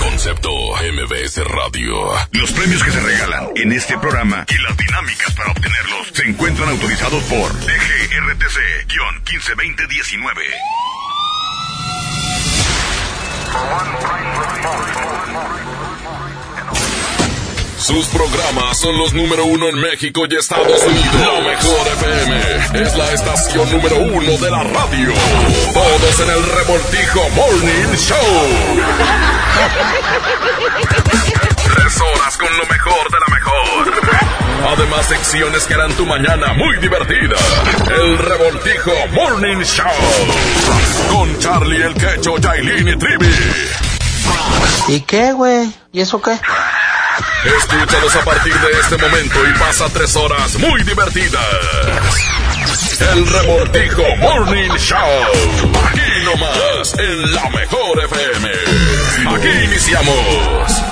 Concepto MBS Radio. Los premios que se regalan en este programa y las dinámicas para obtenerlos se encuentran autorizados por DGRTC-152019. Sus programas son los número uno en México y Estados Unidos. La mejor FM es la estación número uno de la radio. Todos en el revoltijo Morning Show. Tres horas con lo mejor de la mejor. Además, secciones que harán tu mañana muy divertida. El revoltijo Morning Show. Con Charlie el Quecho, Yailin y Trivi. ¿Y qué, güey? ¿Y eso qué? Escúchanos a partir de este momento y pasa tres horas muy divertidas. El Revoltijo Morning Show. Aquí nomás, en la mejor FM. Aquí iniciamos.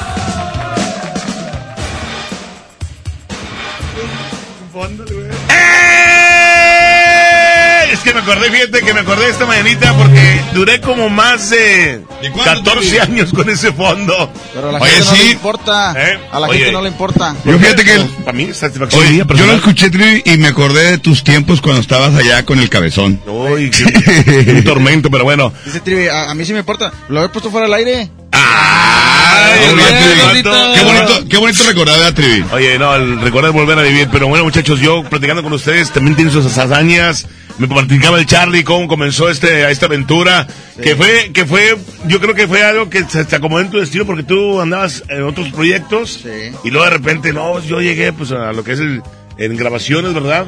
Es que me acordé, fíjate que me acordé esta mañanita porque duré como más de ¿De cuándo, 14 Trivi? años con ese fondo. Pero a la Oye, gente no sí. le importa. ¿Eh? A la Oye. gente no le importa. Yo fíjate que el- Para mí, satisfacción Oye, mía yo personal. lo escuché Trivi, y me acordé de tus tiempos cuando estabas allá con el cabezón. Uy, qué- un tormento, pero bueno. Dice Trivi, a, a mí sí me importa. Lo he puesto fuera del aire. ¡Ay, el vato! Qué bonito, qué bonito recordar a Trivi. Oye, no, el recordar volver a vivir. Pero bueno, muchachos, yo platicando con ustedes también tiene sus hazañas. Me platicaba el Charlie cómo comenzó este, esta aventura. Que fue, que fue, yo creo que fue algo que se, se acomodó en tu destino porque tú andabas en otros proyectos. Sí. Y luego de repente, no, yo llegué pues a lo que es el, en grabaciones, ¿verdad?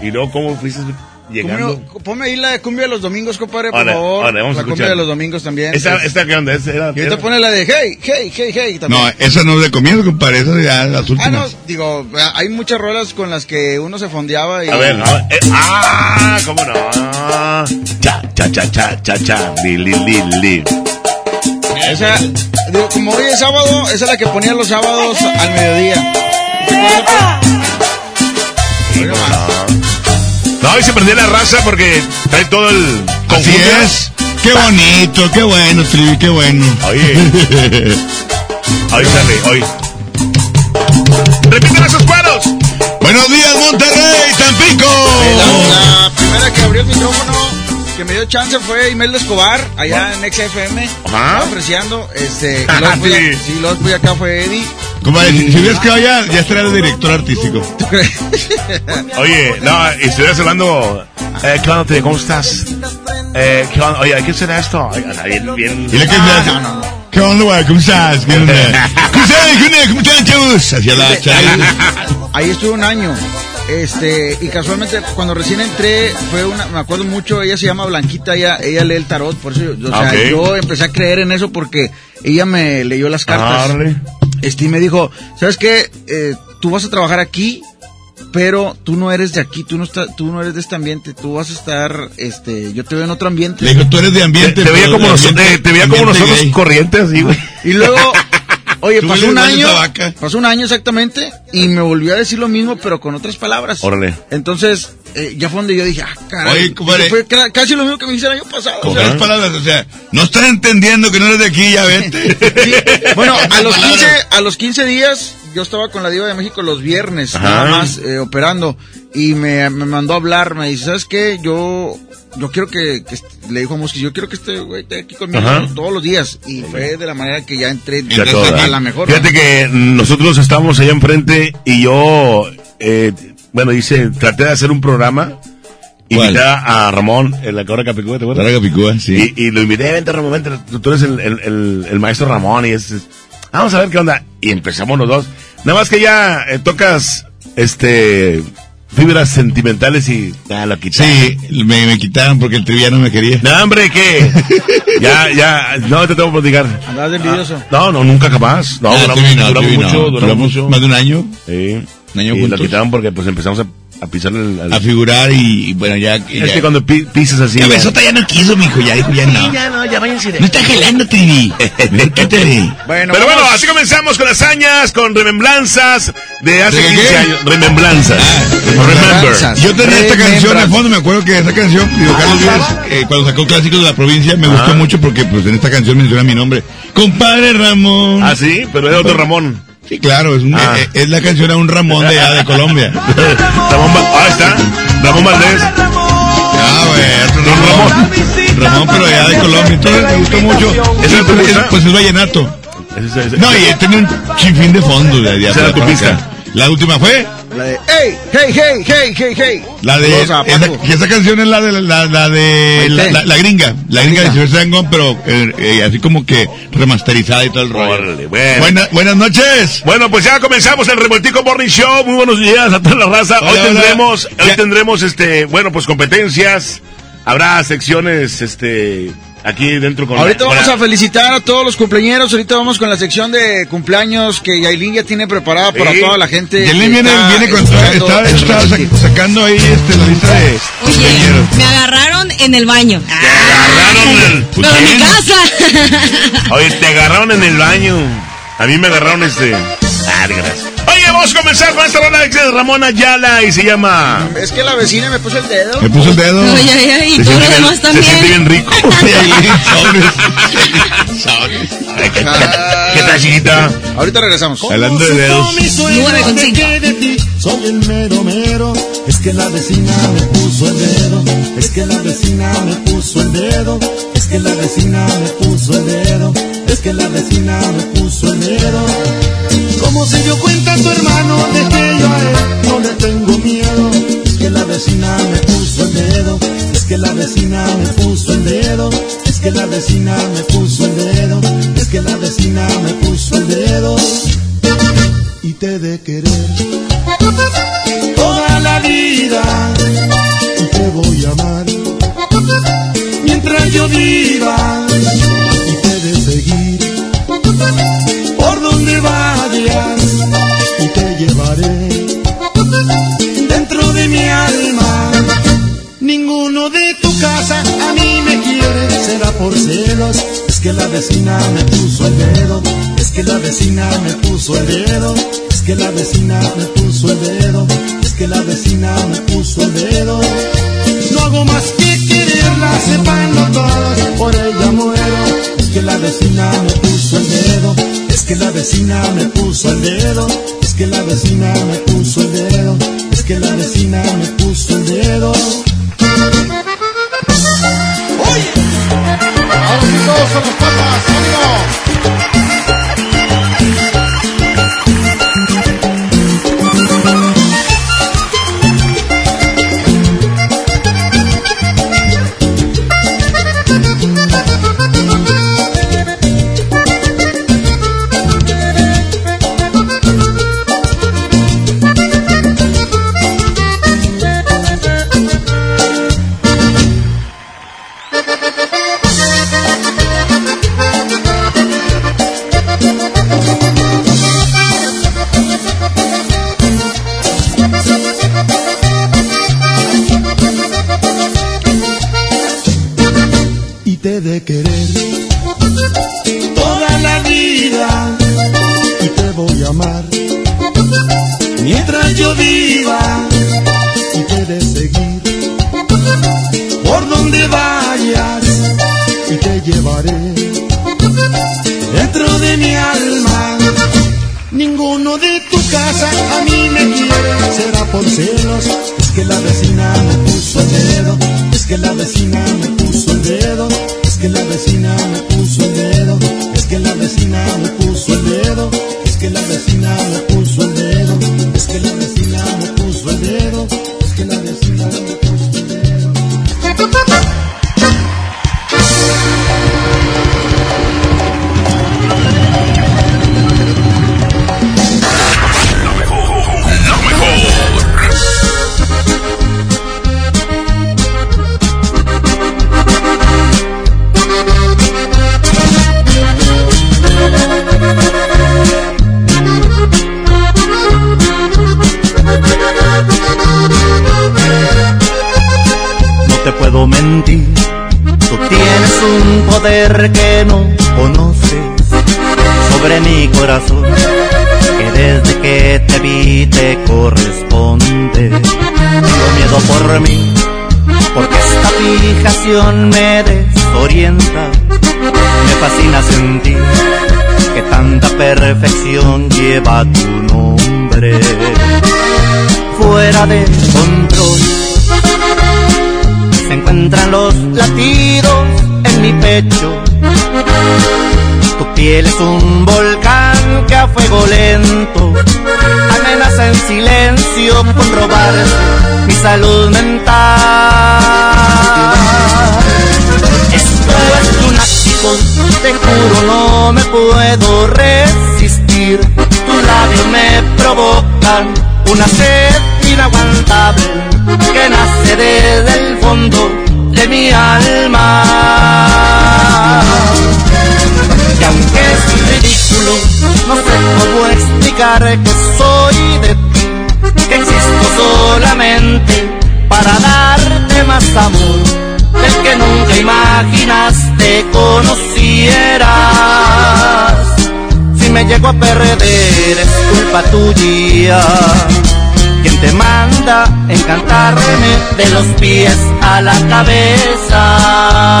Y luego cómo fuiste llegando. Cumbia- ponme ahí la de cumbia de los domingos, compadre, por Ahora, favor. ahora, vamos a la cumbia escuchar. de los domingos también. Esta, Es- esta que onda, era, y ahorita pone la de hey, hey, hey, hey también. No, esa no es de comienzo, compadre, esa ya es las Ah, no, últimas. digo, hay muchas rolas con las que uno se fondeaba y... A ver, no, eh, ah, cómo no. Cha, cha, cha, cha, cha, cha, li, li, li, li. Esa, digo, como hoy es sábado, esa es la que ponía los sábados al mediodía. Sí, no. Y se perdía la raza porque trae todo el Así conjunto. es. Qué bonito, qué bueno, Trivi, qué bueno. Oye, hoy sale, hoy. Repiten esos cuadros. Buenos días, Monterrey, Tampico. La, la primera que abrió el micrófono, que me dio chance fue Imelda Escobar, allá en XFM. Ajá. Apreciando, este, y Ajá, luego fui, sí. sí, luego fui acá fue Eddie. Compadre, si, si ves que vaya, ya estará el director artístico. ¿Tú crees? Oye, no, y estuvieras hablando. Eh, ¿Qué onda, tío? ¿Cómo estás? Eh, ¿qué onda? Oye, ¿qué será esto? Bien, bien. Dile que Ah, no, no, no. ¿Qué onda, güey? ¿Cómo estás? ¿Qué onda? ¿Cómo estás? ¿Cómo están, chavos? Hacia la Ahí, charla. ahí estuve un año. Este, y casualmente cuando recién entré, fue una, me acuerdo mucho, ella se llama Blanquita, ella, ella lee el tarot, por eso yo, o sea, Ah, ok. yo empecé a creer en eso porque ella me leyó las cartas. Ah, órale. Este, y me dijo, ¿sabes qué? Eh, tú vas a trabajar aquí, pero tú no eres de aquí, tú no estás, tú no eres de este ambiente, tú vas a estar, este, yo te veo en otro ambiente. Le dijo, tú eres de Te, ambiente. te veía como, eh, te veía como ambiente nosotros gay. corrientes, así, güey. Y luego, oye, pasó un año, pasó un año exactamente, y me volvió a decir lo mismo, pero con otras palabras. Órale. Entonces, eh, ya fue donde yo dije, ah, caray. Oye, compadre. Fue ca- casi lo mismo que me hice el año pasado. Con otras palabras, o sea, no estás entendiendo que no eres de aquí, ya vete. sí. Bueno, a los, Palabras. 15, a los 15 días, yo estaba con la Diva de México los viernes, Ajá. nada más, eh, operando, y me, me mandó a hablar, me dice, ¿sabes qué? Yo, yo quiero que, le dijo a Musquiz, yo quiero que este güey esté aquí conmigo Ajá. todos los días, y fue de la manera que ya entré Ya Entonces, a la mejor. Fíjate que nosotros estábamos allá enfrente y yo, eh, bueno, hice, traté de hacer un programa. Invité a Ramón, en la Cabra Capicúa, ¿te acuerdas? Para Capicúa, sí. Y, y lo invité, vente Ramón, vente, tú, tú eres el, el, el- el maestro Ramón y es, es- vamos a ver qué onda. Y empezamos los dos. Nada más que ya eh, tocas, este, fibras sentimentales y ya lo quitaron. Sí, me, me quitaron porque el trivia no me quería. No, hombre, ¿qué? ya, ya, no te tengo que platicar. Andabas envidioso. No, no, nunca jamás. No, Ah, duramos, Trivi no, duramos Trivi no. mucho, duramos Duramos mucho. más de un año Sí. Un año y lo juntos. quitaron porque pues empezamos a, a pisar el... el- a figurar y, y bueno, ya... es ya. que cuando pi- pisas así... Cabezota ya no quiso, mijo, ya dijo, ya no. ya no, ya váyanse de... No está Trivi. Quítate. Bueno, Pero bueno, así comenzamos con hazañas, con remembranzas de hace ¿De 15 qué? años. Remembranzas. Ah, Remember. remembranzas. Yo tenía esta canción de fondo, me acuerdo que esa canción, digo, Carlos Vives, eh, cuando sacó Clásicos de la Provincia, me gustó Ah. mucho porque pues en esta canción menciona mi nombre. Compadre Ramón. Ah, sí, pero es otro Ramón. Sí, claro, es, un- Ah. eh, es la canción a un Ramón de allá de Colombia. Ramón, ah, está. Ramón Valdés. Ah, güey, Ramón. Ramón. Ramón, pero allá de Colombia. Entonces me gustó mucho. ¿Ese te pues, gusta? es, pues es vallenato. No, y tenía un chinfín de fondo de pista. acá. La última fue La de, hey, hey, hey, hey, hey, hey. la de esa, esa canción es la de la, la de la, la- la gringa, la gringa de. Silvestre Dangond, pero eh, eh, así como que remasterizada y todo el rollo. Bueno. Buena- buenas noches. Bueno, pues ya comenzamos el Revoltico Morning Show. Muy buenos días a toda la raza. Hoy Hola, hola. tendremos, hoy Ya. tendremos este, bueno, pues competencias. Habrá secciones, este, aquí dentro con Ahorita vamos la- a felicitar a todos los cumpleaños. Ahorita vamos con la sección de cumpleaños que Yailin ya tiene preparada para Sí. toda la gente. Que viene, está viene con está, está sacando ahí este, la lista de Oye, compañeros. me agarraron en el baño. agarraron en el- Pero en mi casa. Oye, te agarraron en el baño. A mí me agarraron este. Ah, gracias. Oye, vamos a comenzar con esta rola de Ramón Ayala y se llama. Es que la vecina me puso el dedo. Me puso el dedo. Oye, oye, oye, y todo lo siente bien- demás Se siente bien también. rico. Ay, ¿Qué tal, ¿Qué tal, chiquita? Ahorita regresamos. Hablando de dedos. Nueve con cinco. Soy el mero mero, es que la vecina me puso el dedo, es que la vecina me puso el dedo, es que la vecina me puso el dedo, es que la vecina me puso el dedo. Como se dio cuenta tu hermano de que yo a él no le tengo miedo, es que la vecina me puso el dedo, es que la vecina me puso el dedo, es que la vecina me puso el dedo, es que la vecina me puso el dedo. Y te de querer toda la vida. Y te voy a amar mientras yo viva por donde vayas y te llevaré. Dentro de mi alma ninguno de tu casa a mí me quiere. Será por celos es que la vecina me puso el dedo es que la vecina me puso el dedo es que la vecina me puso el dedo es que la vecina me puso el dedo. No hago más que quererla sepanlo todos por ella muero que la vecina me puso el dedo es que la vecina me puso el dedo es que la vecina me puso el dedo es que la vecina me puso el dedo. Y silencio con robar mi salud mental. Esto es lunático, te juro no me puedo resistir. Tus labios me provocan una sed inaguantable que nace desde el fondo de mi alma. Y aunque es ridículo, no sé cómo explicar que soy de culpa tuya quien te manda encantarme de los pies a la cabeza.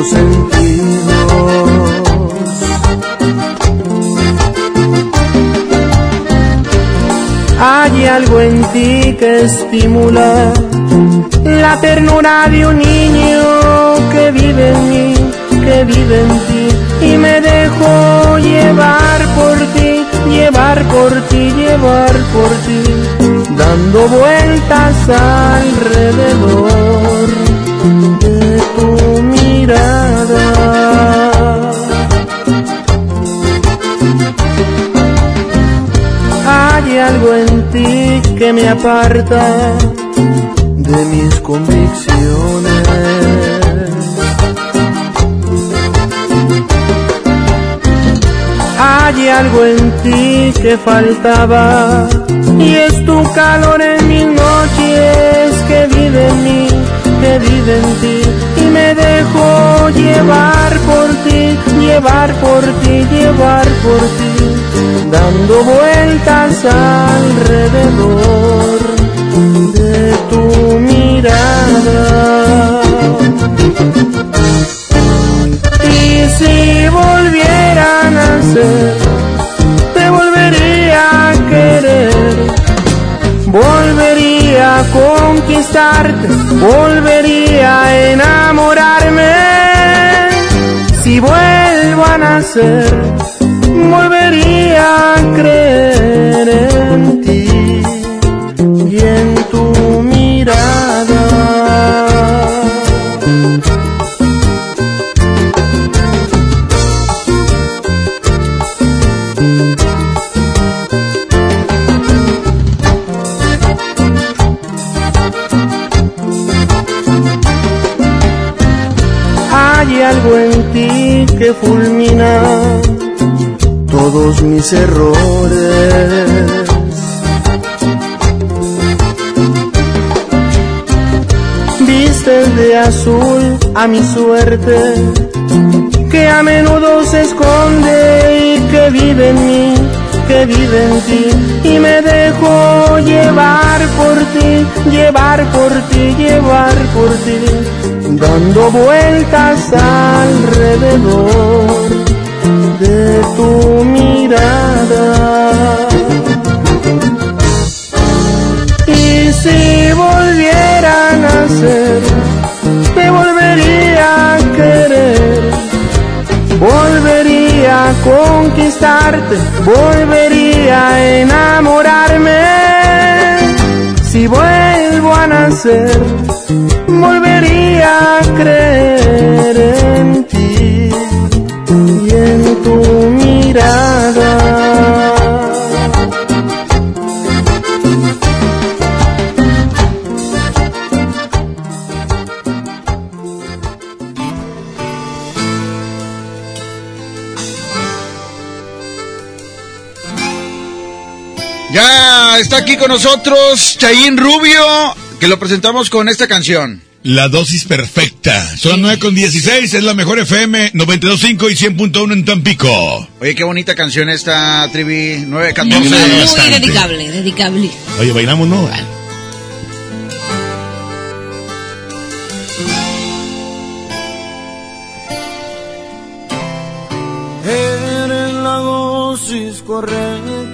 Sentidos. Hay algo en ti que estimula la ternura de un niño que vive en mí, que vive en ti y me dejo llevar por ti, llevar por ti, llevar por ti, dando vueltas alrededor me aparta de mis convicciones. Hay algo en ti que faltaba y es tu calor en mis noches que vive en mí, que vive en ti y me dejo llevar por ti, llevar por ti, llevar por ti, dando vueltas alrededor de tu mirada. Y si volviera a nacer, te volvería a querer, volvería a conquistarte, volvería a enamorarme nacer, volvería a creer errores. Vistes de azul a mi suerte, que a menudo se esconde y que vive en mí, que vive en ti. Y me dejo llevar por ti, llevar por ti, llevar por ti, dando vueltas alrededor de tu mirada. Y si volviera a nacer, te volvería a querer, volvería a conquistarte, volvería a enamorarme. Si vuelvo a nacer, volvería a creer está aquí con nosotros Chayín Rubio, que lo presentamos con esta canción. La dosis perfecta. Son 9 con 16, es la mejor FM 92.5 y 100.1 en Tampico. Oye, qué bonita canción esta, Trivi Muy, 914. muy bastante. dedicable, dedicable. Oye, bailamos, ¿no?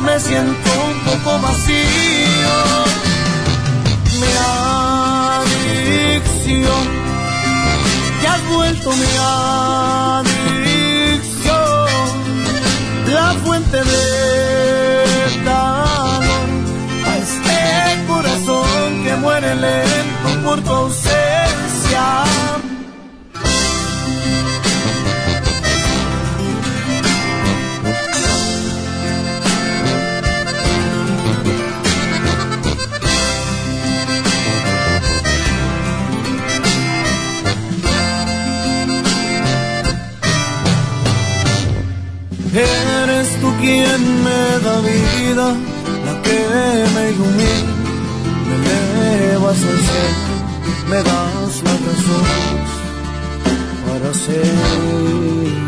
Me siento un poco vacío. Mi adicción te has vuelto mi adicción, la fuente de calor a este corazón que muere lento por tu. Quien me da vida, la que me ilumina, me elevas al cielo, me das la razón para seguir.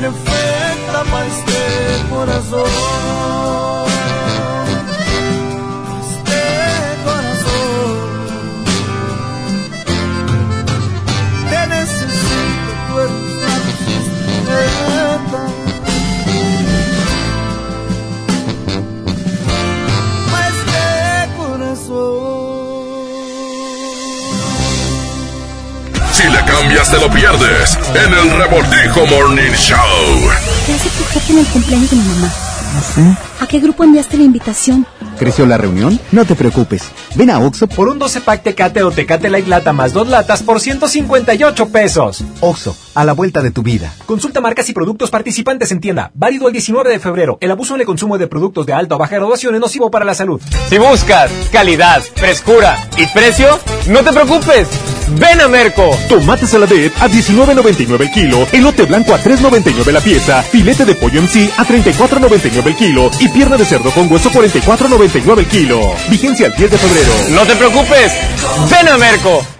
Te necesito, tú eres te lo pierdes en el Revoltijo Morning Show. ¿Qué hace tu jefe en el cumpleaños de mi mamá? No sé. ¿A qué grupo enviaste la invitación? ¿Creció la reunión? No te preocupes. Ven a Oxo Por un 12 pack Tecate o Tecate Light Lata más dos latas por 158 pesos. Oxo, a la vuelta de tu vida. Consulta marcas y productos participantes en tienda. Válido el 19 de febrero. El abuso en el consumo de productos de alta o baja graduación es nocivo para la salud. Si buscas calidad, frescura y precio, no te preocupes. Ven a Merco. Tomate saladet a 19.99 el kilo, elote blanco a 3.99 la pieza, filete de pollo en sí a 34.99 el kilo y pierna de cerdo con hueso 44.99 el kilo. Vigencia al 10 de febrero. No te preocupes. Ven a Merco.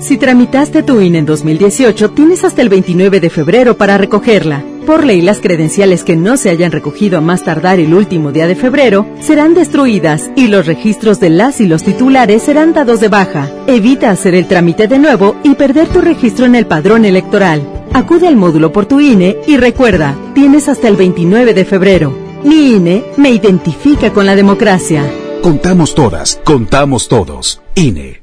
Si tramitaste tu INE en 2018, tienes hasta el 29 de febrero para recogerla. Por ley, las credenciales que no se hayan recogido a más tardar el último día de febrero serán destruidas y los registros de las y los titulares serán dados de baja. Evita hacer el trámite de nuevo y perder tu registro en el padrón electoral. Acude al módulo por tu INE y recuerda, tienes hasta el 29 de febrero. Mi INE me identifica con la democracia. Contamos todas, contamos todos. INE.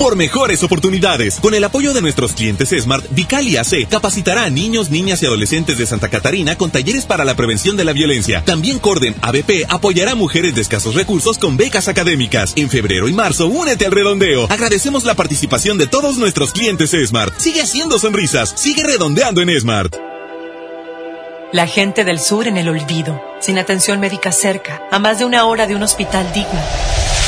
Por mejores oportunidades, con el apoyo de nuestros clientes Smart, Vicali AC capacitará a niños, niñas y adolescentes de Santa Catarina con talleres para la prevención de la violencia. También Corden ABP apoyará a mujeres de escasos recursos con becas académicas. En febrero y marzo, únete al redondeo. Agradecemos la participación de todos nuestros clientes Smart. Sigue haciendo sonrisas, sigue redondeando en Smart. La gente del sur en el olvido, sin atención médica cerca, a más de una hora de un hospital digno.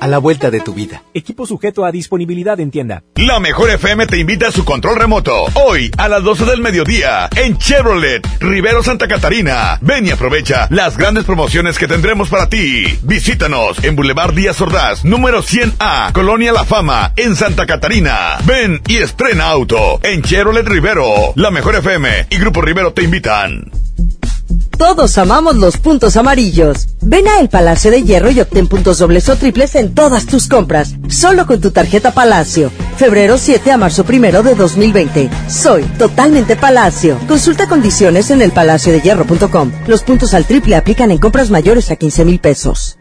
a la vuelta de tu vida. Equipo sujeto a disponibilidad en tienda. La Mejor FM te invita a su control remoto. Hoy a las 12 del mediodía en Chevrolet, Rivero Santa Catarina. Ven y aprovecha las grandes promociones que tendremos para ti. Visítanos en Boulevard Díaz Ordaz, número 100A, Colonia La Fama, en Santa Catarina. Ven y estrena auto en Chevrolet Rivero. La Mejor FM y Grupo Rivero te invitan. Todos amamos los puntos amarillos. Ven a El Palacio de Hierro y obtén puntos dobles o triples en todas tus compras, solo con tu tarjeta Palacio. Febrero 7 a marzo 1 de 2020. Soy totalmente Palacio. Consulta condiciones en elpalaciodehierro.com. Los puntos al triple aplican en compras mayores a 15 mil pesos.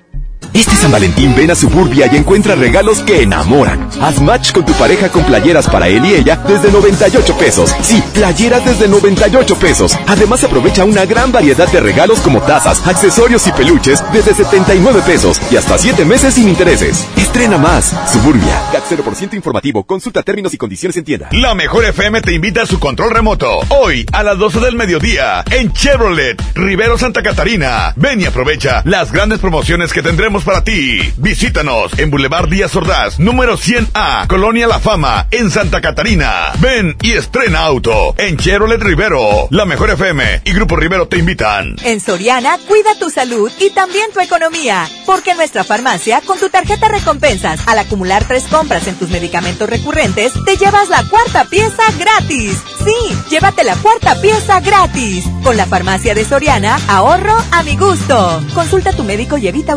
Este San Valentín ven a Suburbia y encuentra regalos que enamoran. Haz match con tu pareja con playeras para él y ella desde 98 pesos. Sí, playeras desde 98 pesos. Además aprovecha una gran variedad de regalos como tazas, accesorios y peluches desde 79 pesos y hasta 7 meses sin intereses. Estrena más. Suburbia. CAT 0% informativo. Consulta términos y condiciones en tienda. La mejor FM te invita a su control remoto. Hoy a las 12 del mediodía en Chevrolet, Rivero Santa Catarina. Ven y aprovecha las grandes promociones que tendremos para ti. Visítanos en Boulevard Díaz Ordaz, número 100A, Colonia La Fama, en Santa Catarina. Ven y estrena auto en Chevrolet Rivero. La mejor FM y Grupo Rivero te invitan. En Soriana, cuida tu salud y también tu economía. Porque en nuestra farmacia, con tu tarjeta recompensas, al acumular tres compras en tus medicamentos recurrentes, te llevas la cuarta pieza gratis. Sí, llévate la cuarta pieza gratis. Con la farmacia de Soriana, ahorro a mi gusto. Consulta a tu médico y evita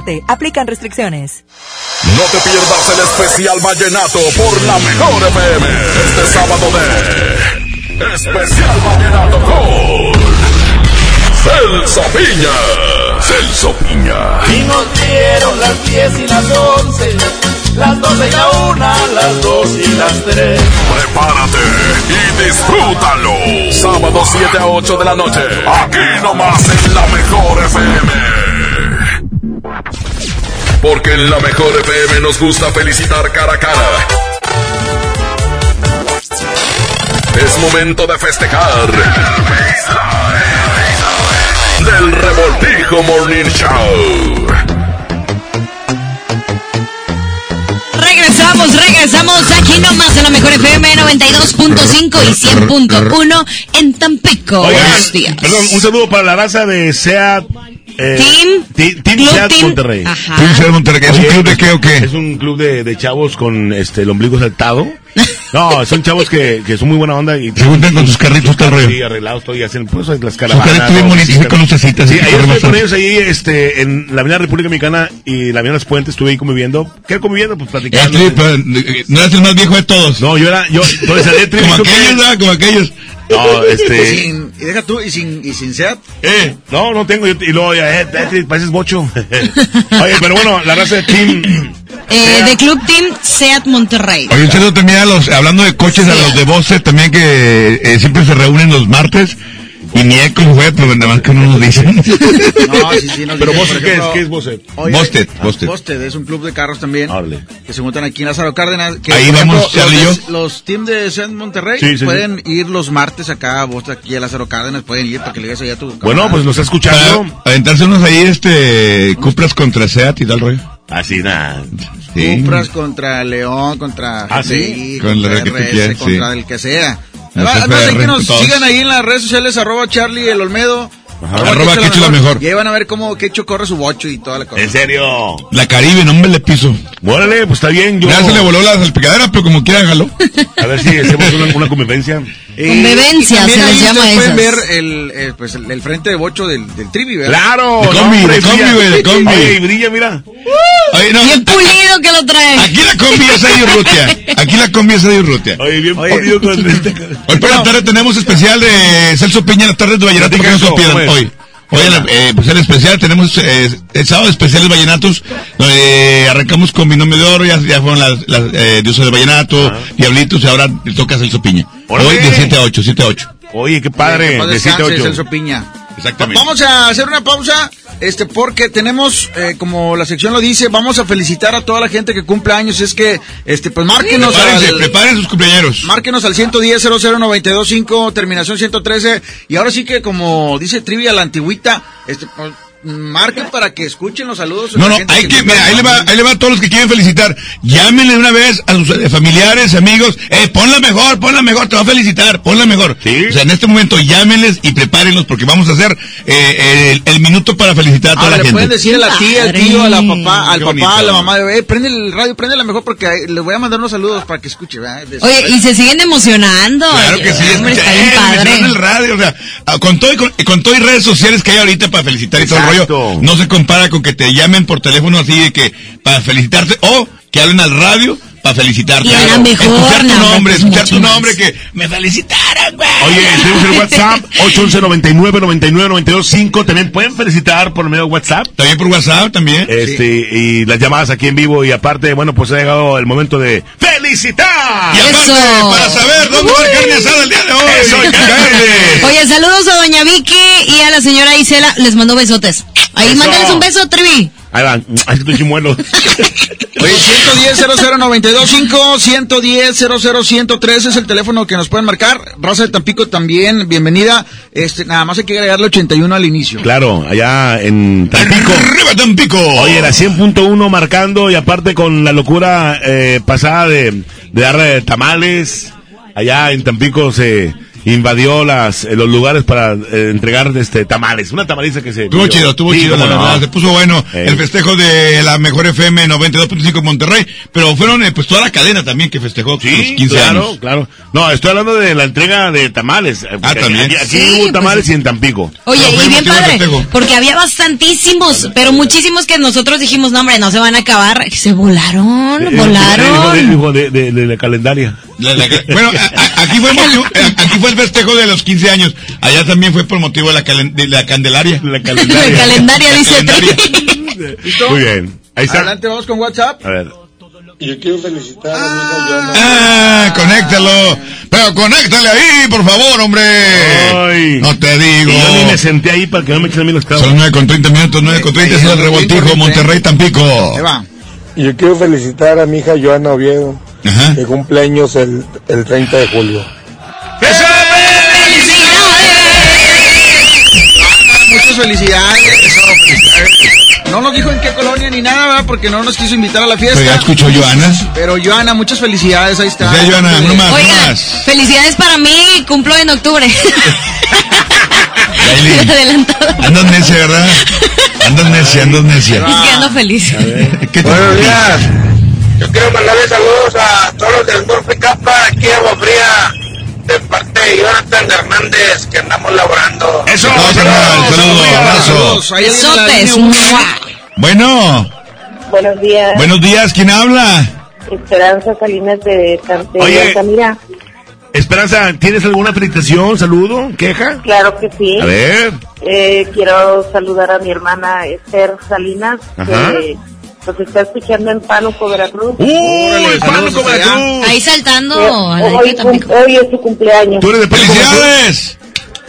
automedicarte. Aplican restricciones. No te pierdas el especial Vallenato por la mejor FM. Este sábado de Especial Vallenato con Celso Piña. Celso Piña. Y nos dieron las 10 y las 11, las 12 y la 1, las 2 y las 3. Prepárate y disfrútalo. Sábado 7 a 8 de la noche. Aquí nomás en la mejor FM. Porque en la mejor FM nos gusta felicitar cara a cara. Es momento de festejar. Del Revoltijo Morning Show. Regresamos, regresamos aquí nomás en la mejor FM 92.5 y 100.1 en Tampico. Oigan, Buenos días. Perdón, un saludo para la raza de SEAT. Eh, Team. Team Club SEAT Team. Monterrey. Ajá. Team SEAT Monterrey. ¿Es un club de qué o qué? Es un club de, de chavos con este el ombligo saltado. No, son chavos que, que son muy buena onda y Se juntan con sus carritos, todo el rollo. Sí, arreglados todo y hacen pues las Sus caravanas. carritos bien bonitos, con lucecitas. Sí, todo estuve con ellos ahí este, en la Avenida República Mexicana y la Avenida Los Puentes, estuve ahí conviviendo. ¿Qué conviviendo? Pues Ya platicando. eh, no eres el más viejo de todos. No, yo era, yo, entonces Como aquellos, ¿verdad? Como aquellos. No, este. Sin- y deja tú, y sin, y sin SEAT. Eh, no, no tengo. Yo, y luego, ya, eh, eh, pareces bocho. Oye, pero bueno, la raza de Team. Eh, de Club Team Seat Monterrey. Oye, un saludo también a los, hablando de coches, a los de Bose también que eh, siempre se reúnen los martes. Y ni es como fue, pero nada más que no nos dicen. No, sí, sí, nos Pero dicen, Bosted, por ¿qué es? ¿Qué es Bosted? oye, Bosted, ah, Bosted. Bosted es un club de carros también. que se juntan aquí en Lázaro Cárdenas. Que, Ahí vamos, ejemplo, Charlie y los, de- los team de Seat Monterrey Sí, sí, pueden ir los martes acá a Boston, aquí a Lázaro Cárdenas. Pueden ir para que le digas allá a tu Bueno, camarada. pues nos está escuchando. Para aventarse unos ahí, este, Cupras contra Seat y tal rollo. Así, nada. Sí. Compras contra León, contra Ah, ¿sí? Con la contra que tú RS, quieras, contra sí. el que sea. El Ah, no que nos todos. sigan ahí en las redes sociales, arroba Charlie el Olmedo. Arroba Quecho Quecho la mejor. Y ahí van a ver cómo Quecho corre su bocho y toda la cosa. En serio. La Caribe, no me le piso. Órale, pues está bien. Yo... Ya se le voló la salpicadera, pero como quiera, jaló. A ver si hacemos una, una convivencia. Eh, Convivencia, se les ahí llama ustedes pueden ver el, eh, pues el, el frente de bocho del, del trivi, ¿verdad? Claro. De combi, hombre, de combi, de combi. Oye, y brilla, mira. Oye, no, Bien pulido que lo trae. Aquí la combi es de Urrutia. Aquí la combi es de Urrutia. Oye, bien Oye. pulido con el... Hoy por la tarde tenemos especial de Celso Piña en las tardes de Vallenato para que no se hoy. Hoy en la- eh, pues el especial tenemos eh, el sábado especiales vallenatos donde arrancamos con Binomio de Oro, ya, ya fueron las, las eh, dioses del vallenato, Diablitos y ahora le toca a Celso Piña. Hoy de 7 a 8, 7 a 8. Oye, qué padre. De 7 a descanse, 8. Celso Piña. Exactamente. Vamos a hacer una pausa, este, porque tenemos, eh, como la sección lo dice, vamos a felicitar a toda la gente que cumple años. Es que, este, pues márquenos Prepárense, al, preparen sus cumpleaños. márquenos al 110 00925 terminación 113 y ahora sí que como dice Trivia la antigüita, este, pues, marquen para que escuchen los saludos. No, no, hay que, mira, ahí le va, ahí le va a todos los que quieren felicitar. Llámenle una vez a sus eh, familiares, amigos, eh, ponla mejor, ponla mejor, te va a felicitar, ponla mejor. Sí. O sea, en este momento llámenles y prepárenlos porque vamos a hacer eh, el, el minuto para felicitar a toda Ahora la le gente. pueden decir a la tía, al tío, a la papá, al Qué papá, bonito. a la mamá, eh, prende el radio, prende la mejor porque les voy a mandar unos saludos para que escuche, Oye, y se siguen emocionando. Claro que sí, Hombre, escucha, está bien eh, padre. el radio, o sea, ah, con todo y con, con todo y redes sociales que hay ahorita para felicitar y todo no se compara con que te llamen por teléfono así de que para felicitarte o que hablen al radio para felicitarte. Y era mejor, Escuchar tu no, nombre, escuchar tu nombre, que me felicitaron, güey. Oye, tenemos el WhatsApp 811 99 99 92 5. También pueden felicitar por medio de WhatsApp. También por WhatsApp, también. Este, y las llamadas aquí en vivo. Y aparte, bueno, pues ha llegado el momento de felicitar. Y aparte, Eso. para saber dónde va carne asada el día de hoy. Eso. Oye, saludos a doña Vicky y a la señora Isela. Les mando besotes. Ahí, Eso. mándales un beso, Trivi. Ahí van. Ahí estoy chimuelo. Oye, 110 00925 110 00103 es el teléfono que nos pueden marcar. Raza de Tampico también, bienvenida. Este, nada más hay que agregarle 81 al inicio. Claro, allá en Tampico. ¡Arriba Tampico! Oye, la 100.1 marcando y aparte con la locura eh, pasada de, de dar eh, tamales. Allá en Tampico se invadió las eh, los lugares para eh, entregar este tamales. Una tamaliza que se... Estuvo chido, estuvo Sí, chido, la cómo no. verdad. Se puso bueno Eh. el festejo de la mejor FM 92.5 Monterrey. Pero fueron, eh, pues, toda la cadena también que festejó sus Sí, 15 claro, años. claro. No, estoy hablando de la entrega de tamales. porque también. Aquí, aquí Sí, hubo pues, tamales y en Tampico. Oye, y bien padre, porque había bastantísimos, pero muchísimos que nosotros dijimos, no hombre, no se van a acabar. Se volaron, Eh, volaron. dijo de- de, de- de la calendaria. La- la- bueno, a- a- aquí fue, motivo- eh, aquí fue el festejo de los 15 años. Allá también fue por motivo de la, calen- de la Candelaria. La La calendaria, La dice calendaria. Trivi. ¿Listo? Muy bien. Ahí está. Adelante, vamos con WhatsApp. A ver. Yo quiero felicitar a mi hija Joana. Ah, conéctalo. Pero conéctale ahí, por favor, hombre. Ay. No te digo. Y yo ni me senté ahí para que no me echen a mí los clavos. Son 9 con 30 minutos, 9 con 30 es el revoltijo, Monterrey, Tampico. Yo quiero felicitar a mi hija Joana Oviedo, Ajá. que cumpleaños el, el 30 de julio. Muchas felicidades. Eso, felicidades. No nos dijo en qué colonia ni nada, ¿verdad? Porque no nos quiso invitar a la fiesta. Pero ya escuchó Joana. Pero Joana, muchas felicidades, ahí está. Ya, Joana, no más, no Oigan, más. felicidades para mí, cumplo en octubre. Adelantado. andas necia, ¿verdad? Andas necia, andas necia. Es que ando feliz. ¿Qué te- Buenos días. Yo quiero mandarle saludos a todos los del Murphy Capa aquí en Agua Fría, de parte de Jonathan Hernández, que andamos laborando. Eso, saludos, abrazo. Saludos. En la Besotes. Bueno, Buenos días, buenos días, ¿quién habla? Esperanza Salinas de, de Oye. Altamira. Esperanza, ¿tienes alguna felicitación, saludo, queja? Claro que sí. A ver. Eh, quiero saludar a mi hermana Esther Salinas, Ajá. que nos está escuchando en Pánuco, Veracruz. Saludos Pánuco. Veracruz! Ahí saltando Eh, a la hoy, Tampico. cum- hoy es su cumpleaños. ¿Tú eres de Pánuco? ¡Felicidades!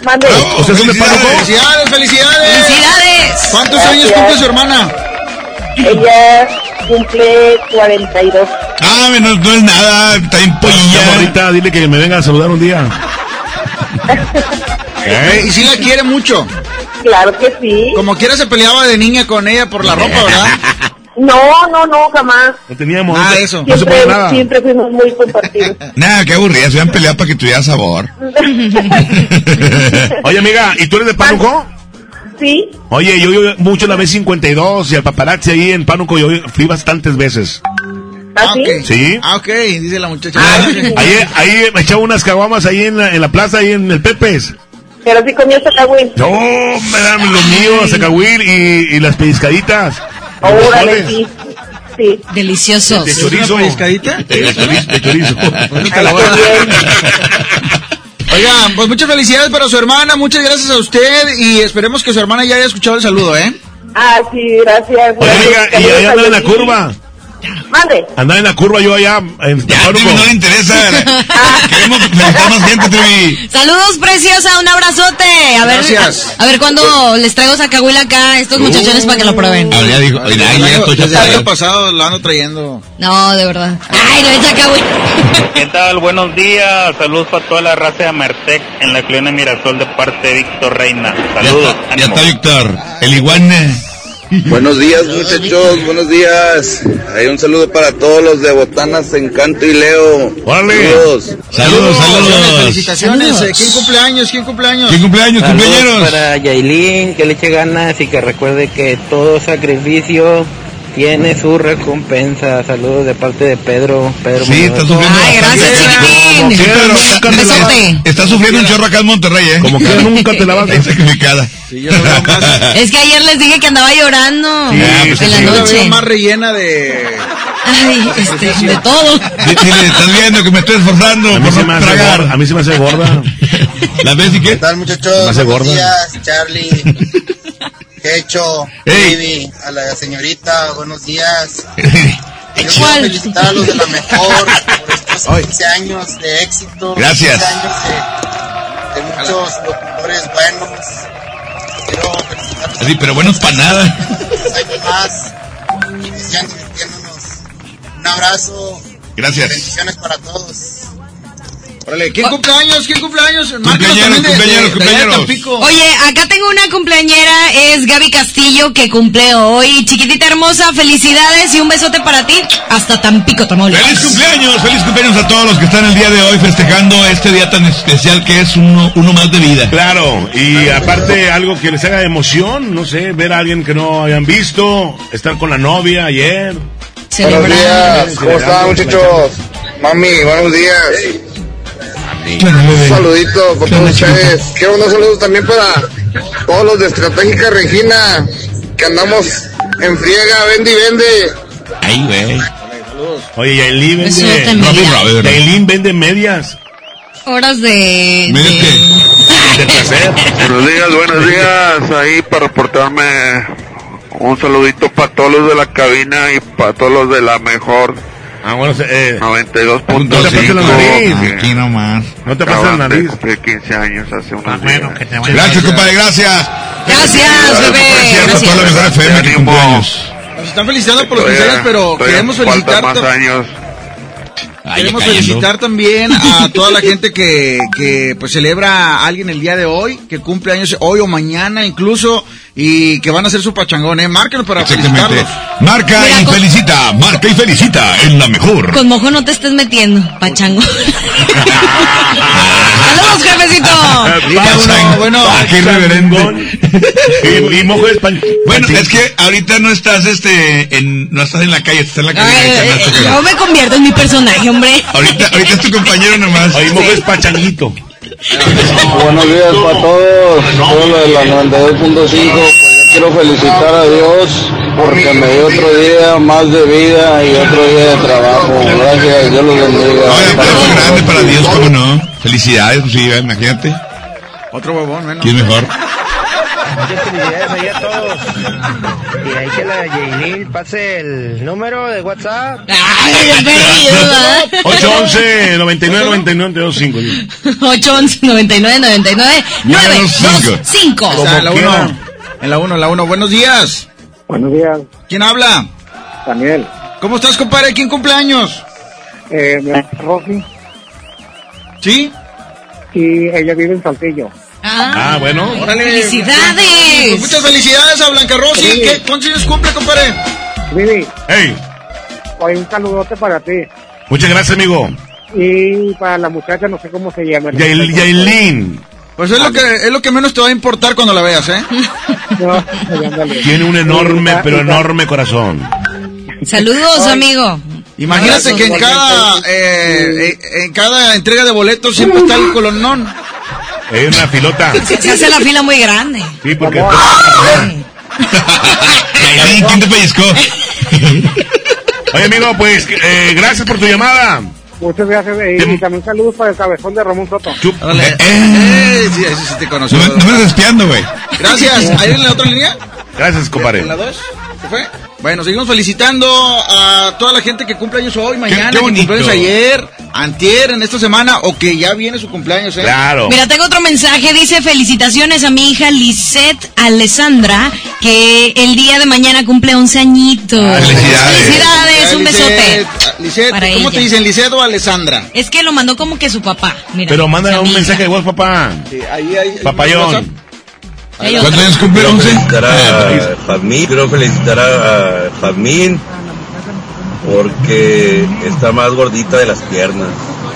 Mande. ¿O sea, son de Pánuco? Felicidades, felicidades. ¡Felicidades! ¿Cuántos Gracias. años cumple su hermana? Ella cumple 42. Ah, no, no es nada, está bien Ya, pollilla. morrita, dile que me venga a saludar un día. Eh, y sí la quiere mucho. Claro que sí. Como quiera se peleaba de niña con ella por la ropa, ¿verdad? No, no, no, jamás. No teníamos. Nada de eso. No se Siempre, puede nada. siempre fuimos muy compartidos. Nada, qué aburrida, se habían peleado para que tuviera sabor. Oye, amiga, ¿y tú eres de Pánuco? sí, Oye, yo yo mucho la B52 y al paparazzi ahí en Pánuco yo fui bastantes veces. ¿así? ok. ¿Sí? Ah, ok, dice la muchacha. Ahí, ahí me echaba unas caguamas ahí en la, en la plaza, ahí en el Pepes. Pero sí comió Zacahuil. No, me dan los míos, Zacahuil y, y las pellizcaditas. Los Órale, sí. Sí. Deliciosos. De chorizo. ¿Una pellizcadita? De chorizo. De chorizo. Oigan, pues muchas felicidades para su hermana, muchas gracias a usted y esperemos que su hermana ya haya escuchado el saludo, ¿eh? Ah, sí, gracias. Oye, amiga, y Saludos ahí a andaba en la curva. Mande. Andaba en la curva yo allá en Ya. Trivi, no le interesa. Queremos felicitar más gente, Trivi. Saludos, preciosa, un abrazote. A ver, Gracias. a, a ver cuándo les traigo Zacahuila acá a estos muchachones para que lo prueben. Ahora ya dijo, ay, el ya año- estoy desde el año pasado lo ando trayendo. No, de verdad. Ay, lo de Zacahuila. ¿Qué tal? Buenos días. Saludos para toda la raza de Amertec en la colonia Mirasol de parte de Víctor Reina. Ya Saludos. está, ya está Víctor, el iguane. Buenos días, muchachos, buenos días. Hay un saludo para todos los de Botanas, Encanto y Leo. Órale. Saludos. Saludos, saludos. Felicitaciones. Saludos. eh, ¿Quién cumpleaños? ¿Quién cumpleaños? ¿Quién cumpleaños, Saludos cumpleaños? para Yailin, que le eche ganas y que recuerde que todo sacrificio tiene su recompensa. Saludos de parte de Pedro. Pedro Sí, está sufriendo Ay, gracias, chiquitín. Sí, pero nunca te la-. Está sufriendo un chorro acá en Monterrey, ¿eh? Como que nunca te la vas a Es sacrificada. Es que ayer les dije que andaba llorando Sí, en la Yo la noche. veo más rellena de... Ay, este, de todo. Di- Dile, estás viendo que me estoy esforzando A mí, por se no me hace tragar. gorda, a mí se me hace gorda. ¿La ves y qué? ¿Qué tal muchachos? Me hace Buenos gorda. días, Charlie, Quecho, Ey. Baby, a la señorita, buenos días. Yo quiero felicitar a los de la mejor por estos 15 años de éxito. Gracias. 15 años de, de muchos locutores buenos. Quiero felicitarlos Así, pero buenos para nada. años más y sigan divirtiéndonos. Un abrazo, Gracias. bendiciones para todos. Órale, ¿quién cumple años? ¿Quién cumple años? Márcanos Cumpleaños, cumpleaños, cumpleaños. Oye, acá tengo una cumpleañera, es Gaby Castillo, que cumple hoy. Chiquitita hermosa, felicidades y un besote para ti. Hasta Tampico, Tamaulipas. Feliz cumpleaños, feliz cumpleaños a todos los que están el día de hoy festejando este día tan especial que es uno, uno más de vida. Claro, y aparte algo que les haga emoción, no sé, ver a alguien que no hayan visto, estar con la novia ayer. Buenos días, ¿cómo están muchachos? Mami, buenos días. Un saludito por todos ustedes. Quiero unos saludos también para todos los de Estratégica Regina, que andamos en friega, vende y vende. Ay, güey. Oye, Yailin Besote, vende, Yailin vende medias Horas de... Que- de placer. Buenos días, buenos días. Ahí para reportarme un saludito para todos los de la cabina y para todos los de la mejor Ah, bueno, se- eh, 92.5. No te pases la nariz. Aquí nomás. no te pases la nariz. cumplir 15 años hace unos días. Gracias, compadre, gracias. Gracias, bebé. Cierto, toda la Gracias. mejor FM que cumpleaños. Nos están felicitando por los Todavía- 15 años, pero queremos felicitar... más años. Ay, Queremos felicitar también a toda la gente que, que pues celebra a alguien el día de hoy, que cumple años hoy o mañana incluso, y que van a hacer su pachangón, ¿eh? Márquenos para Exactamente. felicitarlos. Marca Mira, y con- felicita, marca y felicita en la mejor. Con mojo no te estés metiendo, pachango. Saludos, jefecito. Bueno, Ah, qué irreverente. Y, y mojo español. Bueno, es que ahorita no estás este en no estás en la calle, estás en la calle. Ay, eh, yo me convierto en mi personaje, hombre. ahorita, ahorita es tu compañero nomás. Ahí mojo es pachanguito. Buenos días para todos, los de la 92.5. Pues yo quiero felicitar a Dios porque me dio otro día más de vida y otro día de trabajo. Gracias, Dios los bendiga. Aplauso grande para Dios, cómo no. Felicidades, pues sí, imagínate. Otro huevón. ¿Quién mejor? Muchas felicidades ahí a todos. Y ahí que la Yailin pase el número de WhatsApp. Ay, bienvenido. 811 99 99 25. 811 99 99 925. Está en la Como 1. quiera. En la 1, en la 1. Buenos días. Buenos días, ¿Quién habla? Daniel. ¿Cómo estás, compadre? ¿Quién cumple años? Eh, mi Rosy ¿Sí? y ella vive en Saltillo. Ah, bueno. Órale. ¡Felicidades! Pues muchas felicidades a Blanca Rosy. Sí. ¿Qué, ¿Cuántos años cumple, compadre? Vivi, Hey, hoy un saludote para ti. muchas gracias, amigo. Y para la muchacha, no sé cómo se llama. Yail- Yailin Pues es lo que es lo que menos te va a importar cuando la veas, ¿eh? No, ándale. tiene un enorme, pero enorme corazón. Saludos, amigo. Imagínate que en cada eh, eh, en cada entrega de boletos siempre está el colonón. Es una pilota. Se, hace la fila muy grande. Sí, porque. Yailin, ¿quién te pellizcó? Oye, amigo, pues eh, gracias por tu llamada. Muchas gracias. eh, Y, también saludos para el cabezón de Ramón Soto. Órale. Eh, Eh, sí, sí te conoció. No, me- no me estás espiando, güey. Gracias. ¿Ahí en la otra línea? Gracias, compadre. ¿En la 2? ¿Se fue? Bueno, seguimos felicitando a toda la gente que cumple años hoy, mañana, qué que bonito. cumple años ayer, antier, en esta semana, o que ya viene su cumpleaños, ¿eh? Claro. Mira, tengo otro mensaje. Dice felicitaciones a mi hija Lisette Alessandra, que el día de mañana cumple 11 añitos. Ah, felicidades. Felicidades, un besote. Lisette, ¿cómo ella. te dicen, Lisette o Alessandra? Es que lo mandó como que su papá. Mira, Pero manda a un mi mensaje hija. igual, papá. Sí, ahí, ahí, Papayón. ¿Cuántos años cumple? Quiero ¿11? felicitar Ah, quiero felicitar a, Fadmín porque está más gordita de las piernas.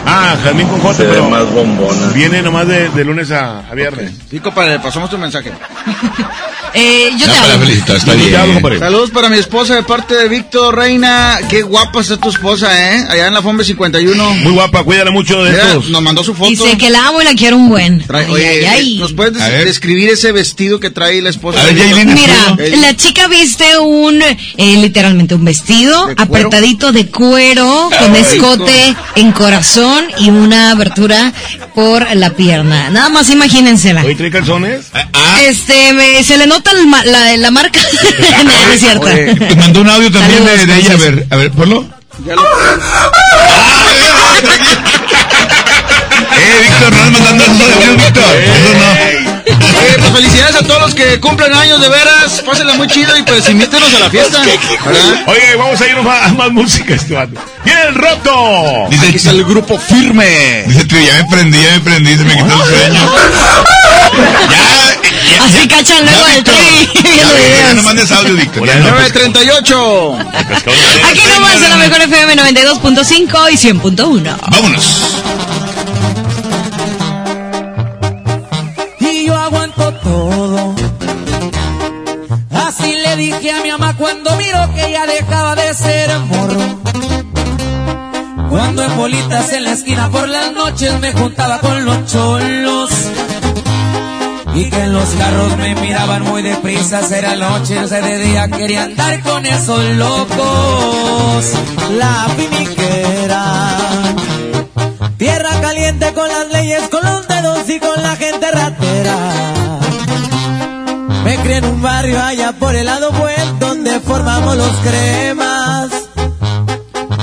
Ah, Jazmín con J, Se ve pero más bombona. viene nomás de, de lunes a, a viernes. Sí, compadre, le pasamos tu mensaje. Eh, yo te hablo. está te bien. hablo. Saludos para mi esposa de parte de Víctor Reina. Qué guapa está tu esposa, ¿eh? Allá en la FOMBE 51. Muy guapa, cuídala mucho de Mira, estos. nos mandó su foto. Dice que la amo y la quiero un buen. Trae- oye, ay, ay. ¿nos puedes A des- ver. describir ese vestido que trae la esposa? Ver, de Mira, El- la chica viste un, eh, literalmente un vestido apretadito de cuero, con Ay, escote en corazón y una abertura por la pierna. Nada más imagínensela. Hoy trae calzones. Ah, Este, me- se le nota el ma- la, la marca. no, no es cierto. Oye, te mandó un audio también de, Saludos, de ella. A ver, a ver, ponlo. ya lo- Eh, Víctor, no andes mandando esos audios, Víctor. Eso no. Oye, pues felicidades a todos los que cumplen años, de veras. Pásenla muy chido y pues invítenos a la fiesta. ¿verdad? Oye, vamos a ir más, más música este vato. ¡Viene el roto! Dice, Aquí está el grupo firme. dice, tío, ya me prendí, ya me prendí, se me quitó el sueño. ya, ya, Así cachan luego el Víctor. tri Ya, viendo ya, ya no videos. mandes audio, Víctor. Ya no. 938. Aquí nomás en la mejor FM 92.5 y 100.1. Vámonos. y yo aguanto todo. Así le dije a mi mamá cuando miró que ya dejaba de ser morro. Cuando en bolitas en la esquina por las noches me juntaba con los cholos. Y que en los carros me miraban muy deprisa, era noche, de día, quería andar con esos locos. La finiquera. Tierra caliente con las leyes, con los dedos y con la gente ratera. Me crié en un barrio allá por el lado buen donde formamos los cremas.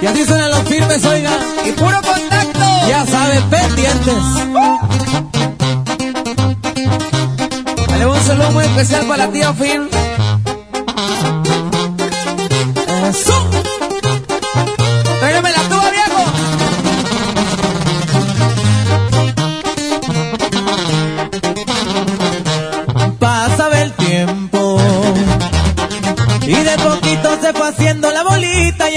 Y así suenan los firmes, oiga. Y puro contacto. Ya saben, pendientes. Dale un saludo muy especial para la tía Film. Eso. Tráigame la tuba, viejo. Pasaba el tiempo y de poquito se fue haciendo la bolita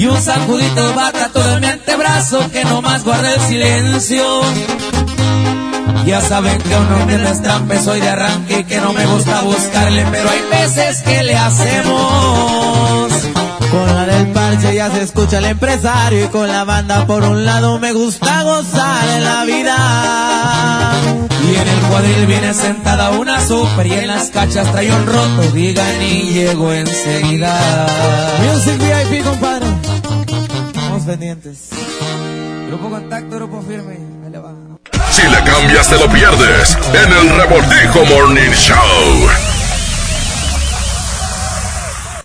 Y un sacudito de bata todo en mi antebrazo que nomás guarda el silencio. Ya saben que un hombre no es trampe, soy de arranque y que no me gusta buscarle, pero hay veces que le hacemos. Con la del parche ya se escucha el empresario y con la banda por un lado me gusta gozar en la vida. Y en el cuadril viene sentada una super y en las cachas trae un roto, digan y llego enseguida. Music VIP, compadre. Pendientes. Grupo Contacto, Grupo Firme. Ahí le va. Si le cambias te lo pierdes en el Revoltijo Morning Show.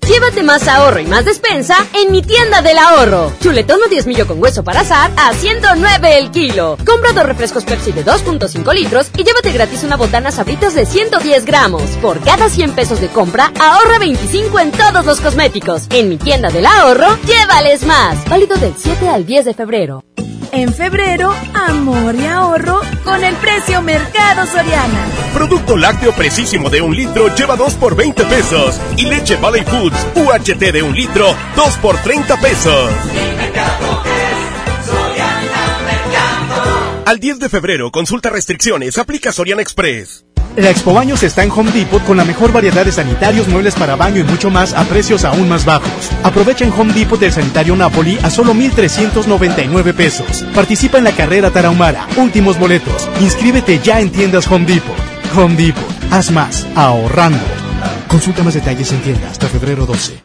Llévate más ahorro y más despensa en mi tienda del ahorro. Chuletón o 10 millo con hueso para asar a 109 el kilo. Compra dos refrescos Pepsi de 2.5 litros y llévate gratis una botana sabritas de 110 gramos. Por cada 100 pesos de compra, ahorra 25 en todos los cosméticos. En mi tienda del ahorro, llévales más. Válido del 7 al 10 de febrero. En febrero, amor y ahorro con el precio Mercado Soriana. Producto lácteo precisísimo de un litro lleva 2 por 20 pesos. Y leche Valley Foods UHT de un litro, 2 por 30 pesos. Al 10 de febrero, consulta restricciones, aplica Soriana Express. La Expo Baños está en Home Depot con la mejor variedad de sanitarios, muebles para baño y mucho más a precios aún más bajos. Aprovecha en Home Depot el sanitario Napoli a solo 1,399 pesos. Participa en la carrera Tarahumara. Últimos boletos. Inscríbete ya en tiendas Home Depot. Home Depot. Haz más. Ahorrando. Consulta más detalles en tienda hasta febrero 12.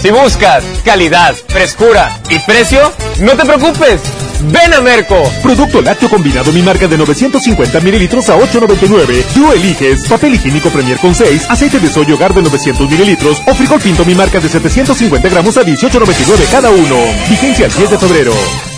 Si buscas calidad, frescura y precio, no te preocupes. Ven a Merco. Producto lácteo combinado mi marca de 950 mililitros a 8.99. Tú eliges papel higiénico Premier con 6, aceite de soya hogar de 900 mililitros o frijol pinto mi marca de 750 gramos a 18.99 cada uno. Vigencia el 10 de febrero.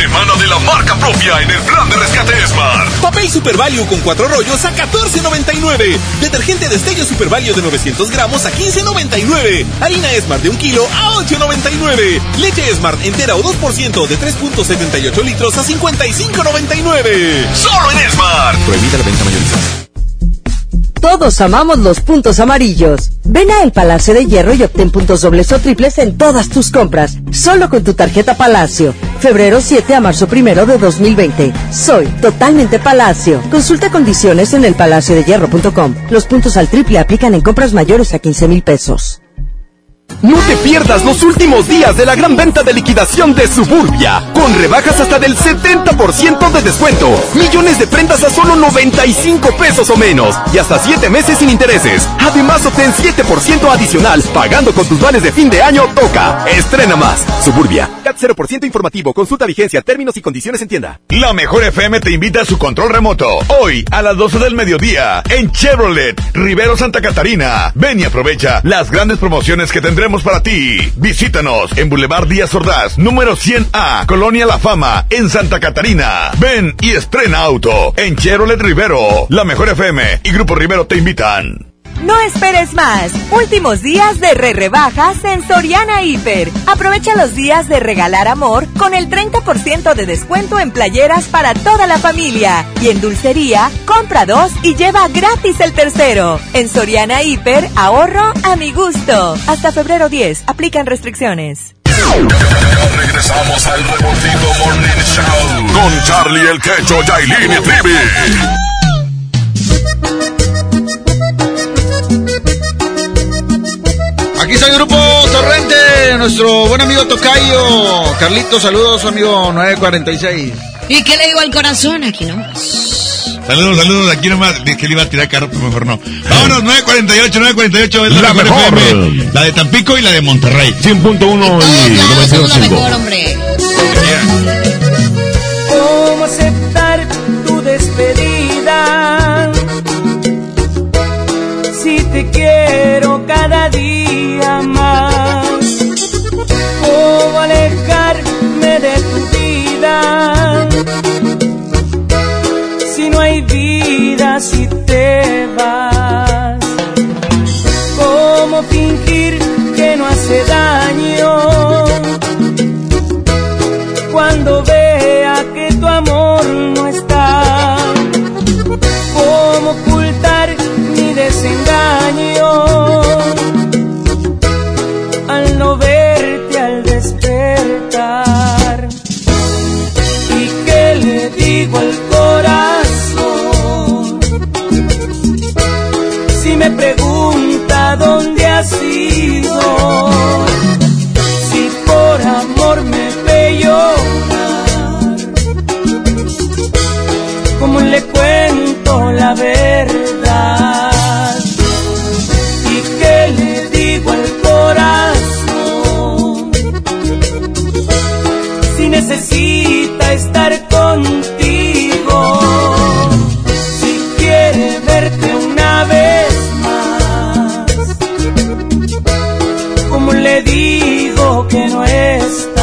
Semana de la marca propia en el plan de rescate Smart. Papel Super Value con cuatro rollos a 14.99. Detergente Destello Super Value de 900 gramos a 15.99. Harina Smart de un kilo a 8.99. Leche Smart entera o 2% de 3.78 litros a 55.99. Solo en Smart. Prohibida la venta mayorizada. Todos amamos los puntos amarillos. Ven a El Palacio de Hierro y obtén puntos dobles o triples en todas tus compras. Solo con tu tarjeta Palacio. Febrero 7 a marzo 1 de 2020. Soy totalmente Palacio. Consulta condiciones en elpalaciodehierro.com. Los puntos al triple aplican en compras mayores a 15 mil pesos. No te pierdas los últimos días de la gran venta de liquidación de Suburbia, con rebajas hasta del 70% de descuento, millones de prendas a solo 95 pesos o menos y hasta 7 meses sin intereses. Además obtén 7% adicional pagando con tus vales de fin de año Toca. Estrena más. Suburbia. CAT 0% informativo. Consulta vigencia, términos y condiciones en tienda. La mejor FM te invita a su control remoto. Hoy a las 12 del mediodía en Chevrolet, Rivero Santa Catarina. Ven y aprovecha las grandes promociones que tendremos para ti. Visítanos en Boulevard Díaz Ordaz, número 100A, Colonia La Fama, en Santa Catarina. Ven y estrena auto en Chevrolet Rivero. La mejor FM y Grupo Rivero te invitan. No esperes más. Últimos días de re rebajas en Soriana Hiper. Aprovecha los días de regalar amor con el 30% de descuento en playeras para toda la familia. Y en dulcería, compra dos y lleva gratis el tercero. En Soriana Hiper, ahorro a mi gusto. Hasta febrero 10. Aplican restricciones. Regresamos al Revoltijo Morning Show con Charlie el Quecho, Yailin y Trivi. Aquí está el grupo Torrente, nuestro buen amigo Tocayo. Carlito, saludos, amigo 946. ¿Y qué le digo al corazón? Aquí nomás. Saludos, saludos, aquí nomás. Dije que le iba a tirar carro, pero mejor no. Vámonos, 948, 948. Es la, mejor. la de Tampico y la de Monterrey. 100.1 y, y la mejor, hombre. ¿Cómo aceptar tu despedida? Si te quiero cada día survive. Me pregunta dónde has ido, si por amor me ve llorar, ¿cómo le cuento la verdad? ¿Y qué le digo al corazón? Si necesita estar contigo, digo que no estás?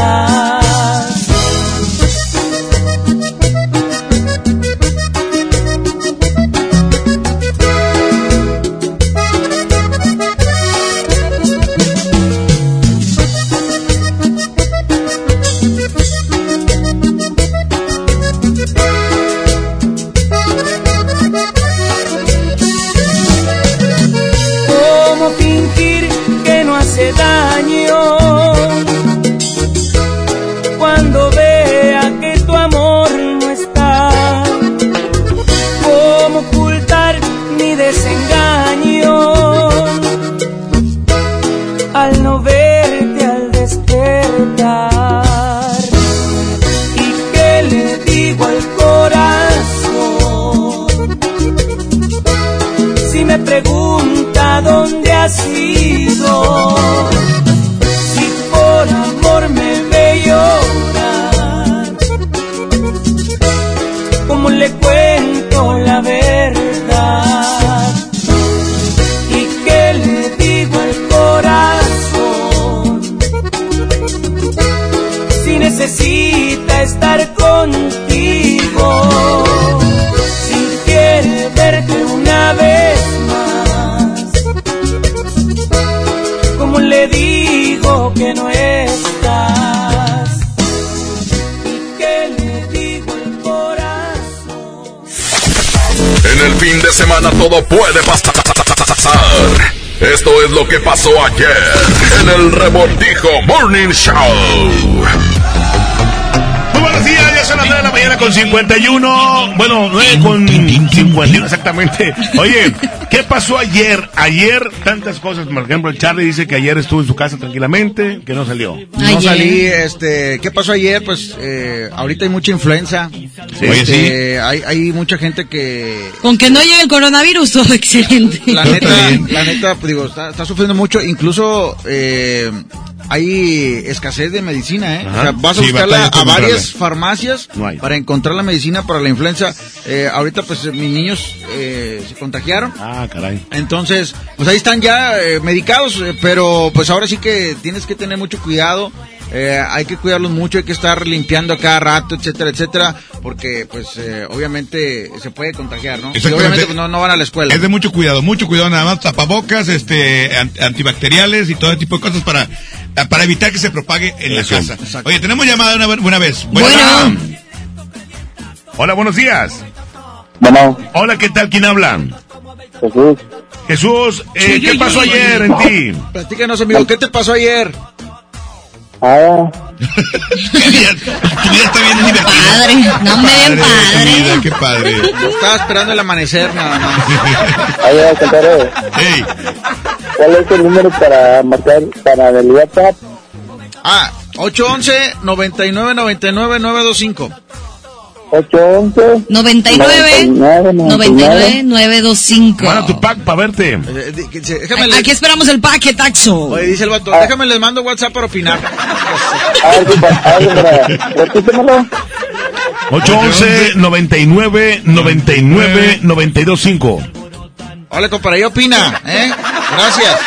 Pasó ayer en el Revoltijo Morning Show. Muy buenos días, ya son las 9 de la mañana con 51. Bueno, 9 con 51 exactamente. Oye, ¿qué pasó ayer? Ayer tantas cosas. Por ejemplo, Charlie dice que ayer estuvo en su casa tranquilamente, que no salió. No salí, este, ¿qué pasó ayer? Pues eh, ahorita hay mucha influenza. Oye, Este, Hay, hay mucha gente que, Con que no llegue el coronavirus, todo excelente. la neta, la neta, pues, digo, está, está sufriendo mucho. Incluso eh, hay escasez de medicina, ¿eh? O sea, vas a Sí, buscarla a varias farmacias No para encontrar la medicina para la influenza. Eh, ahorita, pues, mis niños eh, se contagiaron. Ah, caray. Entonces, pues ahí están ya eh, medicados, eh, pero pues ahora sí que tienes que tener mucho cuidado. Eh, hay que cuidarlos mucho, hay que estar limpiando a cada rato, etcétera, etcétera, porque pues eh, obviamente se puede contagiar, ¿no? Y obviamente pues, no, no van a la escuela. Es de mucho cuidado, mucho cuidado nada más, tapabocas, este, an- antibacteriales y todo ese tipo de cosas para, para evitar que se propague en la casa. Oye, tenemos llamada una, una vez. Bueno. Hola, buenos días. Hola, ¿qué tal? ¿Quién habla? Jesús. Jesús, eh, Sí, ¿qué pasó ayer en ti? Platícanos, amigo, ¿qué te pasó ayer? Ah, Padre, no me bien padre. qué padre. Estaba esperando el amanecer nada más. a cantar, eh. ¿Cuál es el número para marcar para el WhatsApp? Ah, 811 99 99 925. 811 99 99 925. Manda tu pack para verte. Eh, se- déjame Aquí esperamos el paquetaxo. Oye, dice el vato, déjame les mando WhatsApp para opinar. A ver, repítemelo. 811 99 99 925. Hola, compadre, ¿qué opina? ¿Eh? Gracias.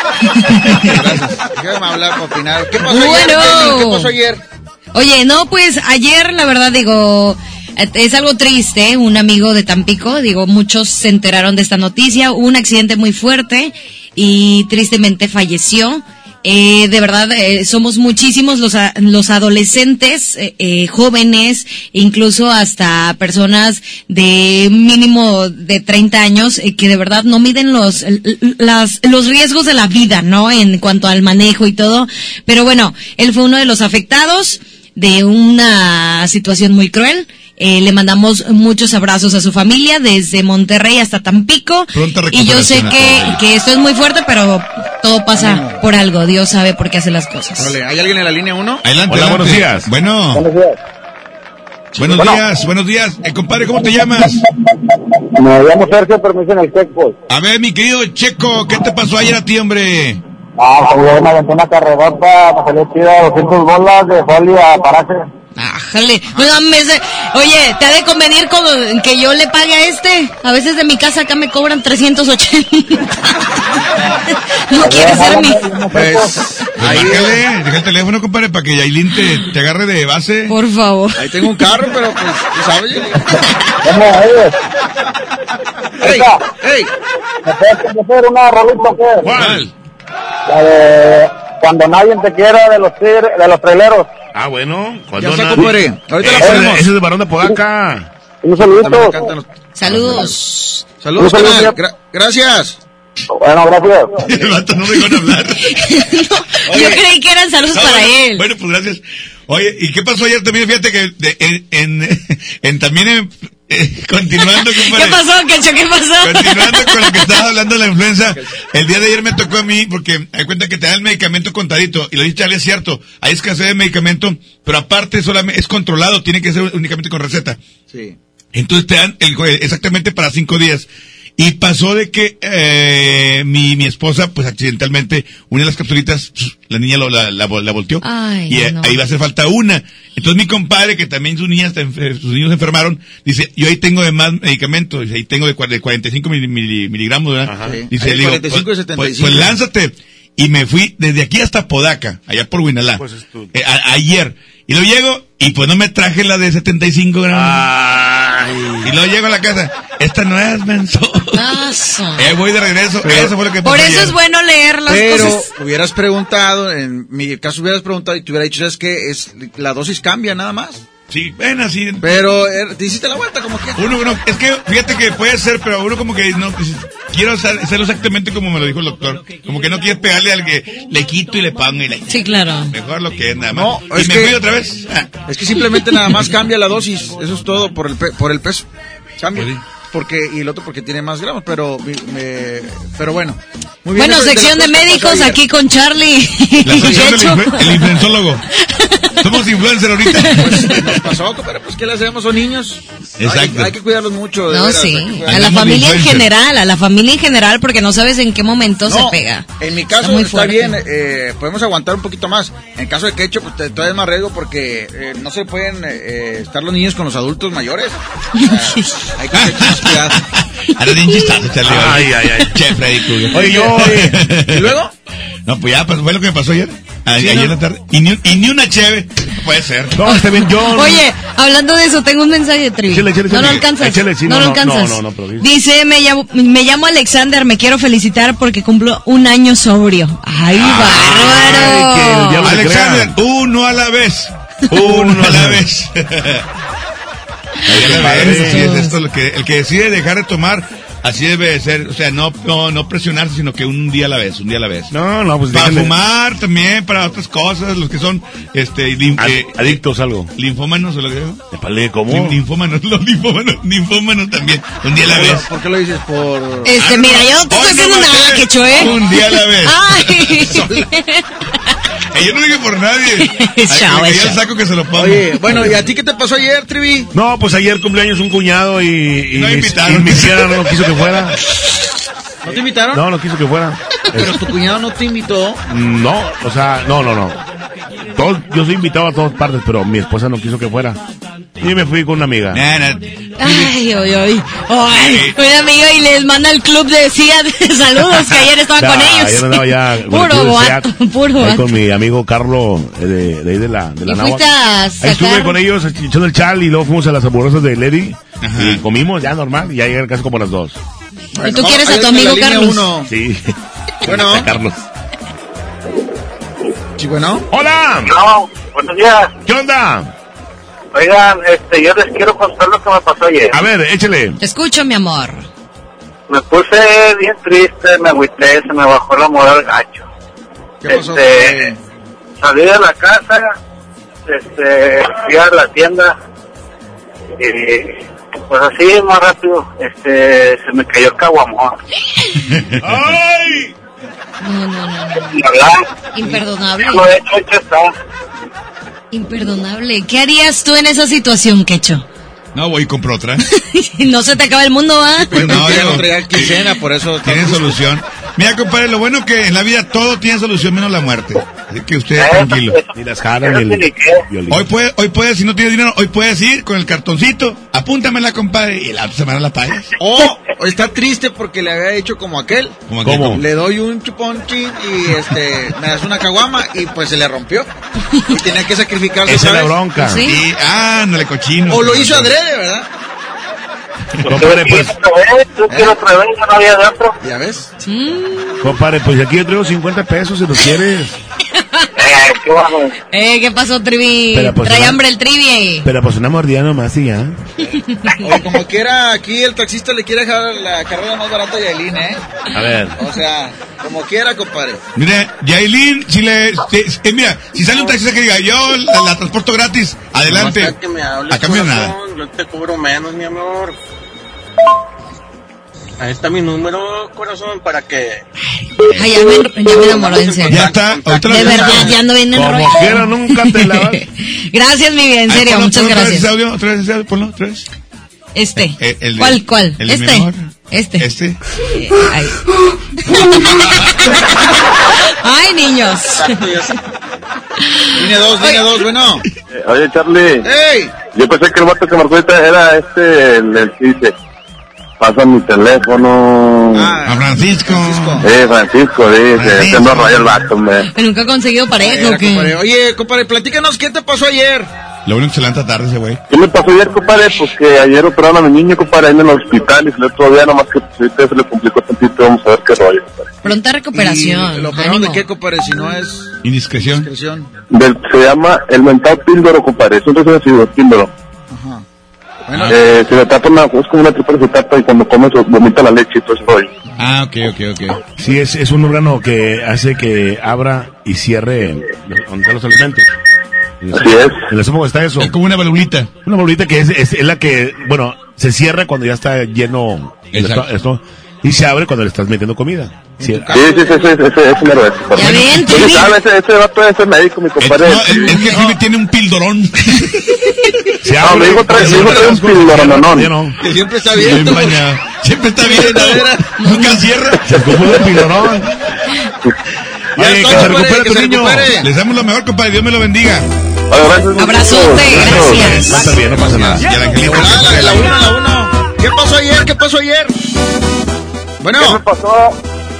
Gracias. Déjame hablar para opinar. ¿Qué pasó ayer? Bueno. ¿Qué pasó ayer? Oye, no, pues ayer la verdad digo, eh, es algo triste, un amigo de Tampico, digo, muchos se enteraron de esta noticia, hubo un accidente muy fuerte y tristemente falleció. Eh, de verdad, eh, somos muchísimos los, a- los adolescentes, eh, eh, jóvenes, incluso hasta personas de mínimo de 30 años, eh, que de verdad no miden los, los riesgos de la vida, ¿no? En cuanto al manejo y todo. Pero bueno, él fue uno de los afectados de una situación muy cruel. Eh, le mandamos muchos abrazos a su familia desde Monterrey hasta Tampico. Pronta Y yo sé que, que esto es muy fuerte, pero todo pasa por algo. Dios sabe por qué hace las cosas. Órale, ¿hay alguien en la línea 1? Adelante, Hola, adelante. buenos días. Bueno. Buenos días. Buenos Bueno. días, buenos días. Eh, compadre, ¿cómo te llamas? Me llamo Sergio, pero me dicen el checkpoint. A ver, mi querido Checo, ¿qué te pasó ayer a ti, hombre? Ah, pues yo me aventé una carrerota, me salió chida, 200 bolas de folio a paraje. Ájale. No mames, eh. Oye, ¿te ha de convenir con que yo le pague a este? A veces de mi casa acá me cobran 380. no quiere ser mi... Pues, Ahí, déjale, deja el teléfono, compadre, para que Yailin te, te agarre de base. Por favor. ahí tengo un carro, pero pues, tú sabes. ¿Cómo es? ¡Ey! ¡Ey! ¿Me puedes hacer una rolita qué? ¿Cuál? La de cuando nadie te quiera de los tigres, de los traileros. Ah, bueno. cuando Ya compadre. Ahorita la Ese- ponemos. Ese es de Barón de Podaca. Un saludito. Saludos. Saludos, canal. Gra- gracias. Bueno, gracias. El vato no me dejó hablar. No, yo creí que eran saludos Ah, para bueno, él. Bueno, pues gracias. Oye, ¿y qué pasó ayer también? Fíjate que de- en, en, en también en- eh, continuando, compadre. ¿Qué pasó, Cacho? ¿Qué pasó? Continuando con lo que estaba hablando de la influenza, el día de ayer me tocó a mí porque hay cuenta que te dan el medicamento contadito y lo dice Charlie es cierto, hay escasez de medicamento, pero aparte solamente es controlado, tiene que ser únicamente con receta. Sí. Entonces te dan el, exactamente para cinco días. Y pasó de que eh, mi, mi esposa, pues accidentalmente, una de las capsulitas, la niña lo- la, la, la volteó. Ay, y eh, no. ahí va a hacer falta una. Entonces mi compadre, que también sus niñas, enfer- sus niños se enfermaron, dice, yo ahí tengo de más medicamentos, dice, ahí tengo de, de 45 mili- mili- miligramos, ¿verdad? Sí. Dice, digo, 45 y pues, 75. pues, pues lánzate. Y me fui desde aquí hasta Podaca, allá por Huinalá, Pues eh, a- ayer. Y luego llego, y pues no me traje la de 75 gramos. Y luego llego a la casa, esta no es menso. Eh, voy de regreso, eso fue lo que pasó Por eso ayer. es bueno leer las Pero cosas. hubieras preguntado, en mi caso hubieras preguntado y te hubiera dicho, ¿sabes qué? Es, la dosis cambia nada más. Sí, ven así. Pero eh, te hiciste la vuelta como que... Uno, uno, es que fíjate que puede ser, pero uno como que no, pues, quiero hacer- hacerlo exactamente como me lo dijo el doctor. Como que no quieres pegarle al que le quito y le pongo y le... Sí, claro. Mejor lo que es nada más. No, y es me que- fui otra vez. Ah, Es que simplemente nada más cambia la dosis. Eso es todo por el, pe- por el peso. Cambia. Porque, y el otro porque tiene más gramos, pero, mi- me- pero bueno. Muy bien, Bueno, sección de médicos aquí con Charlie. La sección del el influencólogo. Somos influencer ahorita. Pues, nos pasó, pero pues ¿qué le hacemos? Son niños. Exacto. Hay, hay que cuidarlos mucho. de No, veras, sí. hay que cuidarlos. A la familia en general, a la familia en general, porque no sabes en qué momento se pega. En mi Está caso muy está, bien, eh, podemos aguantar un poquito más. En caso de Quecho, pues te- todavía es más riesgo porque eh, no se pueden eh, estar los niños con los adultos mayores. O sea, hay que cuidado. Ahora bien chistoso, Charlie. Ay, ay, ay. Che, Freddy Krueger. Oye, yo, ¿Y luego? No, pues ya, pues fue lo que me pasó ayer. A- Sí, ayer ¿no? en la tarde. Y ni, y ni una cheve. Puede ser. No, está bien, yo. Oye, hablando de eso, tengo un mensaje de trivi. Échale, échale, no lo alcanzas. Sí, no, no, lo no, alcanzas. no, no, no, pero dice. Dice, me llamo, me llamo Alexander, me quiero felicitar porque cumplo un año sobrio. ¡Ay, bárbaro! Alexander, uno a la vez. Uno a la vez. Es esto, lo que, el que decide dejar de tomar, así debe de ser, o sea, no, no, no presionarse, sino que un día a la vez, un día a la vez. No, no, pues Para fumar también, para otras cosas, los que son, este, lim- Ad- eh, adictos a algo. linfómanos o lo que ¿cómo? Linfómanos, los linfómanos, linfómanos también, un día a la vez. ¿Por qué lo dices? Por... Este, Ah, mira, no, yo no estoy haciendo nada, ¿eh? Un día a la vez. ¡Ay! Yo no dije por nadie. Chao, el saco que se lo pongo. Oye, bueno, ¿y a ti qué te pasó ayer, Trivi? No, pues ayer cumpleaños un cuñado y, y, No mi- invitaron. y mi suegra no quiso que fuera. ¿No te invitaron? No, no quiso que fuera. Pero tu cuñado no te invitó. No, o sea, no, no, no. Todos, yo soy invitado a todas partes, pero mi esposa no quiso que fuera. Y me fui con una amiga. Nah, nah. Ay, ay, ay. Ay, una amiga y les manda el club de CIA de saludos que ayer estaba con ellos. ayer andaba ya con Puro SEAT, puro vato. con mi amigo Carlos eh, de, de ahí de la, de la Y Náhuac. fuiste a Ahí estuve con ellos echando el chal y luego fuimos a las hamburguesas de Lady Ajá. y comimos ya normal y ya llegan casi como las dos. ¿Y tú quieres a tu amigo Carlos? uno. Sí. Bueno. A Carlos. Sí, bueno. ¡Hola! No, buenos días. ¿Qué onda? Oigan, este, yo les quiero contar lo que me pasó ayer. A ver, échale. Te escucho, mi amor. Me puse bien triste, me agüité, se me bajó la moral gacho. ¿Qué pasó? Este, salí de la casa, este, fui a la tienda Eh, pues así, más rápido, este, se me cayó el caguamón. ¡Ay! No, no, no, no. Imperdonable. Lo he hecho, hecho está. Imperdonable. ¿Qué harías tú en esa situación, Quecho? No, voy y compro otra. no se te acaba el mundo, ¿va? Pues no, yo- no traía quincena, por eso... Tiene solución. Mira, compadre, lo bueno que en la vida todo tiene solución menos la muerte. Así que usted tranquilo. Ni las jaras ni el violín. Hoy puede, hoy puedes, si no tienes dinero, hoy puedes ir con el cartoncito, apúntamela, compadre, y la otra semana la pagas. O está triste porque le había dicho como aquel. Como aquel, ¿Cómo? Le doy un chupón chin y este me das una caguama y pues se le rompió. Y tenía que sacrificarse. Esa es la bronca. Sí. Y, ah, ándale, cochino. O lo hizo adrede, ¿verdad? Compadre, pues, Tú quiero otra vez, no había de otro. ¿Ya ves? compadre, pues aquí yo traigo 50 pesos si los quieres. Eh, qué. Eh, ¿qué pasó, Trivi? Pues, Trae una- hambre el Trivi. Pero pues una mordida nomás y ya. Oye, como quiera, aquí el taxista le quiere dejar la carrera más barata a Yailin, ¿eh? A ver. O sea, como quiera, compadre. Mira, Yailin, si le, si- eh, mira, si sale un taxista que diga, yo la, la transporto gratis, adelante. Nomás que me hables, A cambio nada. Yo te cubro menos, mi amor. Ahí está mi número, corazón, para que... Ay, ya me, ya me enamoró, en serio. Ya está, lo- De verdad, ya ando bien Como enrollado. quiera, nunca te la. Gracias, mi bien, en serio, ponlo, muchas ponlo otra vez gracias. audio, otra vez audio, ponlo otra vez. Este. Eh, el de- ¿Cuál, cuál? el este. Este. Este. Eh, Ay. Ay, niños. Línea 2, línea 2, bueno. Eh, Oye, Charlie. ¡Ey! Yo pensé que el vato que marcó era este, el, el que dice, pasa mi teléfono. A Francisco. Eh, Francisco, dice, Francisco. que no raya el vato. ¿Nunca ha conseguido pareja o qué? compadre. Oye, compadre, platícanos qué te pasó ayer. Lo bueno que se levanta tarde ese güey. ¿Qué me pasó ayer, compadre? Pues que ayer operaron a mi niño, compadre, ahí en el hospital y se le todavía, nomás que pues, ahorita se le complicó tantito, vamos a ver qué rollo, compadre. Pronta recuperación. ¿Y ¿Lo operaron de qué, compadre? Si no es Indiscreción. discreción. Del- se llama el mentado píldoro, compadre, es un nacido, píldoro. Bueno, Eh, se le tapa una, es como una se tapa y cuando come se vomita la leche y todo rollo. Ah, ok, ok, ok. Sí, es, es un órgano que hace que abra y cierre donde están los alimentos. Así es. En el estómago está eso. Es como una valvulita. Una bolita que es, es, es la que, bueno, se cierra cuando ya está lleno el Exacto. esto, y se abre cuando le estás metiendo comida. Sí, Sí, sí, sí, ese, es. Ya ven, Pues. ¿sabe? Ese, ese vato es el médico, mi compadre. no, el, el que Trivi tiene un pildorón. se No, me dijo trae, un no, no. no. que siempre está bañado. Siempre está bien, la vera. Nunca cierra. Se escupó el Oye, está, que se recupere tu niño. Les damos lo mejor, compadre. Dios me lo bendiga. Abrazote, gracias. Va a estar bien, no pasa nada. Y. Ah, la, la uno, la uno. ¿Qué pasó ayer? ¿Qué pasó ayer? ¿Qué me Bueno, pasó?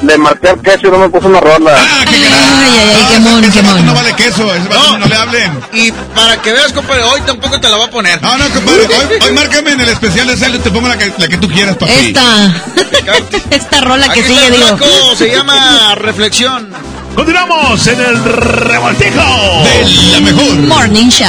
Le marqué al queso y no me puso una rola. Ah, qué Ay, carajo. ay, ay, qué ese- mon, ese qué vato mon. no vale queso. Vato No. no le hablen. y para que veas, compadre, hoy tampoco te la va a poner. No, no, compadre. Hoy, hoy márcame en el especial de Celio. Te pongo la que, la que tú quieras, papi. Esta. Esta rola Aquí que está sigue, el digo. se llama Reflexión. Continuamos en el revoltijo. De la mejor. Morning Show.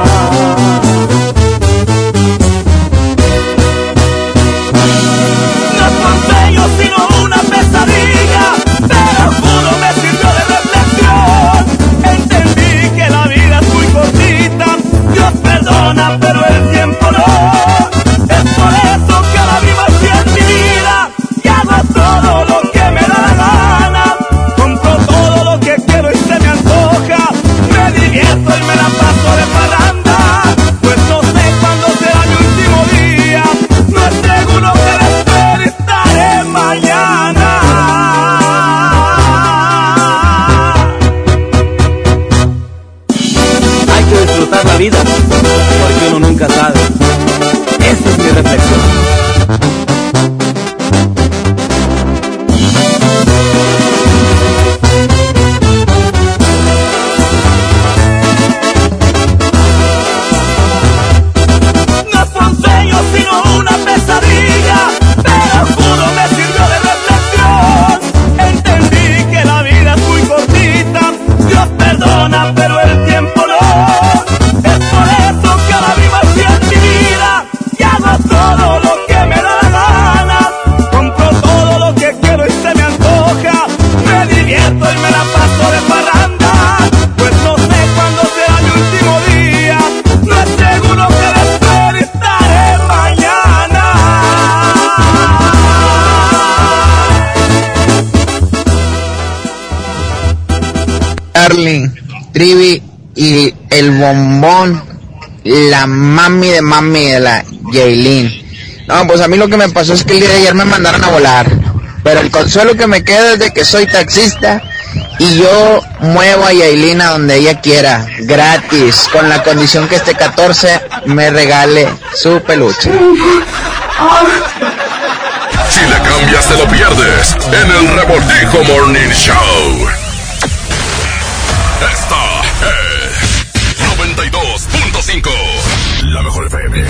Bombón, la mami de mami de la Jailin. No, pues a mí lo que me pasó es que el día de ayer me mandaron a volar. Pero el consuelo que me queda es de que soy taxista y yo muevo a Yailin a donde ella quiera, gratis, con la condición que este 14 me regale su peluche. Si le cambias te lo pierdes en el Revoltijo Morning Show.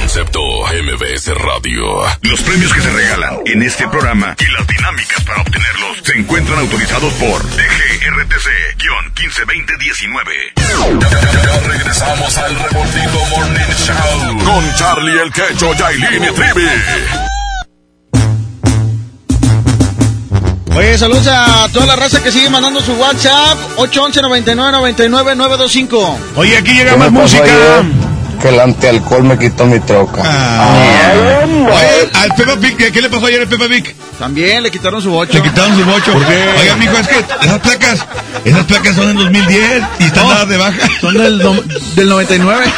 Concepto MBS Radio. Los premios que se regalan en este programa y las dinámicas para obtenerlos se encuentran autorizados por DGRTC-152019. Ya regresamos al Revoltijo Morning Show con Charlie el Quecho, Yailin y Trivi. Oye, saludos a toda la raza que sigue mandando su WhatsApp 811 99 99 925. Oye, aquí llega ¿Qué más música. Que el antialcohol me quitó mi troca. Oye, al Peppa Pig, ¿qué, le pasó ayer al Peppa Pig? También le quitaron su bocho. Le quitaron su bocho. ¿Por qué? Oiga, mijo, es que esas placas, esas placas son del 2010 y están dadas de baja. Son del, no- del 99.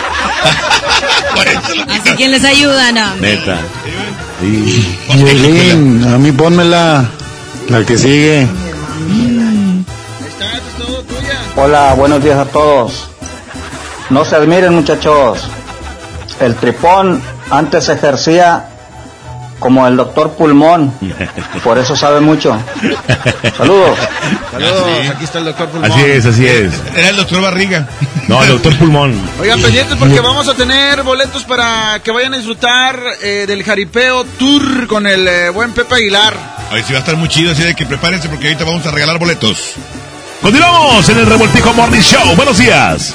Así que les ayuda, no. Neta. Violín, a mí pónmela. La que sigue. Hola, buenos días a todos. No se admiren muchachos. El tripón antes ejercía como el doctor Pulmón. Por eso sabe mucho. Saludos. Saludos, aquí está el doctor Pulmón. Así es, así es. Era el doctor Barriga. No, el doctor Pulmón. Oigan, pendientes porque vamos a tener boletos para que vayan a disfrutar eh, del Jaripeo Tour con el eh, buen Pepe Aguilar. Hoy sí va a estar muy chido, así de que prepárense porque ahorita vamos a regalar boletos. Continuamos en el Revoltijo Morning Show. Buenos días.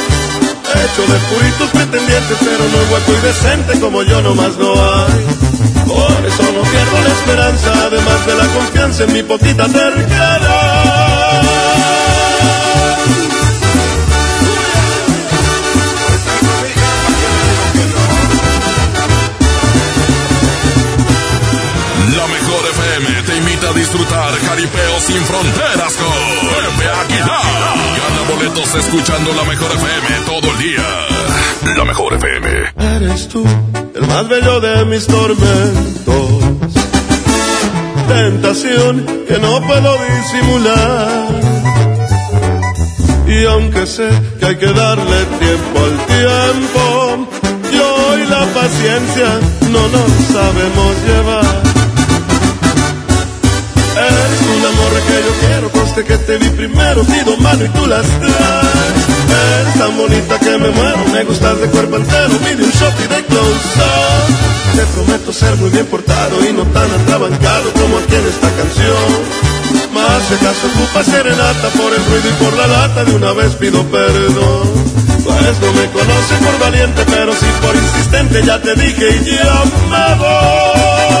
Hecho de puritos pretendientes, pero no guapo y decente como yo nomás no hay. Por eso no pierdo la esperanza, además de la confianza en mi poquita terquedad. Disfrutar Jaripeo sin fronteras con Pepe Aguilar. Gana boletos escuchando la mejor FM todo el día. La mejor FM. Eres tú el más bello de mis tormentos. Tentación que no puedo disimular. Y aunque sé que hay que darle tiempo al tiempo, yo y la paciencia no nos sabemos llevar. Que yo quiero, conste que te vi primero, pido mano y tú las traes. Eres tan bonita que me muero, me gustas de cuerpo entero, mide un shot y de close. Te prometo ser muy bien portado y no tan atrabancado como aquí en esta canción. Más si acaso ocupa serenata por el ruido y por la lata, de una vez pido perdón. Pues no me conoces por valiente, pero sí por insistente, ya te dije y ya me voy.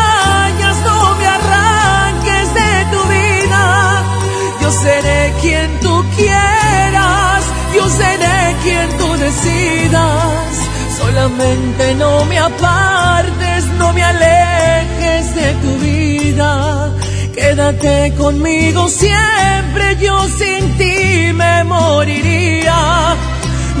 Yo seré quien tú quieras, yo seré quien tú decidas. Solamente no me apartes, no me alejes de tu vida. Quédate conmigo siempre, yo sin ti me moriría.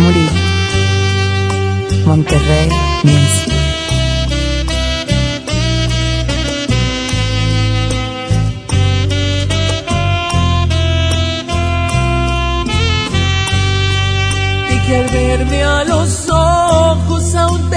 Murillo, Monterrey Music. y que al verme a los ojos aún te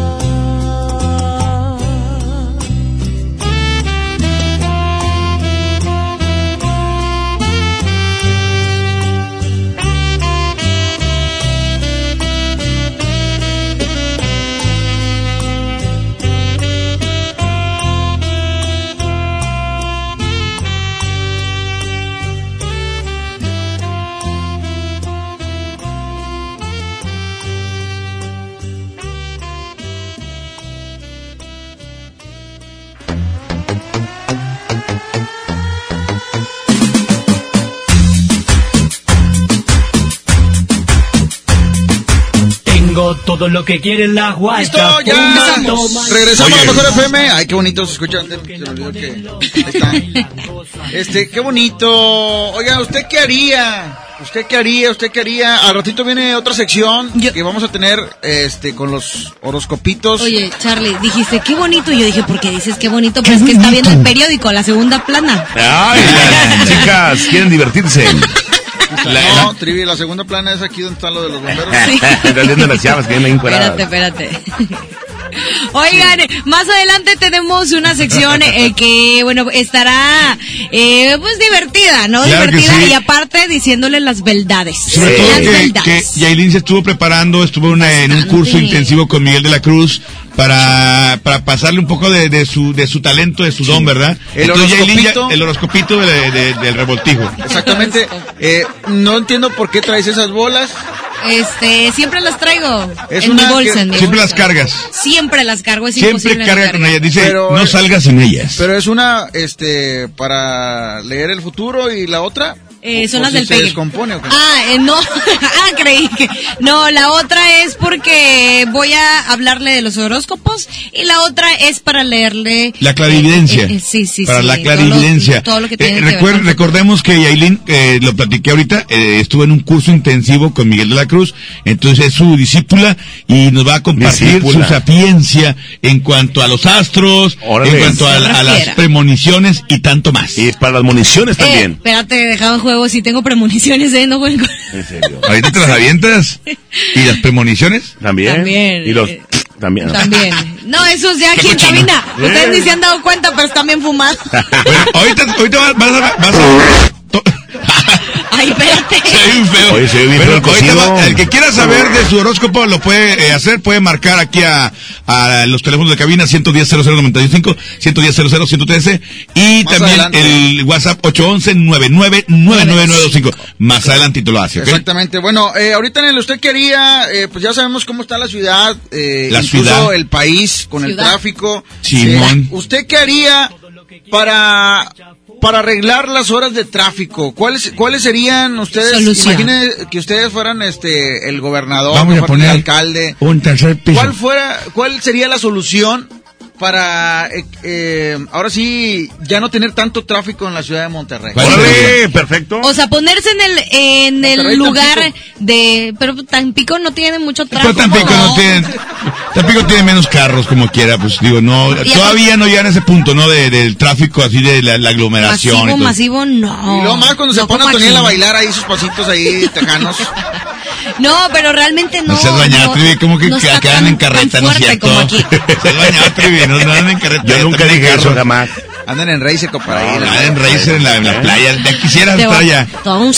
Todo lo que quiere la guacha. ¡Listo! ¡Ya! Regresamos a Mejor FM. Ay, qué bonito se escucha. Se me olvidó que... Ahí está. Este, qué bonito. Oiga, ¿usted qué haría? ¿Usted qué haría? ¿Usted qué haría? Al ratito viene otra sección que vamos a tener este con los horoscopitos. Oye, Charlie, dijiste qué bonito. y Yo dije, ¿por qué dices qué bonito? Pues es que está viendo el periódico, la segunda plana. Ay, chicas, quieren divertirse. no, Trivi, la segunda plana es aquí donde están lo de los bomberos. Están viendo las llamas que vienen encueradas. Espérate, espérate. Oigan, más adelante tenemos una sección eh, que, bueno, estará eh, pues divertida, ¿no? Claro divertida sí. y aparte diciéndole las verdades. Sobre todo las que, verdades. que Yailin se estuvo preparando, estuvo en una- en un curso intensivo con Miguel de la Cruz para, para pasarle un poco de, de su de su talento, de su don, ¿verdad? El ya- horoscopito. el horoscopito de- de- del revoltijo. Exactamente. Eh, no entiendo por qué traes esas bolas. Este, siempre las traigo Es en una mi bolsa. que- en mi siempre bolsa. las cargas. Siempre las cargo, es Siempre imposible. no carga con ellas. Dice, Pero- no salgas sin ellas. Pero es una, este, para leer el futuro y la otra. Eh, ¿O- son o las si del se pegue. descompone o qué? Ah, eh, no, ah, creí que, no, la otra es porque voy a hablarle de los horóscopos y la otra es para leerle. La clarividencia. eh, eh, sí, sí, Para sí, la todo lo- clarividencia. Todo lo, que Eh, tiene que ver recordemos que Yailin, eh, lo platiqué ahorita, eh, estuvo en un curso intensivo con Miguel de la Cruz, entonces es su discípula y nos va a compartir Discípula. su sapiencia en cuanto a los astros, Órale. en cuanto a, las premoniciones y tanto más. Y para las municiones Eh, también. espérate, dejaba en juego si tengo premoniciones, eh, no juego. En serio. Ahorita te las avientas. ¿Y las premoniciones? También. También, Y los. eh, También. También. No, esos ya aquí en cochino. cabina. Ustedes Eh. ni se han dado cuenta, pero están bien fumados. Bueno, ahorita, ahorita vas, vas a... Vas a Ay, espérate. Se ve feo. Oye, se ve feo el ahorita cocido. el que quiera saber de su horóscopo lo puede eh, hacer, puede marcar aquí a, a los teléfonos de cabina 110 0095, 110 113 y Más también adelante. el WhatsApp 811 999925. Más adelantito lo hace, ¿ok? Exactamente. Bueno, eh, ahorita en el usted quería, eh, pues ya sabemos cómo está la ciudad, eh, La incluso ciudad. el país con el tráfico. Simón. Eh, ¿Usted qué haría para para arreglar las horas de tráfico? ¿Cuáles cuáles serían ustedes? Solución. Imagine que ustedes fueran este el gobernador, Vamos a poner el alcalde. un tercer piso. ¿Cuál fuera cuál sería la solución para eh, eh, ahora sí ya no tener tanto tráfico en la ciudad de Monterrey? ¿Cuál Órale, perfecto. O sea, ponerse en el en Monterrey, el lugar Tampico. de pero Tampico no tiene mucho Pero tráfico. Tampico no tiene, Tampico tiene menos carros como quiera, pues digo, no, Y todavía no llegan a ese punto, ¿no? De, del tráfico así de la, la aglomeración. Masivo, masivo, no. Y luego más cuando se No pone a aquí. bailar ahí sus pasitos ahí tejanos. No, pero realmente no. No seas bañado, no, Trivi, como que no quedan tan- en carreta, tan ¿no es cierto? como aquí. Seas bañado, Trivi, no no andan en carreta. Yo nunca dije eso jamás. Andan en racer para ahí. Andan en racer en la, en la playa, ya quisieras estar allá. dar un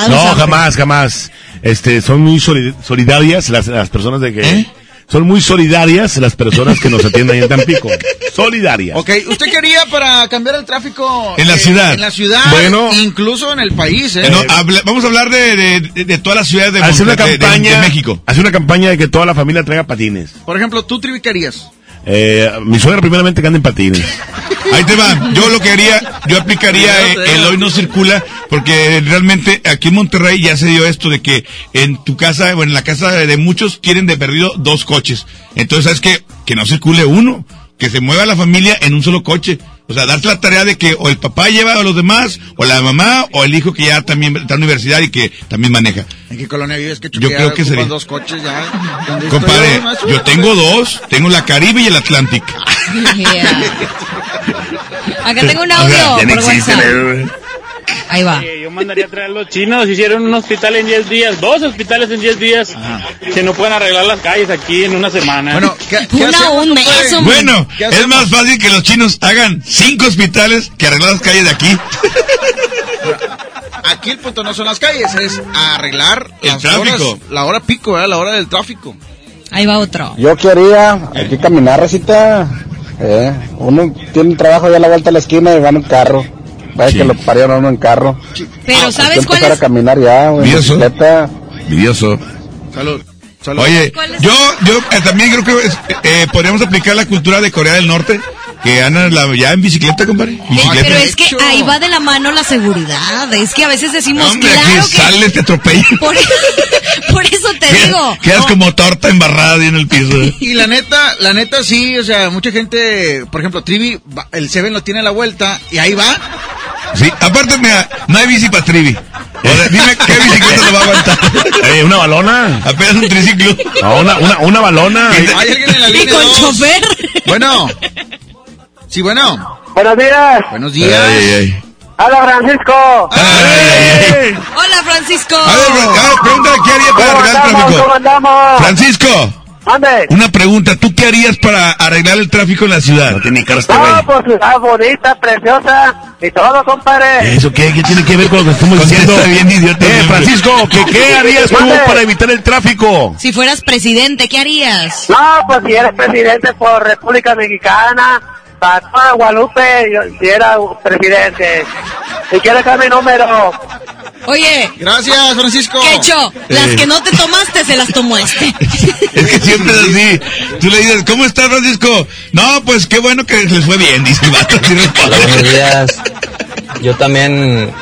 dar un No, zape. jamás, jamás. Este, son muy soli- solidarias las, las personas de que... ¿Eh? Son muy solidarias las personas que nos atienden ahí en Tampico. Solidarias. Ok, ¿usted quería para cambiar el tráfico? En la ciudad. En la ciudad, Bueno. incluso en el país, ¿eh? Eh, no, habla- vamos a hablar de, de, de, de todas las ciudades de, una de- de- campaña, de México. hace una campaña de que toda la familia traiga patines. Por ejemplo, ¿tú, Trivi, qué harías? Eh, mi suegra primeramente que anda en patines. Ahí te va. Yo lo que haría, yo aplicaría eh, el hoy no circula, porque realmente aquí en Monterrey ya se dio esto de que en tu casa o en la casa de muchos quieren de perdido dos coches. Entonces, ¿sabes qué? Que no circule uno, que se mueva la familia en un solo coche. O sea, darte la tarea de que o el papá lleva a los demás, o la mamá, o el hijo que ya también está en la universidad y que también maneja. ¿En qué colonia vives? Que Yo creo que sería- dos coches ya. ¿Dónde estoy Compadre, yo tengo dos, tengo la Caribe y el Atlantic. Acá tengo un O audio sea, ya no por existe, WhatsApp. Eh. Ahí va. Eh, Yo mandaría a traer los chinos, hicieron un hospital en 10 días, dos hospitales en 10 días, que no pueden arreglar las calles aquí en una semana. Bueno, ¿qué, qué Una, hacemos, un mes, hombre. Bueno, ¿Qué es más fácil que los chinos hagan cinco hospitales que arreglar las calles de aquí. Aquí el punto no son las calles, es arreglar El las tráfico. horas, la hora pico, ¿verdad? La hora del tráfico. Ahí va otro. Yo quería aquí caminar, recita. Eh, uno tiene un trabajo ya a la vuelta de la esquina y va en un carro. Vaya Sí. que lo parieron a uno en carro. Pero Hay que ¿sabes cuál es? a caminar ya, güey. Envidioso. Salud. Salud. Oye, yo, yo eh, también creo que es- eh, podríamos aplicar la cultura de Corea del Norte, que andan la- ya en bicicleta, compadre. Eh, Bicicleta. pero es que ahí va de la mano la seguridad. Es que a veces decimos, Hombre, claro aquí que... sales, te atropellan. Por, por eso te digo. Quedas como torta embarrada ahí en el piso. Y la neta, la neta sí, o sea, mucha gente, por ejemplo, Trivi, va- el Seven lo tiene a la vuelta y ahí va. Sí, aparte, mira, no hay bici para trivi. Dime qué bicicleta lo va a aguantar. Eh, una balona. Apenas un triciclo. No, una, una, una balona. Hay alguien en la Y línea con dos. chofer. Bueno. Sí, bueno. Buenos días. Buenos días. Ay, ay, Hola, Francisco. ay. Ay, ay, ay. Hola, Francisco. A ver, a ver, pregúntale qué haría para ¿Cómo arreglar el tráfico. andamos? Francisco, Ande. una pregunta. ¿Tú qué harías para arreglar el tráfico en la ciudad? No tiene cara este No, pues ciudad bonita, preciosa y todo, compadre. ¿Eso qué, qué tiene que ver con lo que estamos diciendo? Bien, idiota. Eh, Francisco, ¿qué, ¿qué harías tú Mande. para evitar el tráfico? Si fueras presidente, ¿qué harías? No, pues si eres presidente por República Mexicana, para toda Guadalupe, yo, si era presidente. Si quieres dar mi número, Oye. Gracias, Francisco. Quecho, las Eh. que no te tomaste se las tomó este. Es que siempre es así. Tú le dices, ¿cómo estás, Francisco? No, pues qué bueno que les fue bien, dice el vato. Hola, buenos días. Yo también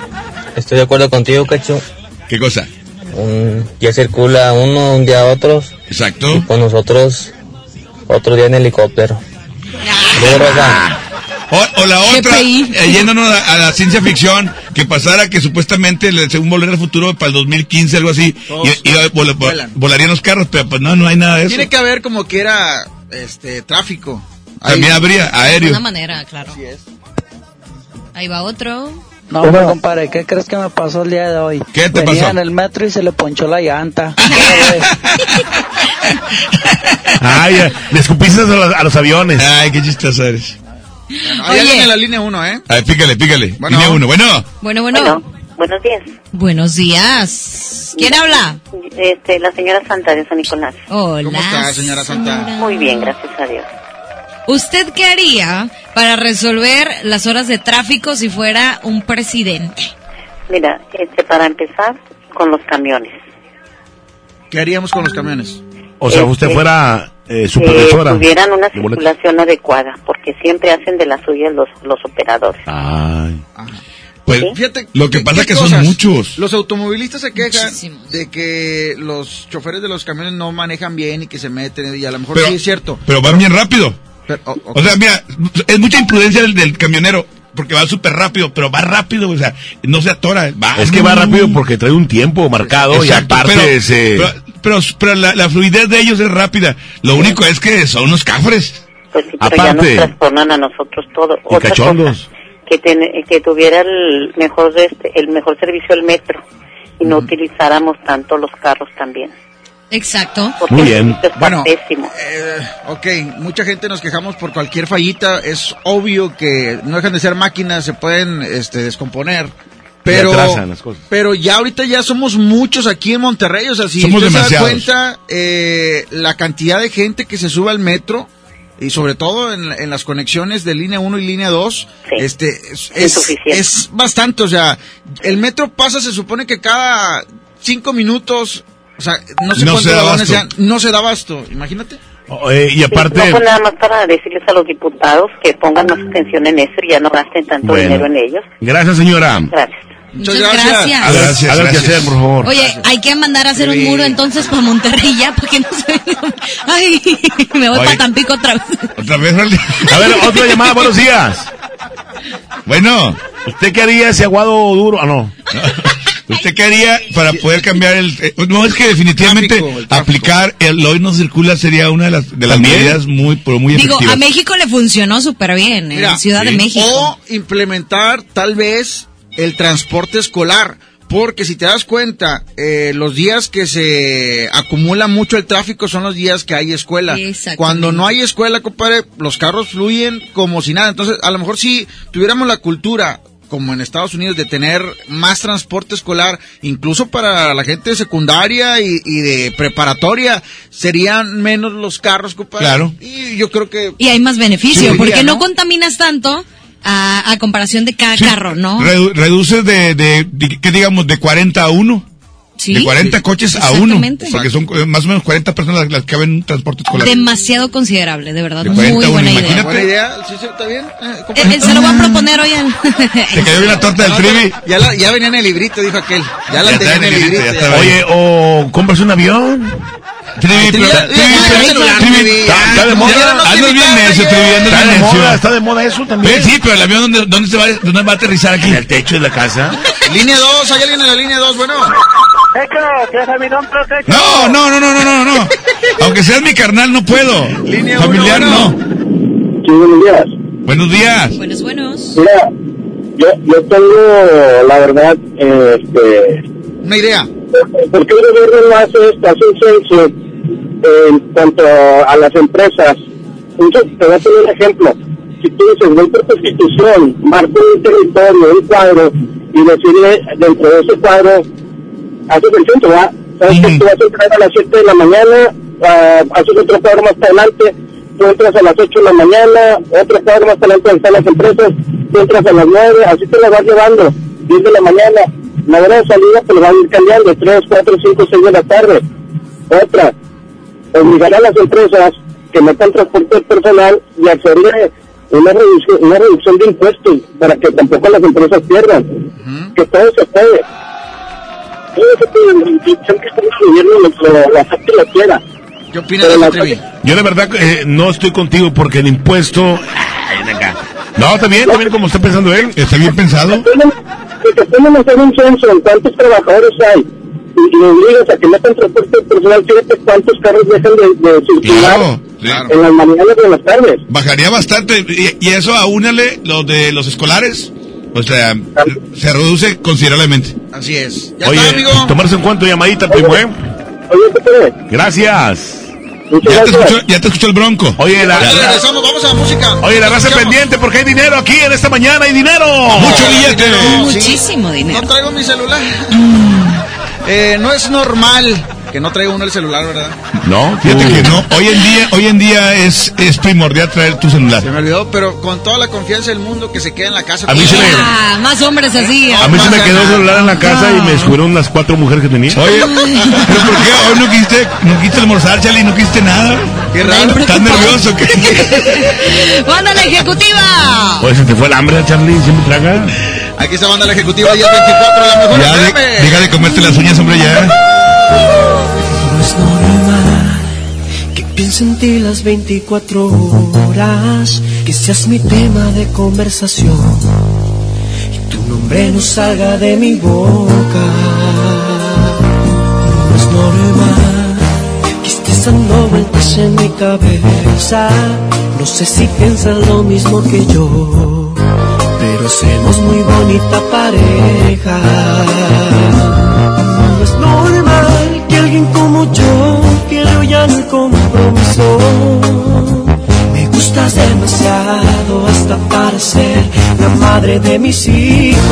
estoy de acuerdo contigo, Cacho. ¿Qué cosa? Un, ya circula uno un día a otros. Exacto. Y con nosotros otro día en helicóptero. Rosa, O, o la otra, eh, yéndonos a, a la ciencia ficción, que pasara que supuestamente, según Volver al Futuro, para el 2015, algo así, y- iba- vol- volarían los carros, pero pues no, no hay nada de eso. Tiene que haber como que era este tráfico. También habría De aéreo. alguna manera, claro. Ahí va otro. No, hombre, compadre, ¿qué crees que me pasó el día de hoy? ¿Qué te Venía pasó? en el metro y se le ponchó la llanta. Ay, ya, le escupiste a los, a los aviones. Ay, qué chistoso eres. Hay alguien en la línea 1, ¿eh? A ver, pícale, pícale. Bueno. Línea uno, bueno. Bueno, bueno. Buenos días. Buenos días. ¿Quién habla? Este, la señora Santa de San Nicolás. Hola. ¿Cómo está, señora Santa? Muy bien, gracias a Dios. ¿Usted qué haría para resolver las horas de tráfico si fuera un presidente? Mira, este, para empezar, con los camiones. ¿Qué haríamos con los camiones? O sea, usted Este, fuera eh, Que supervisora. tuvieran una circulación adecuada, porque siempre hacen de las suyas los, los operadores. Ay. Pues, Fíjate, lo que pasa ¿qué que son muchos. Los automovilistas se quejan de que los choferes de los camiones no manejan bien y que se meten y a lo mejor Pero- sí es cierto. Pero van bien rápido. Pero, o- O sea, mira, es mucha imprudencia del, del camionero, porque va súper rápido, pero va rápido, o sea, no se atora. Va Es que va rápido porque trae un tiempo marcado y aparte pero, se... pero, pero, pero la, la fluidez de ellos es rápida. Lo único es que son unos cafres. Pues sí, pero ya nos trastornan a nosotros todo. Y Otra cachondos. cosa, que, ten- que tuviera el mejor, este, el mejor servicio el metro y no utilizáramos tanto los carros también. Exacto. Porque Muy el bien. servicio está Bueno, pésimo. eh, ok, mucha gente nos quejamos por cualquier fallita. Es obvio que no dejan de ser máquinas, se pueden este, descomponer. Pero, atrasan las cosas. pero ya ahorita ya somos muchos aquí en Monterrey. O sea, si Somos usted se da demasiados. cuenta eh, la cantidad de gente que se sube al metro y sobre todo en, en las conexiones de línea 1 y línea 2, este, es, es, es bastante. O sea, el metro pasa, se supone que cada cinco minutos, o sea, no sé No cuántos se da vagones abasto. sean, no se da abasto, imagínate. eh, y aparte... No, pues nada más para decirles a los diputados que pongan más atención en eso y ya no gasten tanto Bueno. dinero en ellos. Gracias, señora. Gracias. Muchas Muchas gracias. gracias. A ver, Gracias, a ver qué gracias. hacer, por favor. Oye, hay que mandar a hacer un muro entonces para Monterrey ya, porque no se Ay, me voy Oye. para Tampico otra vez. Otra vez. A ver, otra llamada, buenos días. Bueno, ¿Usted qué haría si aguado duro? Ah, no. ¿usted qué haría para poder cambiar el... eh, no, es que definitivamente Tráfico, el tráfico. aplicar el hoy no circula sería una de las, de las medidas muy, pero muy Digo, efectivas. a México le funcionó súper bien, Mira, en Ciudad de. México. O implementar tal vez el transporte escolar. Porque si te das cuenta, eh, los días que se acumula mucho el tráfico son los días que hay escuela. Cuando no hay escuela, compadre, los carros fluyen como si nada. Entonces, a lo mejor si tuviéramos la cultura, como en Estados Unidos, de tener más transporte escolar, incluso para la gente de secundaria y, y de preparatoria, serían menos los carros, compadre. Claro. Y yo creo que... Y hay más beneficio, Sí, porque ¿no? contaminas tanto a, a comparación de cada Sí, carro, ¿no? redu- reduces de, de, de- ¿qué digamos? De 40 a 1. Sí. De 40 coches a 1. Exactamente. Porque son más o menos 40 personas las, que caben en un transporte escolar. Demasiado considerable, de verdad. De Muy 40 a buena uno, idea. imagínate. Buena idea, ¿sí, sí, está bien? Eh, Eh, compadre. eh, se lo voy a proponer hoy al... Te cayó bien la torta del No, trivi. Ya, la- ya venía en el librito, dijo aquel. Ya la Ya tenía en el en librito. librito, ya ya. Oye, o compras un avión. Trivi, está- de moda. Andas bien necio. Trivi, Está de moda, eso también. Sí, pero el avión, ¿dónde, dónde, se va, ¿dónde va a aterrizar aquí? En el techo de la casa. Línea 2, hay alguien en la línea 2, bueno. No, no, no, no, no, no, no. Aunque seas mi carnal, no puedo. Línea Familiar, uno, no. Sí, buenos días. Buenos días. Buenos, buenos. Mira, yo, yo tengo, la verdad, eh, este, Una idea. ¿Por qué el gobierno no hace esto? Hace un censo en cuanto a las empresas. Entonces, te voy a poner un ejemplo. Si tú dices, voy por constitución, marco un territorio, un cuadro, y decirle dentro de ese cuadro, haces el censo, ¿verdad? Sabes que tú vas a entrar a las 7 de la mañana, ah, haces otro cuadro más adelante, tú entras a las 8 de la mañana, otro cuadro más adelante donde están las empresas, tú entras a las 9, así te la vas llevando, 10 de la mañana, la hora de salida pues lo van a ir cambiando, 3, 4, 5, 6 de la tarde. Otra, obligar a las empresas que metan transporte personal y hacerle una reducción, una reducción de impuestos para que tampoco las empresas pierdan. Que todo se puede. Todo se puede, la intención que está en el gobierno lo, lo, lo acepte lo quiera. ¿Qué opinas de la? Yo de verdad eh, no estoy contigo porque el impuesto... Ay, venga. No, está bien, está bien como está pensando él. Está bien pensado. Si te ponen a hacer un censo en cuántos trabajadores hay y, y obligas a que metan transporte personal, fíjate cuántos carros dejan de, de circular Claro, en las mañanas y en las tardes. Bajaría bastante. Y, y eso aúnale lo de los escolares. O sea, se reduce considerablemente. Así es. Ya Oye, está, amigo. tomarse en cuenta llamadita, primo, ¿eh? Oye, ¿qué? Gracias. Ya te escuchó, ya te escuchó el bronco. Oye, la, Ya regresamos, vamos a la música. oye, la raza pendiente porque hay dinero aquí en esta mañana, hay dinero. Mucho billete. Muchísimo dinero. No traigo mi celular. Eh, no es normal que no traiga uno el celular, ¿verdad? No, Fíjate que no. Hoy en día, hoy en día es, es primordial traer tu celular. Se me olvidó, pero con toda la confianza del mundo que se queda en la casa. A mí se me- Ah, más hombres así. A mí se me quedó el celular en la casa y me descubrieron las cuatro mujeres que tenía. Oye, ¿pero por qué hoy no quisiste, no quisiste almorzar, Charlie? ¿No quisiste nada? Qué raro. ¿Estás nervioso? ¿Qué? ¡Mándale ejecutiva! Oye, se te fue el hambre, Charlie, siempre traga. Aquí está banda la ejecutiva 1024, la mejor Ya, de- deja de comerte las uñas, hombre, ya. Es normal que piense en ti las 24 horas, que seas mi tema de conversación y tu nombre no salga de mi boca. No es normal que estés dando vueltas en mi cabeza, no sé si piensas lo mismo que yo, pero somos muy bonita pareja. Como yo quiera ya el compromiso. Me gustas demasiado hasta parecer la madre de mis hijos.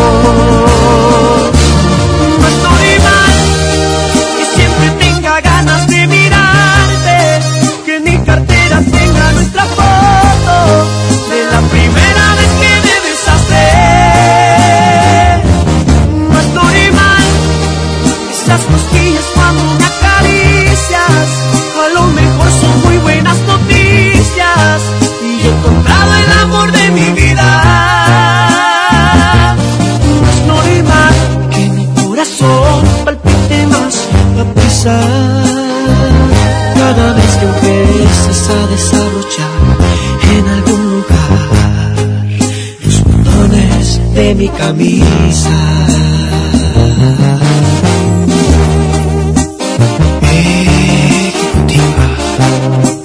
No que siempre tenga ganas de mirarte, que mi cartera tenga nuestra foto de la primera vez que me besaste. No es normal esas cosquillas cada vez que empiezas a desabrochar en algún lugar los botones de mi camisa. No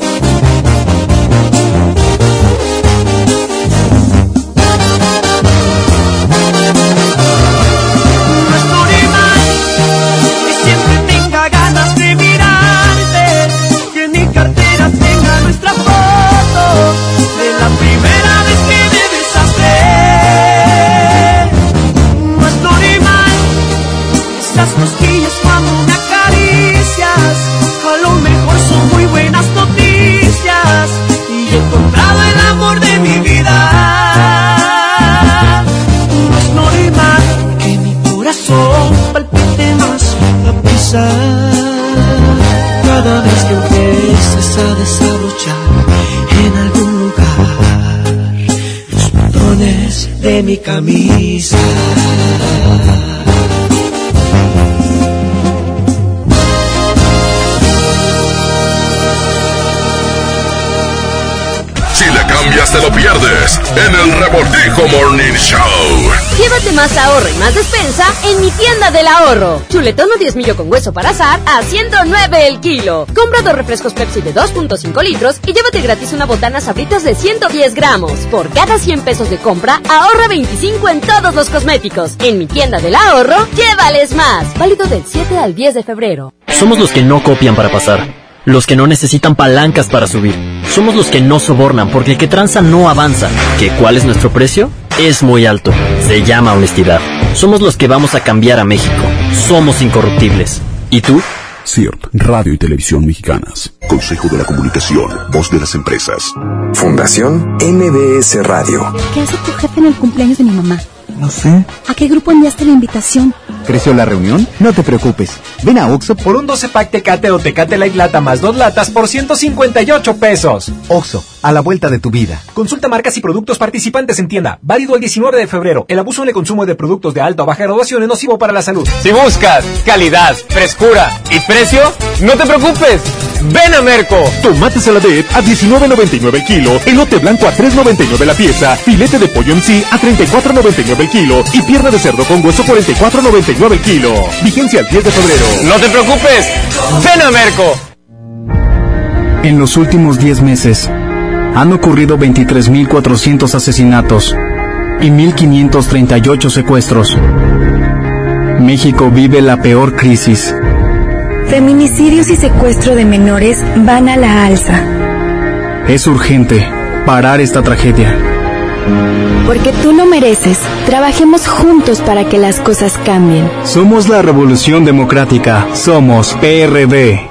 de Show. Llévate más ahorro y más despensa en mi tienda del ahorro. Chuletón o 10 millo con hueso para azar a 109 el kilo. Compra dos refrescos Pepsi de 2.5 litros y llévate gratis una botana sabritas de 110 gramos. Por cada 100 pesos de compra, ahorra 25 en todos los cosméticos. En mi tienda del ahorro, llévales más. Válido del 7 al 10 de febrero. Somos los que no copian para pasar. Los que no necesitan palancas para subir. Somos los que no sobornan porque el que tranza no avanza. ¿Que cuál es nuestro precio? Es muy alto. Se llama honestidad. Somos los que vamos a cambiar a México. Somos incorruptibles. ¿Y tú? CIRT, Radio y Televisión Mexicanas. Consejo de la Comunicación, Voz de las Empresas. Fundación MBS Radio. ¿Qué hace tu jefe en el cumpleaños de mi mamá? No sé. ¿A qué grupo enviaste la invitación? ¿Creció la reunión? No te preocupes. Ven a Oxo por un 12 pack Tecate o Tecate Light Lata más dos latas por 158 pesos. Oxo, a la vuelta de tu vida. Consulta marcas y productos participantes en tienda. Válido el 19 de febrero. El abuso en el consumo de productos de alta o baja graduación es nocivo para la salud. Si buscas calidad, frescura y precio, no te preocupes. Ven a Merco. Tomate saladet a 19.99 el kilo, elote blanco a 3.99 la pieza, filete de pollo en sí a 34.99 el kilo y pierna de cerdo con hueso 44.99 el kilo. Vigencia el 10 de febrero. No te preocupes. Ven a Merco. En los últimos 10 meses han ocurrido 23.400 asesinatos y 1.538 secuestros. México vive la peor crisis. Feminicidios y secuestro de menores van a la alza. Es urgente parar esta tragedia. Porque tú lo mereces. Trabajemos juntos para que las cosas cambien. Somos la Revolución Democrática. Somos PRD.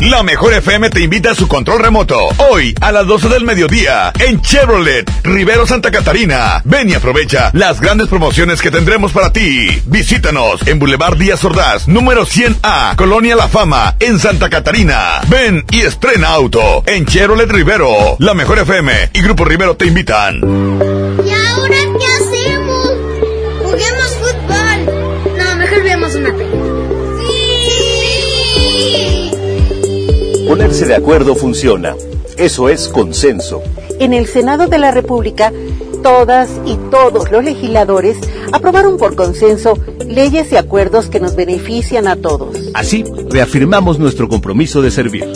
La mejor FM te invita a su control remoto. Hoy a las 12 del mediodía en Chevrolet, Rivero Santa Catarina. Ven y aprovecha las grandes promociones que tendremos para ti. Visítanos en Boulevard Díaz Ordaz, número 100A, Colonia La Fama, en Santa Catarina. Ven y estrena auto en Chevrolet Rivero. La mejor FM y Grupo Rivero te invitan. Ponerse de acuerdo funciona. Eso es consenso. En el Senado de la República, todas y todos los legisladores aprobaron por consenso leyes y acuerdos que nos benefician a todos. Así, reafirmamos nuestro compromiso de servir.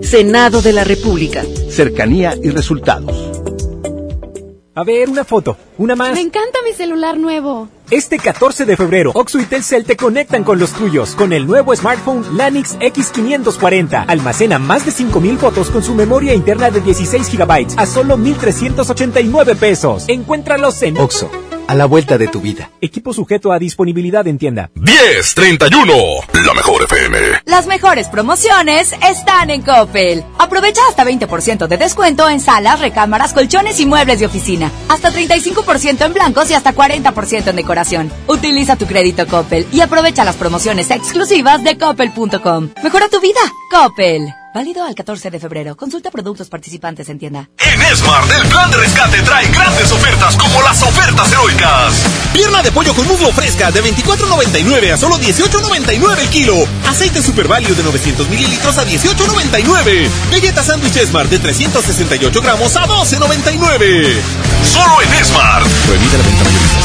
Senado de la República. Cercanía y resultados. A ver, una foto. Una más. Me encanta mi celular nuevo. Este 14 de febrero, Oxo y Telcel te conectan con los tuyos con el nuevo smartphone Lanix X540. Almacena más de 5000 fotos con su memoria interna de 16 GB a solo 1389 pesos. Encuéntralos en Oxo, a la vuelta de tu vida. Equipo sujeto a disponibilidad en tienda. 1031, la mejor FM. Las mejores promociones están en Coppel. Aprovecha hasta 20% de descuento en salas, recámaras, colchones y muebles de oficina. Hasta 35% en blancos y hasta 40% en decoración. Utiliza tu crédito Coppel y aprovecha las promociones exclusivas de coppel.com. Mejora tu vida, Coppel. Válido al 14 de febrero. Consulta productos participantes en tienda. En Smart, el plan de rescate trae grandes ofertas como las ofertas heroicas. Pierna de pollo con muslo fresca de 24.99 a solo 18.99 el kilo. Aceite Super Value de 900 mililitros a 18.99. Galleta sándwich Smart de 368 gramos a 12.99. Solo en Smart. Prohibida la venta mayorista.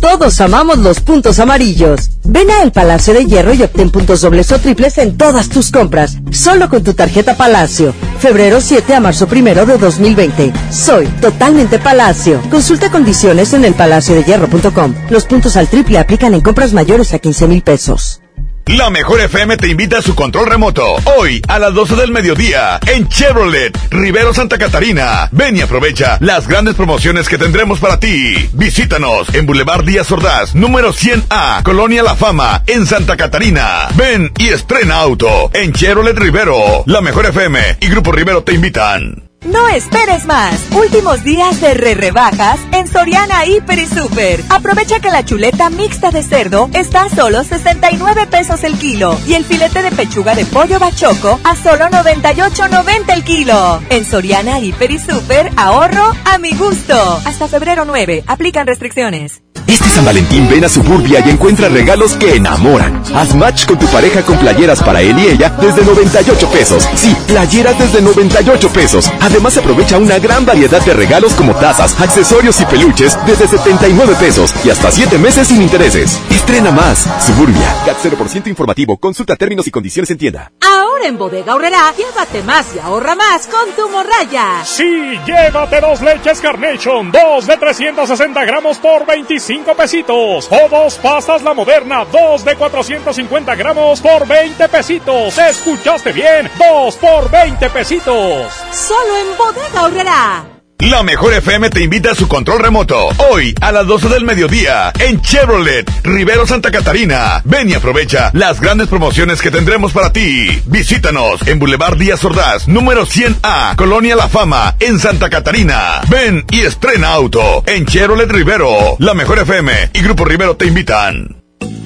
Todos amamos los puntos amarillos. Ven a El Palacio de Hierro y obtén puntos dobles o triples en todas tus compras. Solo con tu tarjeta Palacio. Febrero 7 a marzo 1 de 2020. Soy totalmente Palacio. Consulta condiciones en elpalaciodehierro.com. Los puntos al triple aplican en compras mayores a 15 mil pesos. La mejor FM te invita a su control remoto. Hoy a las 12 del mediodía en Chevrolet, Rivero Santa Catarina. Ven y aprovecha las grandes promociones que tendremos para ti. Visítanos en Boulevard Díaz Ordaz, número 100A, Colonia La Fama, en Santa Catarina. Ven y estrena auto en Chevrolet Rivero. La mejor FM y Grupo Rivero te invitan. No esperes más. Últimos días de re rebajas en Soriana Hiper y Super. Aprovecha que la chuleta mixta de cerdo está a solo 69 pesos el kilo y el filete de pechuga de pollo bachoco a solo 98.90 el kilo. En Soriana Hiper y Super ahorro a mi gusto. Hasta febrero 9. Aplican restricciones. Este San Valentín ven a Suburbia y encuentra regalos que enamoran. Haz match con tu pareja con playeras para él y ella desde 98 pesos. Sí, playeras desde 98 pesos. Además aprovecha una gran variedad de regalos como tazas, accesorios y peluches desde 79 pesos y hasta 7 meses sin intereses. Estrena más. Suburbia. CAT 0% informativo. Consulta términos y condiciones en tienda. Ahora en Bodega Horrera, llévate más y ahorra más con tu morraya. Sí, llévate dos leches Carnation, dos de 360 gramos por 25 pesitos. O dos pastas La Moderna, dos de 450 gramos por 20 pesitos. ¿Escuchaste bien? Dos por 20 pesitos. Solo en. La mejor FM te invita a su control remoto. Hoy a las 12 del mediodía en Chevrolet, Rivero Santa Catarina. Ven y aprovecha las grandes promociones que tendremos para ti. Visítanos en Boulevard Díaz Ordaz, número 100A, Colonia La Fama, en Santa Catarina. Ven y estrena auto en Chevrolet Rivero. La mejor FM y Grupo Rivero te invitan.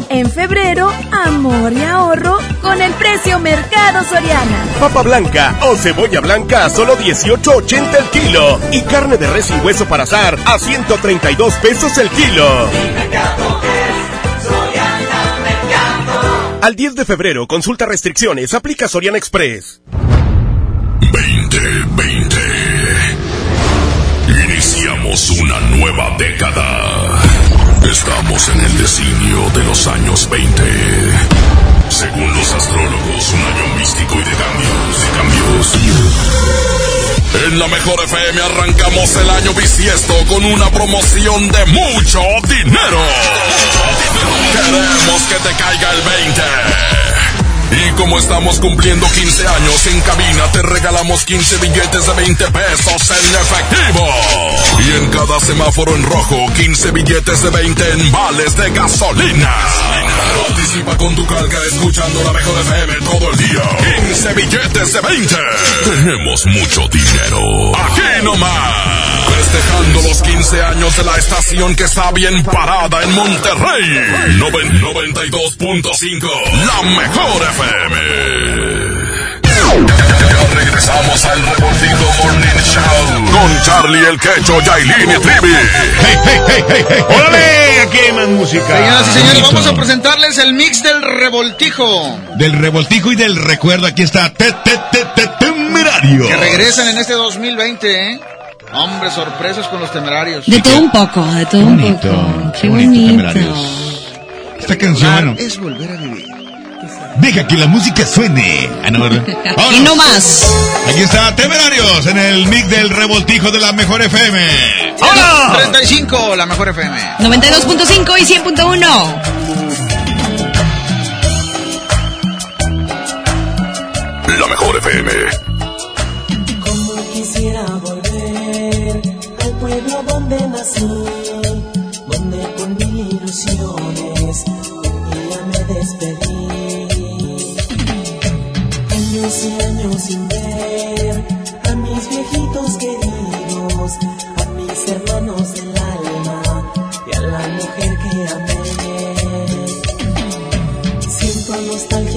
En febrero, amor y ahorro con el precio Mercado Soriana. Papa blanca o cebolla blanca a solo 18.80 el kilo. Y carne de res sin hueso para asar a 132 pesos el kilo. Al 10 de febrero, consulta restricciones, aplica Soriana Express. 2020. Iniciamos una nueva década. Estamos en el designio de los años 20. Según los astrólogos, un año místico y de cambios, de cambios. En la mejor FM arrancamos el año bisiesto con una promoción de mucho dinero. Queremos que te caiga el 20. Como estamos cumpliendo 15 años en cabina, te regalamos 15 billetes de 20 pesos en efectivo. Y en cada semáforo en rojo, 15 billetes de 20 en vales de gasolina. Participa con tu carga escuchando la mejor FM todo el día. 15 billetes de 20. Tenemos mucho dinero. Aquí nomás. Festejando los 15 años de la estación que está bien parada en Monterrey. Noven- 92.5. La mejor FM. Ya regresamos al Reportivo Morning Show con Charlie el Quecho, Yailin y Trivi. Hey, hey, hey, hey, hey. ¡Órale! Aquí hay más música. Señoras y señores, vamos a presentarles el mix del revoltijo. Del revoltijo y del recuerdo, aquí está te, te, te, te, Temerario. Que regresan en este 2020, ¿eh? Hombre, sorpresas con los temerarios. De todo un poco, de todo un poco. qué bonito, bonito. Temerarios. Esta canción, bueno, Es volver a vivir. deja que la música suene. Ah, no, ¿verdad? Y no más. Aquí está Temerarios en el mix del revoltijo de la mejor FM. ¡Hola! 35, la mejor FM. 92.5 y 100.1. La mejor FM. Pueblo donde nací, donde con mil ilusiones ya me despedí. Años y años sin ver a mis viejitos queridos, a mis hermanos del alma y a la mujer que amé. Siento nostalgia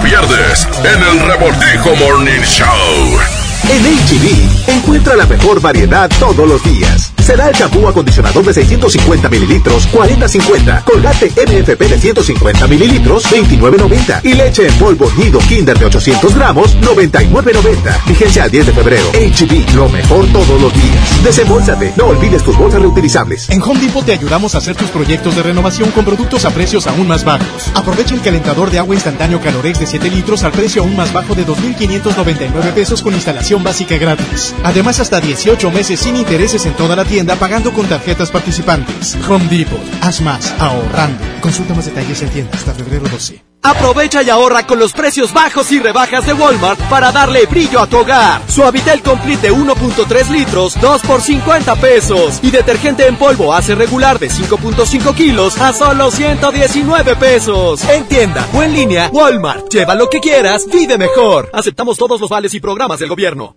pierdes en el Revoltijo Morning Show. En HB, encuentra la mejor variedad todos los días Será el champú acondicionador de 650 mililitros, 40.50. Colgate MFP de 150 mililitros, 29.90. Y leche en polvo Nido Kinder de 800 gramos, 99.90. Vigencia al 10 de febrero. HB, lo mejor todos los días. Desembolsate, no olvides tus bolsas reutilizables. En Home Depot te ayudamos a hacer tus proyectos de renovación con productos a precios aún más bajos. Aprovecha el calentador de agua instantáneo Calorex de 7 litros al precio aún más bajo de 2.599 pesos con instalación básica gratis. Además, hasta 18 meses sin intereses en toda la tienda pagando con tarjetas participantes. Home Depot. Haz más ahorrando. Consulta más detalles en tienda hasta febrero 12. Aprovecha y ahorra con los precios bajos y rebajas de Walmart para darle brillo a tu hogar. Suavitel Complete de 1.3 litros, 2 por 50 pesos. Y detergente en polvo hace regular de 5.5 kilos a solo 119 pesos. En tienda o en línea, Walmart. Lleva lo que quieras, vive mejor. Aceptamos todos los vales y programas del gobierno.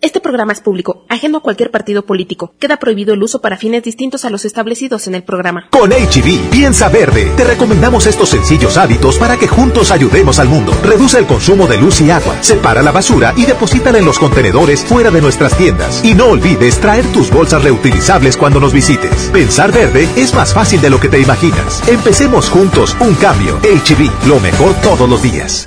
Este programa es público, ajeno a cualquier partido político. Queda prohibido el uso para fines distintos a los establecidos en el programa. Con HB, piensa verde. Te recomendamos estos sencillos hábitos para que juntos ayudemos al mundo. Reduce el consumo de luz y agua, separa la basura y deposítala en los contenedores fuera de nuestras tiendas. Y no olvides traer tus bolsas reutilizables cuando nos visites. Pensar verde es más fácil de lo que te imaginas. Empecemos juntos un cambio. HB, lo mejor todos los días.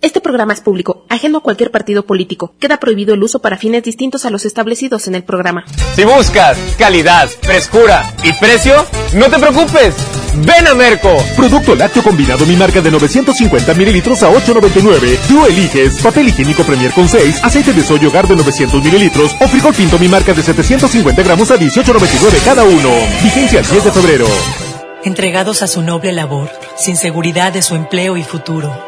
Este programa es público, ajeno a cualquier partido político. Queda prohibido el uso para fines distintos a los establecidos en el programa. Si buscas calidad, frescura y precio, no te preocupes. Ven a Merco. Producto lácteo combinado mi marca de 950 mililitros a 8.99. Tú eliges papel higiénico Premier con 6, aceite de soya hogar de 900 mililitros o frijol pinto mi marca de 750 gramos a 18.99 cada uno. Vigencia el 10 de febrero. Entregados a su noble labor, sin seguridad de su empleo y futuro,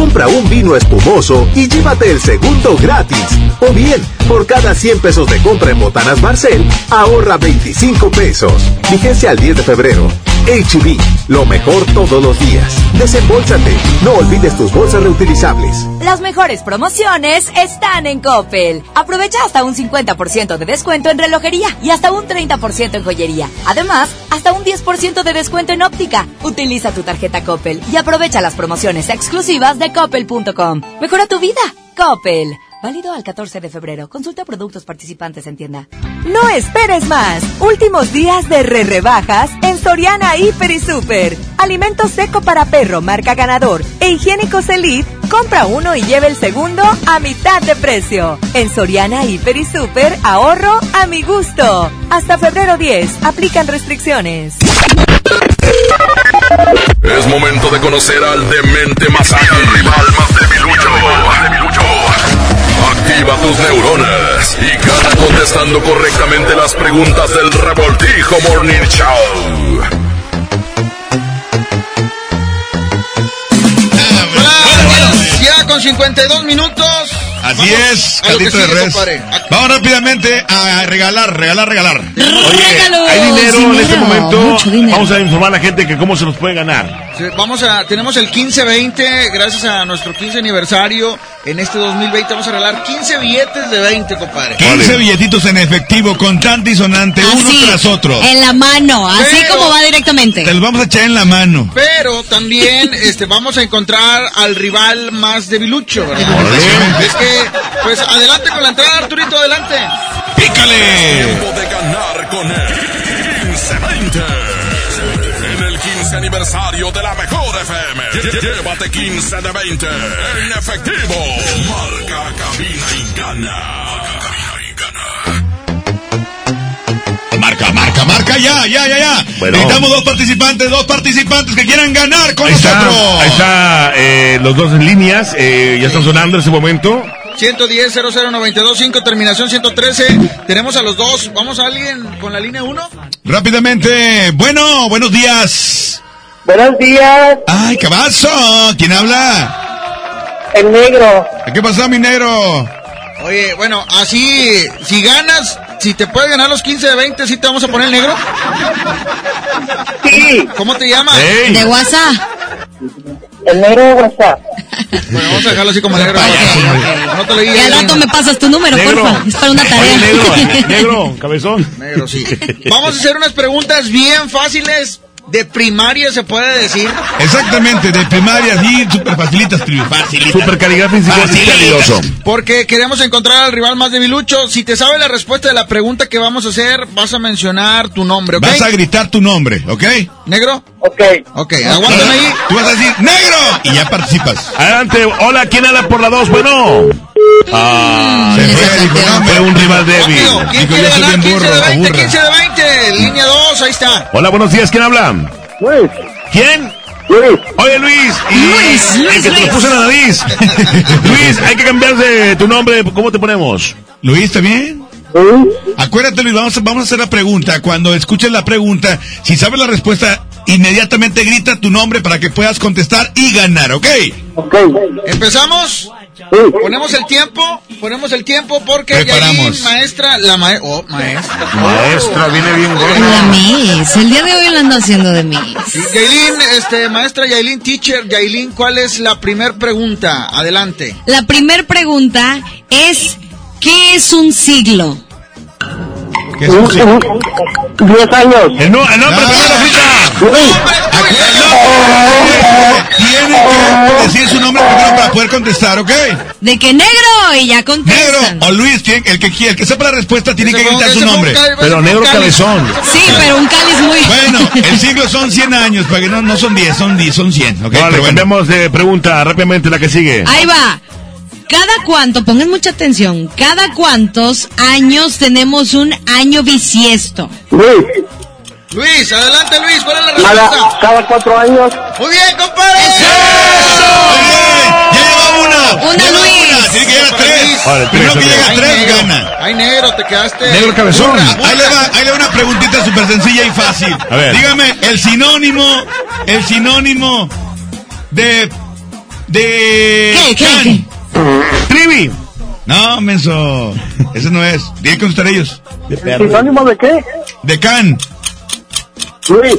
Compra un vino espumoso y llévate el segundo gratis. O bien, por cada 100 pesos de compra en Botanas Marcel, ahorra 25 pesos. Vigencia al 10 de febrero. HB, lo mejor todos los días. Desembolsate, no olvides tus bolsas reutilizables. Las mejores promociones están en Coppel. Aprovecha hasta un 50% de descuento en relojería y hasta un 30% en joyería. Además, hasta un 10% de descuento en óptica. Utiliza tu tarjeta Coppel y aprovecha las promociones exclusivas de coppel.com. Mejora tu vida. Coppel. Válido al 14 de febrero. Consulta productos participantes en tienda. No esperes más. Últimos días de re rebajas en Soriana Hiper y Super. Alimento seco para perro marca ganador e higiénicos Elite. Compra uno y lleve el segundo a mitad de precio. En Soriana Hiper y Super ahorro a mi gusto. Hasta febrero 10. Aplican restricciones. Es momento de conocer al demente más ágil, al rival más debilucho. Activa tus neuronas y gana contestando correctamente las preguntas del Revoltijo Morning Show. Ya con 52 minutos. Así es, caldito de res. Vamos rápidamente a regalar, regalar, regalar. Hay dinero en este momento. mucho dinero. Vamos a informar a la gente que cómo se los puede ganar. Sí, Vamos a, tenemos el 15-20, gracias a nuestro 15 aniversario. En este 2020 vamos a regalar 15 billetes de 20, compadre. 15 billetitos en efectivo, contante y sonante, uno tras otro. En la mano, así Pero- como va directamente. Te los vamos a echar en la mano. Pero también este, vamos a encontrar al rival más debilucho, ¿verdad? Es que, pues adelante con la entrada, Arturito, adelante. ¡Pícale! Tiempo de ganar con el aniversario de la mejor FM. Lle- Llévate 15 de 20 en efectivo. Marca, cabina y gana. Marca, marca, marca, ya, ya, ya, ya. Bueno. Necesitamos dos participantes, dos participantes que quieran ganar con Ahí está, nosotros. ahí está eh, los dos en líneas. eh, ya están sonando en ese momento. 110 00925 terminación 113. Tenemos a los dos. ¿Vamos a alguien con la línea 1? Rápidamente, bueno, buenos días. Buenos días, Ay, ¿qué pasó? ¿Quién habla? el negro. ¿Qué pasó, mi negro? Oye, bueno, así, si ganas, si te puedes ganar los 15 de 20, ¿sí te vamos a poner el negro? Sí. ¿Cómo te llamas? De WhatsApp. El negro de WhatsApp. Bueno, vamos a dejarlo así como negro. No te lo Y al rato me pasas tu número, Negro. porfa. Es para una Oye, tarea. negro, negro, cabezón. Negro, sí. Vamos a hacer unas preguntas bien fáciles de primaria, se puede decir. Exactamente, de primaria, sí, facilitas, facilitas. Super caligráfico y Facilitas. calidoso. Porque queremos encontrar al rival más debilucho. Si te sabe la respuesta de la pregunta que vamos a hacer, vas a mencionar tu nombre, ¿ok? Vas a gritar tu nombre, ¿ok? ¿Negro? Ok. Ok, aguántame ahí. Tú vas a decir, ¡negro! Y ya participas. Adelante, hola, ¿quién habla por la dos? Bueno. Ah, Se fue, dijo, no, fue un rival débil. Rápido, ¿quién Digo, quiere yo soy ganar? bien 15 burro, de o 20, burra. 15 de 20. Línea 2, ahí está. Hola, buenos días, ¿quién habla? Luis, ¿Quién? Luis, Oye, Luis. Y Luis, Luis, el que te lo Luis. puso en la nariz. Luis, hay que cambiar de tu nombre. ¿Cómo te ponemos? Luis, ¿está bien? Acuérdate, Luis, vamos a, vamos a hacer la pregunta. Cuando escuches la pregunta, si sabes la respuesta, inmediatamente grita tu nombre para que puedas contestar y ganar, ¿ok? ok. ¿Empezamos? Sí. Ponemos el tiempo, ponemos el tiempo porque Preparamos. Yailin, maestra, la ma oh, maestra. Maestra, viene bien La gorda. Miss. El día de hoy lo ando haciendo de Miss. Yailin, este, maestra Yailin, teacher, Yailin, ¿cuál es la primer pregunta? Adelante. La primer pregunta es, ¿qué es un siglo? ¿Qué es un siglo? Diez años. El, no, el nombre primero, Frita. Tiene que decir su nombre primero para poder contestar, ¿ok? De que negro y ya Negro contestan. o Luis, tiene- el que quiera, el que sepa la respuesta tiene que gritar su nombre. Pero negro cabezón. Sí, pero un cáliz muy... Bueno, el siglo son 100 años, para que no, no son 10, son 10, son 100, ¿ok? Vale, cambiamos de pregunta rápidamente la que sigue. Ahí va. Cada cuánto, pongan mucha atención, cada cuántos años tenemos un año bisiesto. Luis, Luis, adelante Luis, ¿cuál es la respuesta? cada cuatro años. Muy bien, compadre. ¡Ya lleva una! Una, ¡Ya lleva Luis. una! Tiene que llegar a tres. Vale, Primero que llega a Ay, tres, negro. gana. Ay, negro, te quedaste. Negro cabezón. Ahí le, va, ahí le va una preguntita súper sencilla y fácil. A ver. Dígame, el sinónimo, el sinónimo de... de... ¿Qué, qué, can. qué? Trivi. No, menso. Ese no es. Tienen que contestar ellos. ¿Sinónimo de qué? De can. Luis,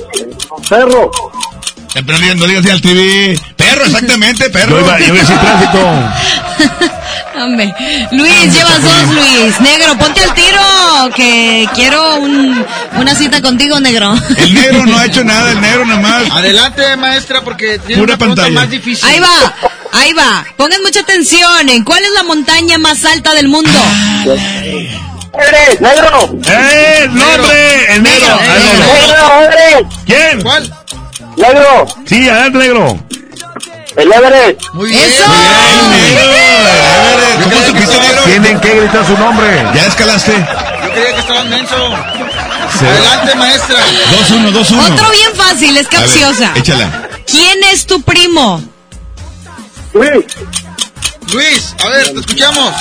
perro. Pero no digas- al TV. Perro, exactamente, perro. Yo iba, yo iba a decir tránsito. Hombre, Luis, llevas dos, Luis. Negro, ponte al tiro, que quiero un, una cita contigo, negro. El negro no ha hecho nada, el negro nomás. Adelante, maestra, porque tiene Pura una pregunta pantalla. más difícil. Ahí va, ahí va. Pongan mucha atención en cuál es la montaña más alta del mundo. ¡Eres, negro! ¡Eh, el nombre! El negro. Negro. ¿Quién? ¿Cuál? ¡Negro! Sí, adelante, negro. ¡El Everest! Muy bien. ¡Eso! ¿Cómo supiste, negro? Tienen que gritar su nombre. Ya escalaste. Yo creía que estaba menso. Adelante, maestra. 2-1, 2-1. Otro bien fácil, es A ver, capciosa. échala. ¿Quién es tu primo? Luis, Luis, a ver, te escuchamos.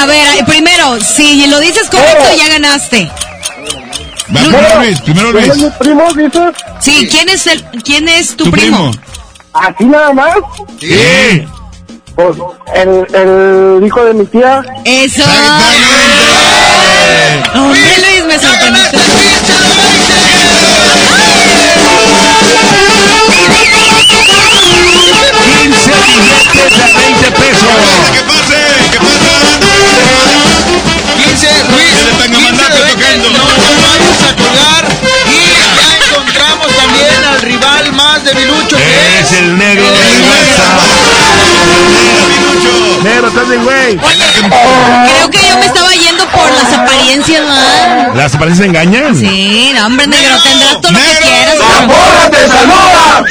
A ver, primero, si lo dices correcto, ya ganaste. Va, primero Luis, primero ¿quién es mi Luis. primo, dices? Sí, ¿quién es el, quién es tu, Tu primo? primo. ¿Así nada más? Sí. Pues, el, el hijo de mi tía. Eso. Hombre, Luis, me sorprendiste. Billetes de 20 pesos. ¿Qué pase? ¿Qué pasa? 15, Luis. 15 de 20. No, no vayas a colgar. Y ya encontramos también al rival más debilucho que Es el negro del WhatsApp. Negro, estás bien, güey. Creo que yo me estaba yendo las apariencias, man. ¿Las apariencias engañan? Sí, no, hombre, negro, tendrás todo lo que quieras. ¡La te saluda!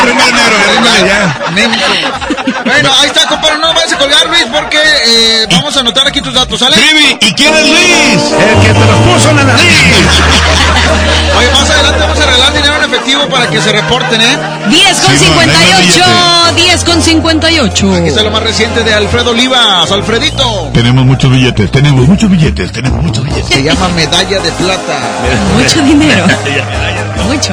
Arrímale, negro, arrímale ya. Bueno, ahí está, compadre. No vayas a colgar, Luis, porque eh, vamos a anotar aquí tus datos, ¿sale? Trivi, ¿y quién es Luis? El que te los puso en la nariz. Oye, más adelante vamos a regalar dinero en efectivo para que se reporten, ¿eh? 10 con Sí, man, ahí 58, no 10 con 58. Aquí está lo más reciente de Alfredo Olivas, Alfredito. Tenemos muchos billetes, tenemos muchos billetes, tenemos muchos billetes. Se llama medalla de plata. Mucho dinero. Mucho.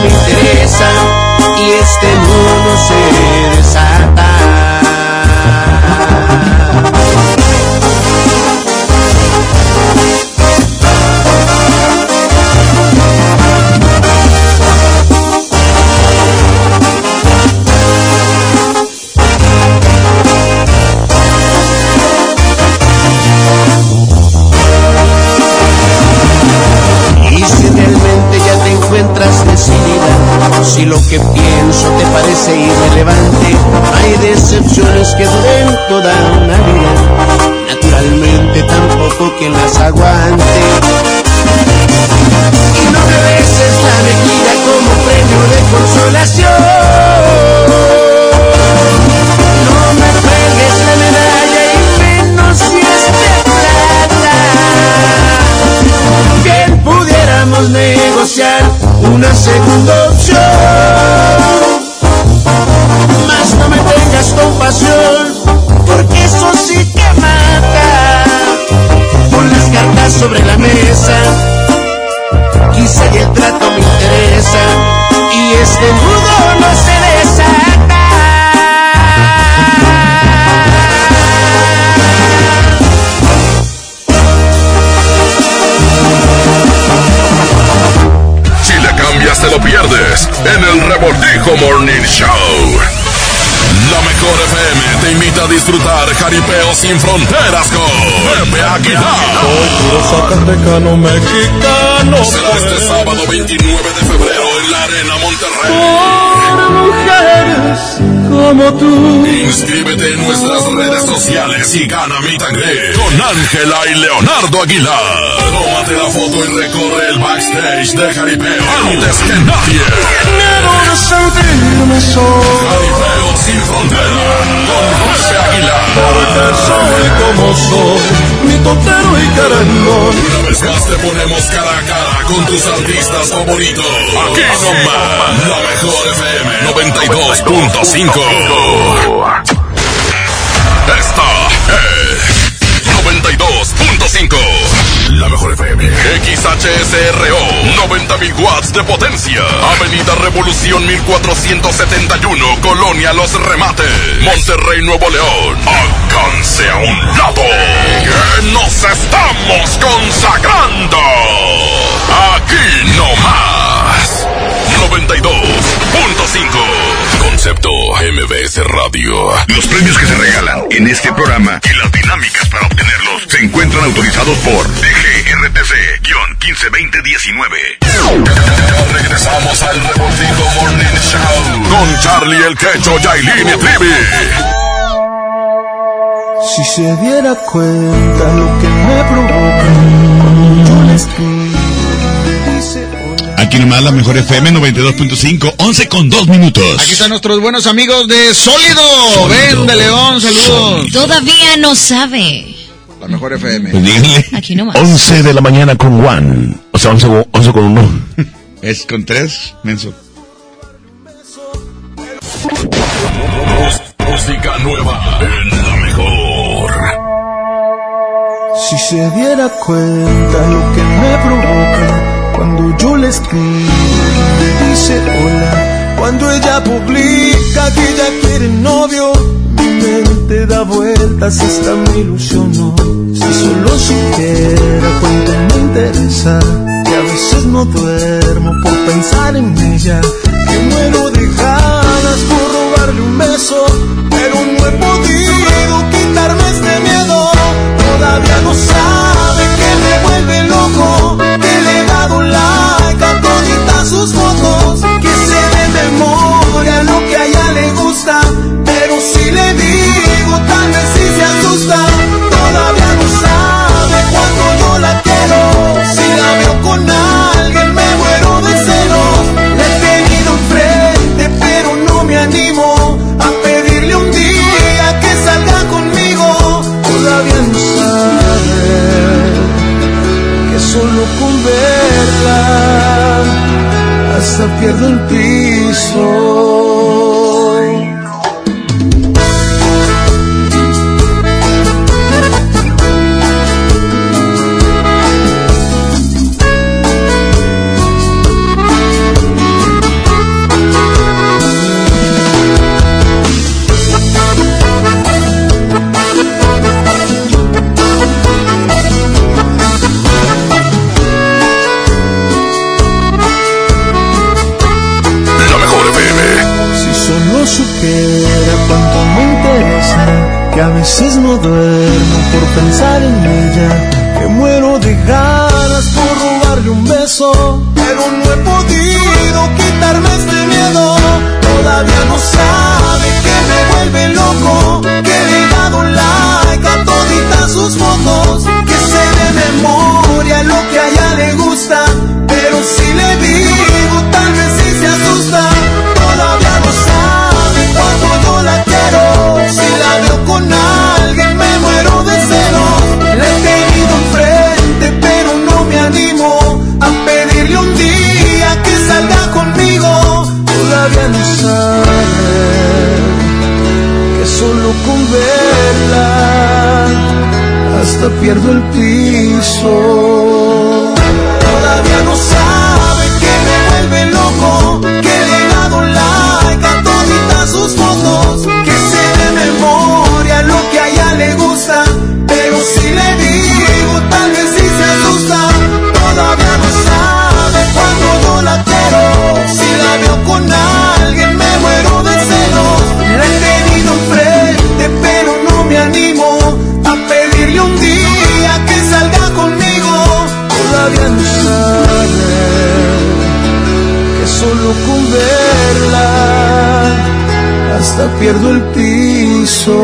Me interesa sin fronteras con Pepe Aguilar. Puro Zacatecano mexicano. Será este sábado 29 de febrero en la Arena Monterrey. Por mujeres como tú. Inscríbete en nuestras redes sociales y gana mi tangre con Ángela y Leonardo Aguilar. Tómate la foto y recorre el backstage de Jaripeo antes que nadie. Miedo de sentirme solo. Jaripeo sin fronteras. Porque soy como soy, mi totero y carangón. Una vez más te ponemos cara a cara con tus artistas favoritos. Aquí nomás, la mejor FM 92.5. XHSRO, 90.000 watts de potencia. Avenida Revolución 1471, Colonia Los Remates, Monterrey, Nuevo León. Alcance a un lado. Que nos estamos consagrando. Aquí no más. 92.5. Concepto MBS Radio. Los premios que se regalan en este programa y las dinámicas para obtenerlos se encuentran autorizados por DGRTC-152019. Regresamos al Revoltijo Morning Show con Charlie el Quecho, Yailin y Trivi. Si se diera cuenta lo que me provoca yo le escribo, Aquí nomás la mejor FM 92.5, 11 con 2 minutos. Aquí están nuestros buenos amigos de Sólido. Ven de León, saludos. Todavía no sabe. La mejor FM. Pues díganle. Aquí nomás. 11 de la mañana con Juan. O sea, 11, con- 11 con 1. Es con 3, menso. Música nueva en la mejor. Si se diera cuenta supiera cuánto me interesa, que a veces no duermo por pensar en ella, que muero de ganas por robarle un beso, pero no he podido quitarme este miedo. Todavía no sabe con verla hasta pierdo el piso. Todavía no sabe que me vuelve loco, hasta pierdo el piso.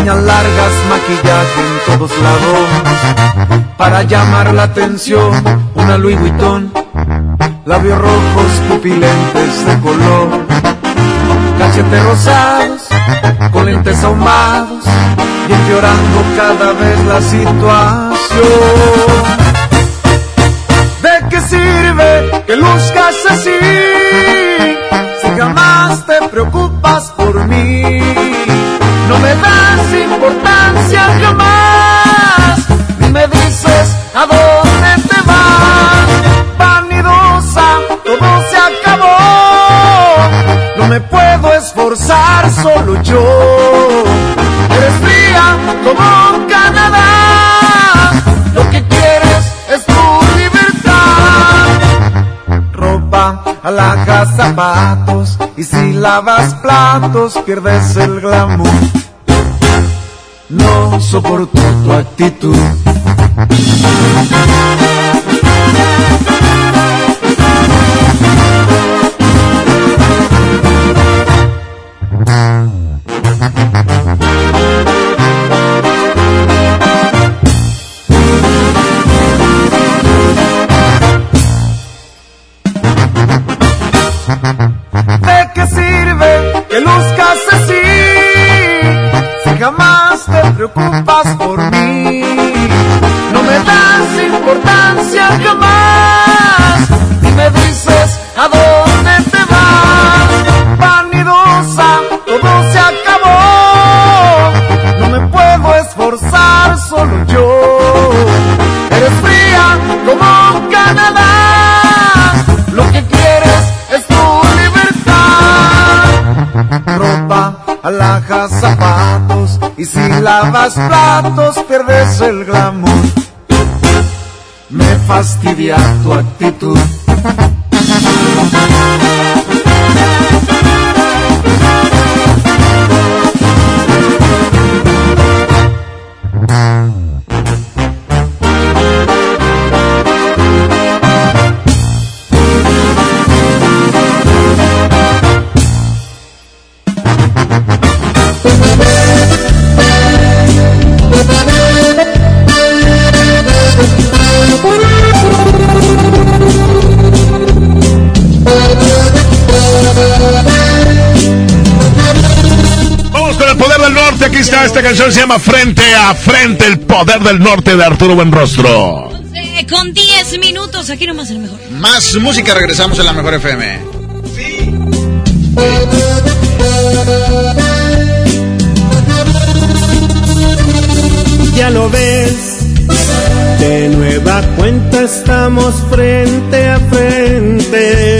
Uñas largas, maquillaje en todos lados. Para llamar la atención, una Louis Vuitton, labios rojos, pupilentes de color, cachetes rosados, con lentes ahumados, y empeorando cada vez la situación. ¿De qué sirve que luzcas así? Si jamás te preocupas das importancia jamás, me dices a dónde te vas. Vanidosa, todo se acabó, no me puedo esforzar solo yo. Eres fría como Canadá, lo que quieres es tu libertad. Ropa, alhajas, zapatos, y si lavas platos pierdes el glamour. No soporto tu actitud. Lavas platos, pierdes el glamour. Me fastidia tu actitud. Esta canción se llama Frente a Frente, el poder del norte de Arturo Buenrostro. Eh, con 10 minutos, aquí nomás el mejor. Más música, regresamos en la mejor FM. Ya lo ves, de nueva cuenta estamos frente a frente.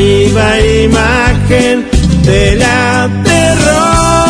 Viva imagen de la derrota.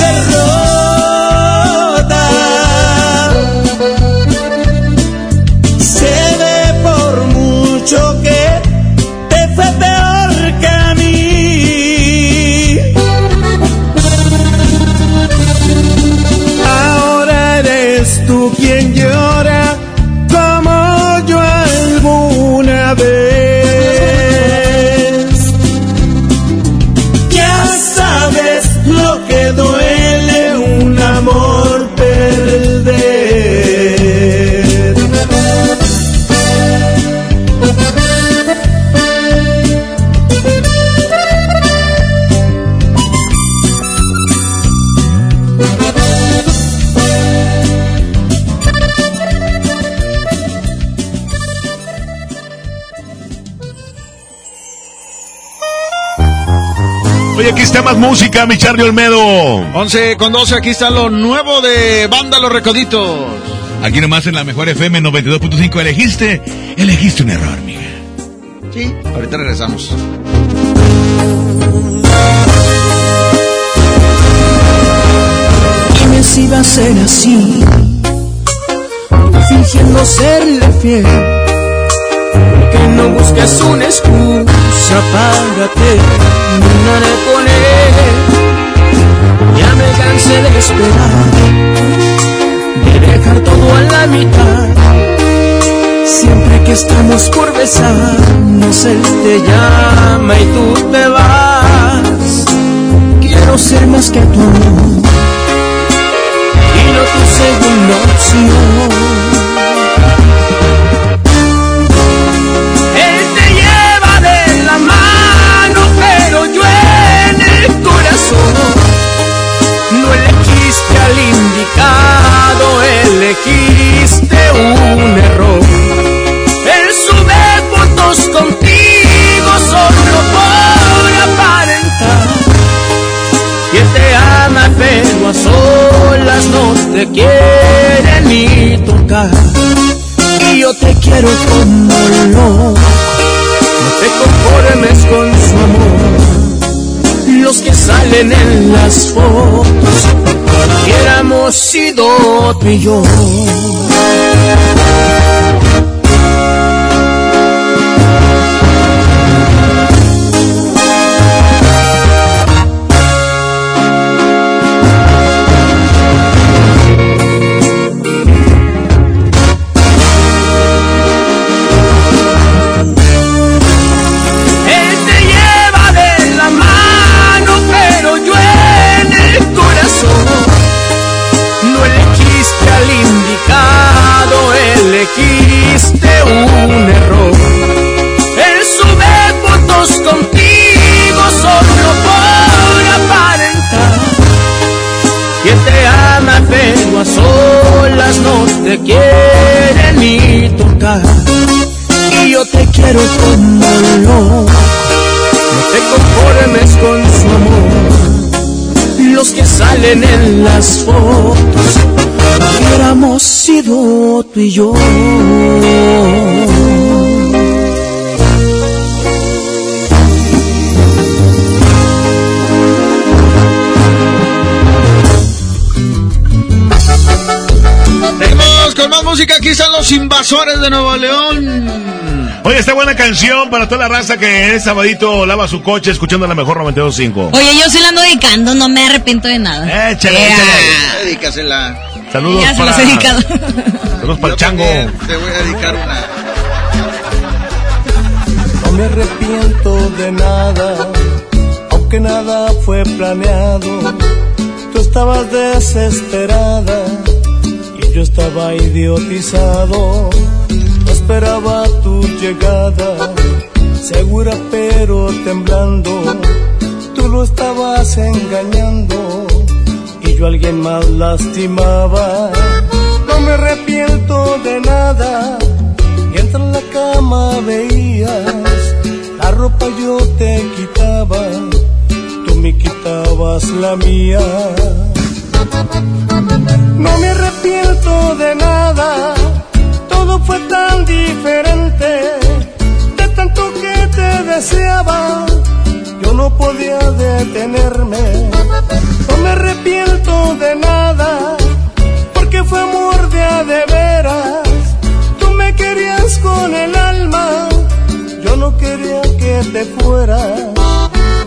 más música, mi Charlie Olmedo. 11 con 12, aquí está lo nuevo de Banda Los Recoditos. Aquí nomás en la mejor FM 92.5 elegiste, elegiste un error, mija. Sí, ahorita regresamos. Dime si va a ser así, fingiendo serle fiel. Que no busques una excusa para terminar con él. Ya me cansé de esperar, de dejar todo a la mitad. Siempre que estamos por besarnos, él te llama y tú te vas. Quiero ser más que amor y no tu segunda opción. Corazón no elegiste al indicado, elegiste un error. Él sube fotos contigo solo por aparentar. Que te ama pero a solas no te quiere ni tocar. Y yo te quiero como loco no te conformes con su amor los que salen en las fotos hubiéramos sido tú y yo salen en las fotos hubiéramos sido tú y yo. Seguimos con más música. Aquí están los invasores de Nuevo León. Oye, esta buena canción para toda la raza que es sabadito lava su coche escuchando la mejor 92.5. Oye, yo sí la ando dedicando, no me arrepiento de nada. Échale, Ea. échale. Dedícasela. Saludos Ya se para, las he dedicado. saludos para el chango. Te voy a dedicar una. No me arrepiento de nada, aunque nada fue planeado. Tú estabas desesperada y yo estaba idiotizado. Esperaba tu llegada, segura pero temblando. Tú lo estabas engañando y yo a alguien más lastimaba. No me arrepiento de nada mientras en la cama veías la ropa yo te quitaba, tú me quitabas la mía. No me arrepiento de nada, todo fue tan diferente, de tanto que te deseaba, yo no podía detenerme. No me arrepiento de nada, porque fue amor de a de veras. Tú me querías con el alma, yo no quería que te fueras.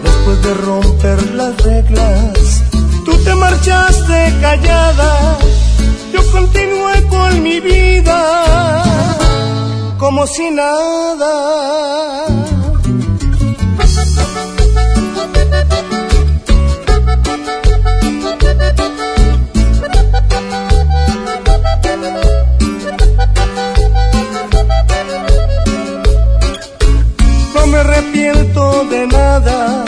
Después de romper las reglas, tú te marchaste callada, yo continué con mi vida como si nada. No me arrepiento de nada,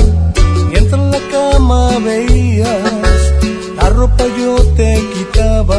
mientras en la cama veías, la ropa yo te quitaba,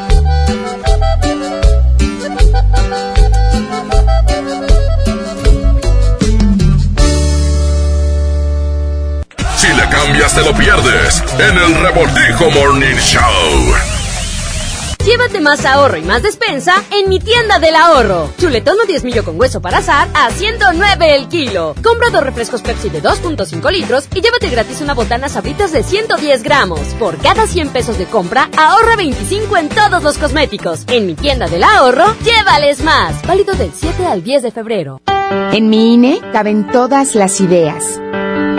Cambias te lo pierdes en el Revoltijo Morning Show. Llévate más ahorro y más despensa en mi tienda del ahorro. Chuletón o 10 millo con hueso para azar a 109 el kilo. Compra dos refrescos Pepsi de 2.5 litros y llévate gratis una botana sabritas de 110 gramos. Por cada 100 pesos de compra, ahorra 25 en todos los cosméticos. En mi tienda del ahorro, llévales más. Válido del 7 al 10 de febrero. En mi INE caben todas las ideas,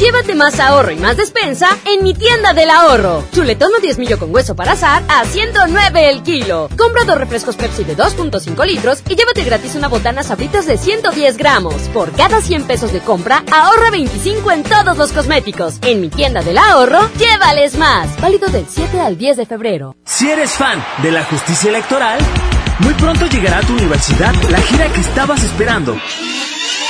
Llévate más ahorro y más despensa en mi tienda del ahorro. Chuletón o 10 millo con hueso para azar a 109 el kilo. Compra dos refrescos Pepsi de 2.5 litros y llévate gratis una botana sabritas de 110 gramos. Por cada 100 pesos de compra, ahorra 25 en todos los cosméticos. En mi tienda del ahorro, llévales más. Válido del 7 al 10 de febrero. Si eres fan de la justicia electoral, muy pronto llegará a tu universidad la gira que estabas esperando.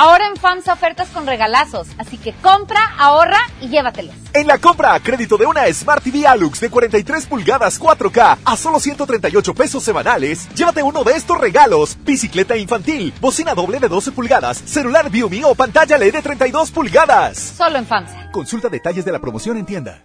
Ahora en FAMSA ofertas con regalazos, así que compra, ahorra y llévatelos. En la compra a crédito de una Smart TV Alux de 43 pulgadas 4K a solo 138 pesos semanales, llévate uno de estos regalos: bicicleta infantil, bocina doble de 12 pulgadas, celular Viumi o pantalla LED de 32 pulgadas. Solo en FAMSA. Consulta detalles de la promoción en tienda.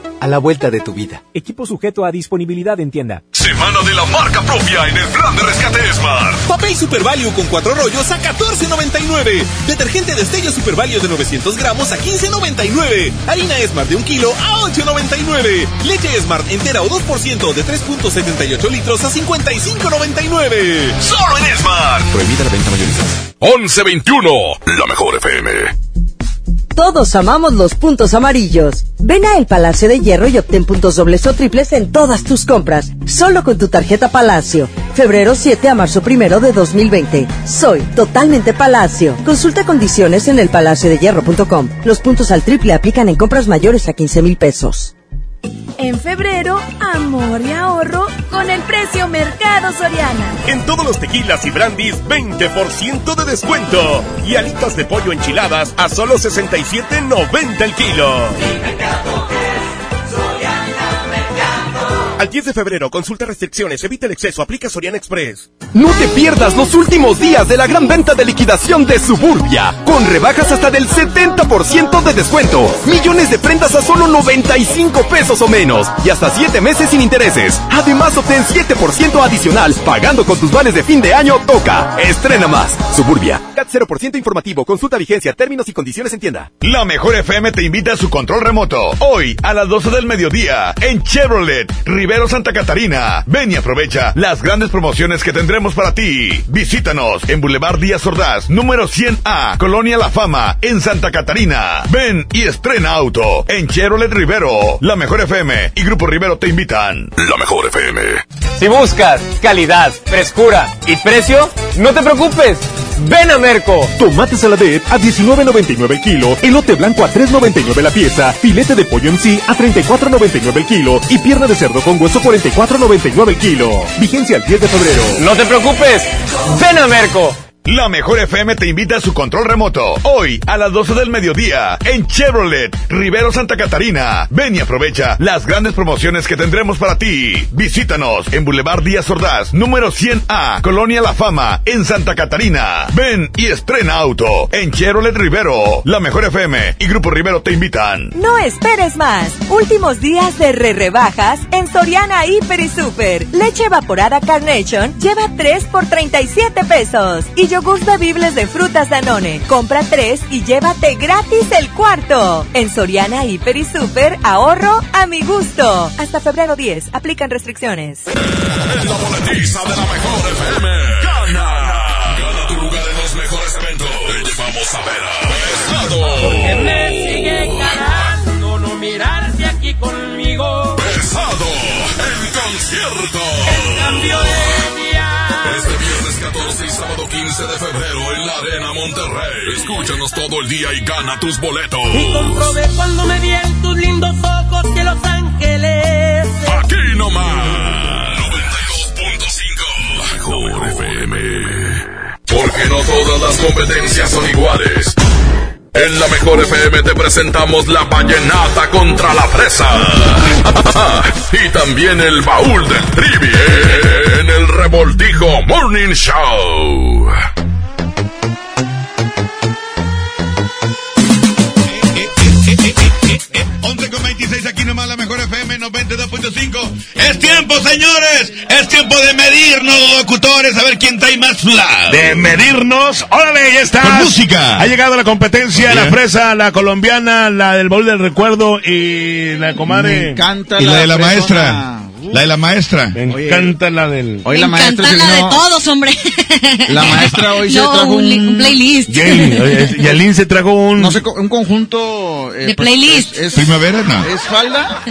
a la vuelta de tu vida. Equipo sujeto a disponibilidad en tienda. Semana de la marca propia en el plan de rescate Smart. Papel Super Value con cuatro rollos a 14.99. Detergente Destello Super Value de 900 gramos a 15.99. Harina Smart de un kilo a 8.99. Leche Smart entera o 2% de 3.78 litros a 55.99. Solo en Smart. Prohibida la venta mayoristas. 1121, la mejor FM. Todos amamos los puntos amarillos. Ven a El Palacio de Hierro y obtén puntos dobles o triples en todas tus compras. Solo con tu tarjeta Palacio. Febrero 7 a marzo 1 de 2020. Soy totalmente Palacio. Consulta condiciones en elpalaciodehierro.com. Los puntos al triple aplican en compras mayores a 15 mil pesos. En febrero, amor y ahorro con el precio Mercado Soriana. En todos los tequilas y brandis, 20% de descuento. Y alitas de pollo enchiladas a solo 67.90 el kilo. Al 10 de febrero, consulta restricciones, evita el exceso, aplica Soriana Express. No te pierdas los últimos días de la gran venta de liquidación de Suburbia, con rebajas hasta del 70% de descuento, millones de prendas a solo 95 pesos o menos, y hasta 7 meses sin intereses. Además, obtén 7% adicional, pagando con tus vales de fin de año, toca. Estrena más. Suburbia. CAT 0% informativo, consulta vigencia, términos y condiciones en tienda. La mejor FM te invita a su control remoto, hoy a las 12 del mediodía, en Chevrolet, Rivero Santa Catarina. Ven y aprovecha las grandes promociones que tendremos para ti. Visítanos en Boulevard Díaz Ordaz, número 100A, Colonia La Fama, en Santa Catarina. Ven y estrena auto en Chevrolet Rivero. La mejor FM y Grupo Rivero te invitan. La mejor FM. Si buscas calidad, frescura y precio, no te preocupes. Ven a Merco. Tomate saladet a 19.99 el kilo, elote blanco a 3.99 la pieza, filete de pollo en sí a 34.99 el kilo y pierna de cerdo con hueso 44.99 el kilo. Vigencia al 10 de febrero. No te preocupes. Ven a Merco. La mejor FM te invita a su control remoto, hoy a las 12 del mediodía, en Chevrolet, Rivero Santa Catarina. Ven y aprovecha las grandes promociones que tendremos para ti. Visítanos en Boulevard Díaz Ordaz, número 100A, Colonia La Fama, en Santa Catarina. Ven y estrena auto en Chevrolet Rivero. La mejor FM y Grupo Rivero te invitan. No esperes más. Últimos días de re rebajas en Soriana Hiper y Super. Leche evaporada Carnation lleva 3 por 37 pesos. Y yogur bebibles de frutas Danone. Compra 3 y llévate gratis el cuarto. En Soriana Hiper y Super, ahorro a mi gusto. Hasta febrero 10. Aplican restricciones. La boletiza de la mejor FM. Gana. Gana tu lugar en los mejores eventos. Te llevamos a ver a Pesado. Porque me sigue ganando no mirarse aquí conmigo. Pesado. En concierto. En cambio de viernes 14 y sábado 15 de febrero en la Arena Monterrey. Escúchanos todo el día y gana tus boletos. Y comprobé cuando me vi en tus lindos ojos que Los Ángeles. Aquí nomás. 92.5. La mejor FM. Porque no todas las competencias son iguales. En la mejor FM te presentamos la vallenata contra la fresa. y también el baúl del trivi en el revoltijo Morning Show. con 26 aquí nomás la mejor FM 92.5. Es tiempo, señores. Es tiempo de medirnos, locutores, a ver quién trae más fla. De medirnos. Órale, ya está. Con música. Ha llegado la competencia, Bien. la fresa, la colombiana, la del baúl del recuerdo y la comadre. Me encanta Y la de la fresona. maestra. La de la maestra. Me encanta la del. Hoy la Me maestra encanta se la de todos, hombre. La maestra hoy se no, trajo un, un- playlist. Y Alin se trajo un. No sé, un conjunto... eh, De pues, playlist. Es, es- Primavera, no. ¿Es falda?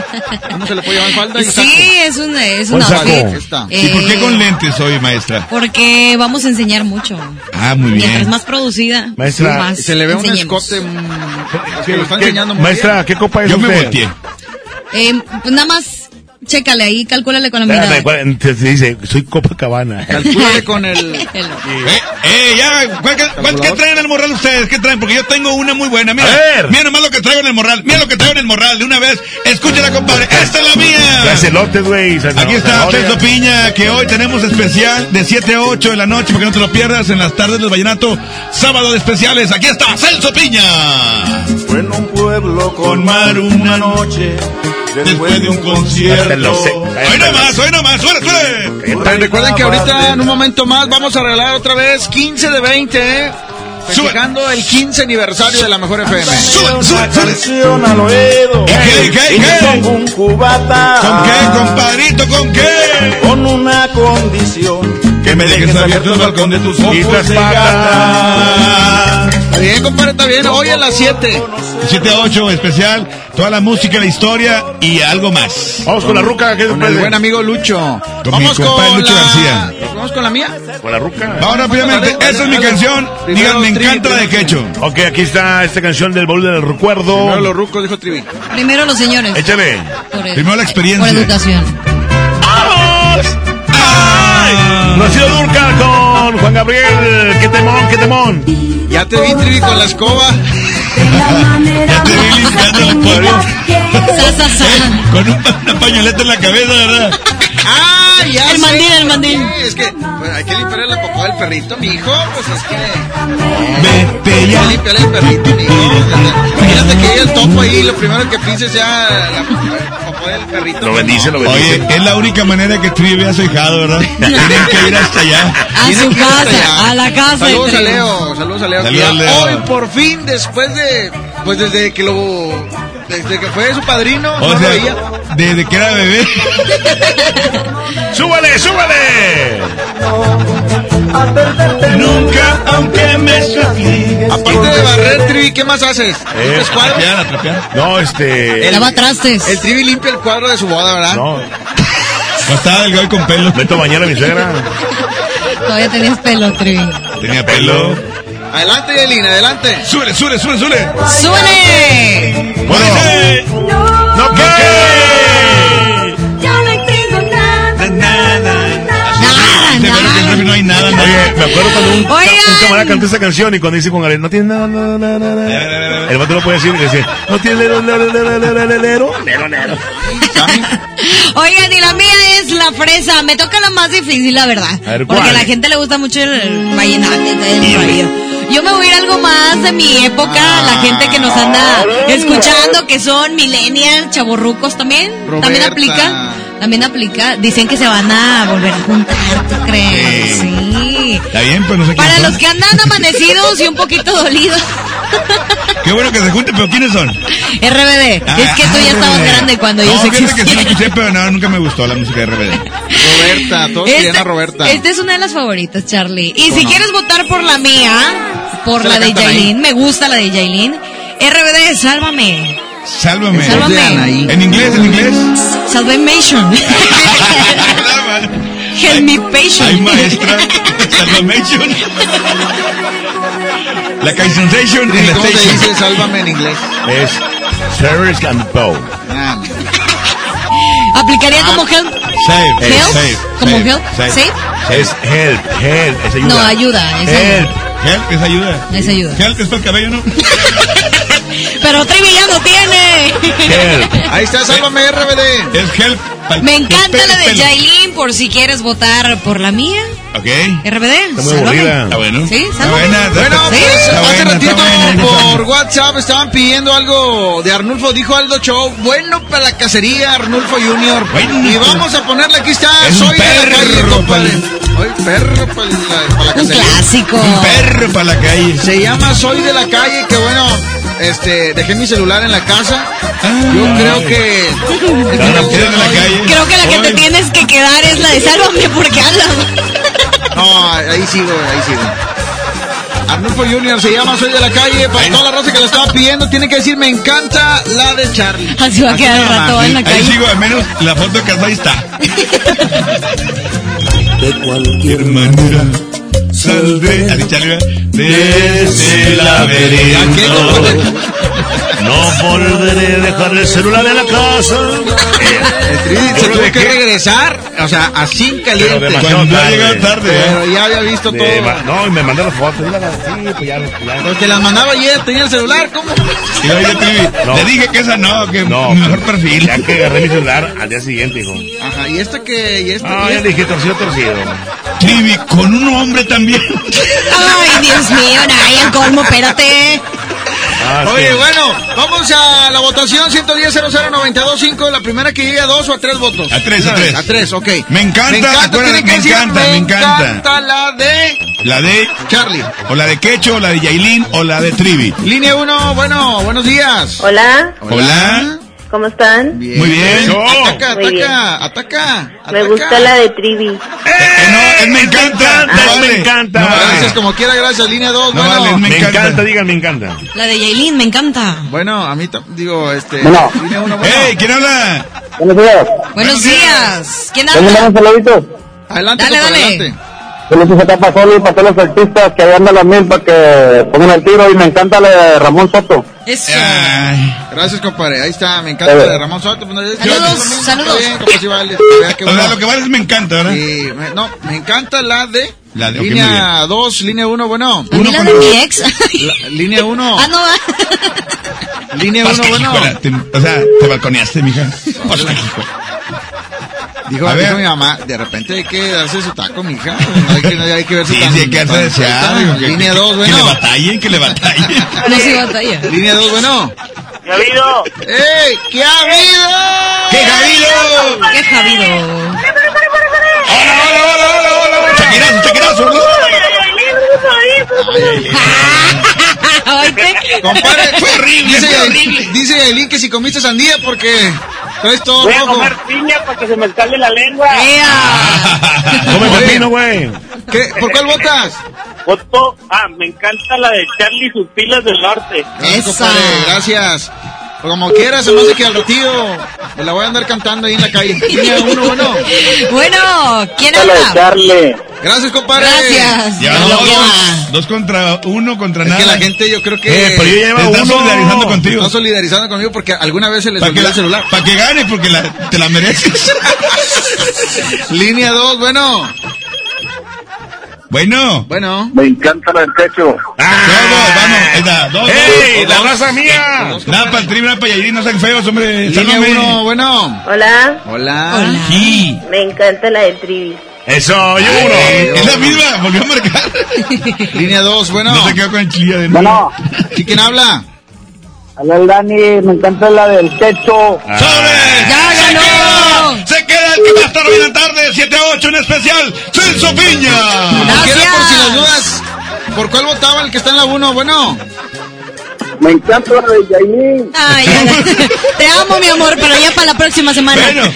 ¿Cómo se le puede llamar falda? Sí, es un, es Un. ¿Y por qué Eh, con lentes hoy, maestra? Porque vamos a enseñar mucho. Ah, muy Mientras bien. más producida, Maestra, más Se le ve un escote... mm, que lo está ¿Qué- enseñando muy maestra, ¿qué copa es Yo me usted? volteé. Eh, pues nada más, chécale ahí, calcúlale con la mirada. Espérame, ¿cuál- te- te dice, soy Copacabana. Calcúlale con el... El- Eh, eh, ya, ¿cuál, qué, cuál- qué traen en el morral ustedes? ¿Qué traen? Porque yo tengo una muy buena. Mira, A ver. mira nomás lo que traigo en el morral. Mira lo que traigo en el morral. De una vez, escúchala, compadre. Esta es la mía. Las elotes, güey. Aquí está Celso Piña, que hoy tenemos especial de 7 a 8 de la noche, para que no te lo pierdas en las tardes del Vallenato, sábado de especiales. Aquí está Celso Piña. Fue en un pueblo Con mar una noche, después de un concierto. Hoy nomás, hoy nomás, suele, recuerden que ahorita en un momento más vamos a regalar otra vez 15 de 20, ¿eh? Festejando el 15 aniversario de la Mejor FM. Sube, sube, sube. canción al oído. ¿Y qué, qué, qué? pongo un cubata. ¿Con qué, compadrito, con qué? Con una condición. Que me dejes abierto el balcón de tus ojos Y gata. Está bien, compadre, está bien. Hoy a las 7. 7 a 8 especial, toda la música, la historia y algo más. Vamos con la ruca. ¿qué Con el buen amigo Lucho. Con vamos mi compadre con Lucho la... García. ¿Vamos con la mía? Con la ruca. Vamos rápidamente, esa es mi canción. Primero Digan, me encanta la de Quecho. Ok, aquí está esta canción del baúl del recuerdo. Primero los rucos, dijo Trivi. Primero los señores. Échale. Por, el- Primero la por experiencia. educación. ¡Vamos! ¡Ay! Rocío Durcal con Juan Gabriel. ¡Qué temón, qué temón! Ya te vi, Trivi, con la escoba. Ya te vi limpiando el pueblo. Con un- una pañoleta en la cabeza, ¿verdad? ¡Ah, ya El sé! mandil, el mandil. Sí, Es que pues, hay que limpiarle la popó del perrito, mi hijo. Pues es que... Vete Hay que ya. limpiarle el perrito, mi hijo. Imagínate que haya el topo ahí lo primero que pienses sea la popó del perrito. Lo bendice, lo bendice. Oye, es la única manera que Trivi vea a su hijado, ¿verdad? Tienen que ir hasta allá. A su casa, a la casa. Saludos a. Leo, saludos a Leo. Saludos, ya Leo. Hoy por fin, después de, pues desde que lo, desde que fue su padrino, O no lo sea, veía. desde que era bebé. ¡Súbale, súbale! Nunca, aunque me sufrí. Aparte de barrer, Trivi, ¿qué más haces? Eh, trapear. No, este. Lava trastes. El Trivi limpia el cuadro de su boda, ¿verdad? No, No estaba delgado y con pelo. meto a bañar a mi suegra. Todavía tenías pelo, Trivi. Tenía pelo. Adelante, Yailin, adelante. Súbele, súbele, súbele, súbele. ¡Súbele! Bueno, ¿no qué? Ya no tengo nada, Nada, que nada. No hay nada, nada. Oye, me acuerdo cuando un, un camarada cantó esa canción y cuando dice con Gabriel, no tiene nada, nada, nada, nada. El vato no puede decir, y dice, no tiene lero, lero, lero, lero, lero, lero, lero. Oigan, y la mía es la fresa. Me toca la más difícil, la verdad. A ver, Porque a la gente le gusta mucho el vallenato, el. Yo me voy a ir algo más de mi época, la gente que nos anda escuchando, que son millennials, chavorrucos también. También aplica. También aplica. Dicen que se van a volver a juntar, ¿tú crees? Sí. Está bien, pues no sé Para los que andan amanecidos y un poquito dolidos. Qué bueno que se junten, pero ¿quiénes son? RBD. es que tú ya estabas RBD. grande cuando no, ellos fíjate que sí escuché, pero no, nunca me gustó la música de RBD. Roberta, todos querían a Roberta. Esta es una de las favoritas, Charlie. Y si quieres votar por la mía, por la la de. Yailin, me gusta la de Yailin. RBD, sálvame. Sálvame. Sálvame. ¿En inglés? ¿En inglés? Salvation. Help me Ay, patient. maestra. Salvamation. La cancionation en ¿Y la ¿Cómo se station. dice sálvame en inglés? Es Service and Bow. Ah, Aplicaría como help. Save. Help. Save. Como save, help. save. Save. Es help, help, es ayuda. No, ayuda. Es ayuda. Help. Help es ayuda. Es ayuda. Help es para el cabello, ¿no? Pero Trivi ya no tiene. Help. Ahí está, sálvame RBD. Es help. Me encanta la de pelo. Yailin por si quieres votar por la mía. Ok. RBD. Está muy aburrida. Está bueno. Sí, Está sálvame. buena. está- Bueno, pues hace ratito por WhatsApp estaban pidiendo algo de Arnulfo, dijo Aldo Show, bueno para la cacería Arnulfo Junior. Bueno. y vamos a ponerle, aquí está, Es un soy de la perro calle, compadre. pa'l- Soy perro para la, pa' la Un cacería. clásico. Un perro para la calle. Se llama Soy de la calle, que bueno, este, dejé mi celular en la casa. Yo creo que... Creo que la que te tienes que quedar es la de Sálvame porque hablas. No, ahí sigo, ahí sigo. Arnulfo Junior se llama Soy de la calle. Para toda la raza que lo estaba pidiendo, tiene que decir me encanta la de Charlie. Así va a quedar rato en la Ahí calle. sigo, al menos la foto de casa ahí está. De cualquier manera saldré. Así, Charlie, ¿verdad? Desde la vereda. No volveré a dejar el celular en la casa. Se tuvo que regresar, o sea, así en caliente. Cuando ha tarde. llegado tarde, ¿eh? Pero ya había visto todo. No, y me mandó las fotos. Mira, sí, pues ya. ya. Pues te las mandaba ayer, tenía el celular, ¿cómo? Y luego yo te- No. Le dije que esa no, que No, mejor perfil. Ya que agarré mi celular al día siguiente, hijo. Ajá, y esta que, y esta, Ah, y ya esta? dije torcido, torcido. Trivi, con un hombre también. Ay, Dios mío, Nayan, colmo, espérate. Ah, Oye, sí. bueno, vamos a la votación 110 00925 La primera que llegue a dos o a tres votos. A tres, a tres. A tres, ok. Me encanta, me encanta, me encanta. encanta la de La de Charlie. o la de Quecho, o la de Yailin, o la de Trivi. Línea 1, bueno, buenos días. Hola, Hola. ¿Cómo están? Muy bien. Ataca, Muy bien. ataca, ataca. Me ataca. gusta la de Trivi. Eh, no, es me encanta. No me vale. encanta. No vale. Gracias, como quiera, gracias. Línea 2, No bueno. vale, Me encanta. encanta, digan, me encanta. La de Yailin, me encanta. Bueno, a mí, digo, este. Bueno. Línea 1, bueno. Hey, ¿quién habla? Buenos días. Buenos días. ¿Quién habla? un saludito. Adelante, Dale, dale. adelante. Saludos acá para Solo y para todos los artistas que andan las mil para que pongan el tiro y me encanta la de Ramón Soto. Eso. Ay. Gracias, compadre. Ahí está, me encanta la de Ramón Soto. Pues, Saludos, yo- yo- saludos. Bien, compa, sí vale. O sea, lo que vale es me encanta, ¿verdad? Sí, me- no, me encanta la de. La de- línea 2, línea 1, bueno. A mí la de mi ex. La- línea 1. Ah, no. Línea Vas 1, que, bueno. te- o sea, te balconeaste, mija. Hijo. Dijo, A dijo ver. mi mamá, de repente hay que darse su taco, mija. No hay que, no hay que verse Sí, tan- sí, hay que digo, que- Línea que- 2, Que bueno. le batallen, que le batallen. No sí batalla. Línea 2, bueno. ¿Qué ha habido? ¡Ey! ¿Qué ha habido? ¡Qué jabido! Qué jabido. ¡Hola, hola, hola, hola, hola! hola! ¡Chaquirazo, chaquirazo! Compadre, Fue horrible, dice, fue horrible. dice Yaelin que si comiste sandía porque todo Voy a comer piña para que se me escale la lengua. Ea. Come pepino, güey. ¿Por cuál votas? Voto, ah, me encanta la de Charlie y sus pilas del norte. Esa. compadre, gracias. Como quieras, se me hace que al ratillo me la voy a andar cantando ahí en la calle. Línea 1, bueno. Bueno, ¿quién habla? Charlie. Gracias, compadre. Gracias. Ya Lo dos, dos, dos contra uno contra Es nada. que la gente yo creo que Eh, pero yo ya Te uno. solidarizando contigo. está solidarizando conmigo porque alguna vez se les Para que, olvidó la- el celular. pa' que gane, porque la- te la mereces. Línea 2, bueno. Bueno. Bueno. Me encanta la del techo. Todos, vamos. Está. Dos, ¡Ey, dos, la dos. raza mía! Nada para el nada para Yair, no sean feos, hombre. Línea Sálvame. 1, bueno. Hola, Hola. Hola. Sí. me encanta la del Trivi. Eso, yo uno. es la misma, volvió a marcar. Línea 2, bueno. No se quedó con el chilla de nuevo. Bueno, ¿Sí, quién habla? hola el Dani, me encanta la del techo. ¡Sobre! ¡Ya ¡Se ganó! queda! ¡Se queda el que va a estar hoy en la tarde! 7 a 8 en especial, Celso Piña. Quiera, por si las Gracias. dudas. ¿Por cuál votaba el que está en la 1? Bueno. Me encanta la de Yailin. Ay, ya. te amo, mi amor, pero ya para la próxima semana. Bueno,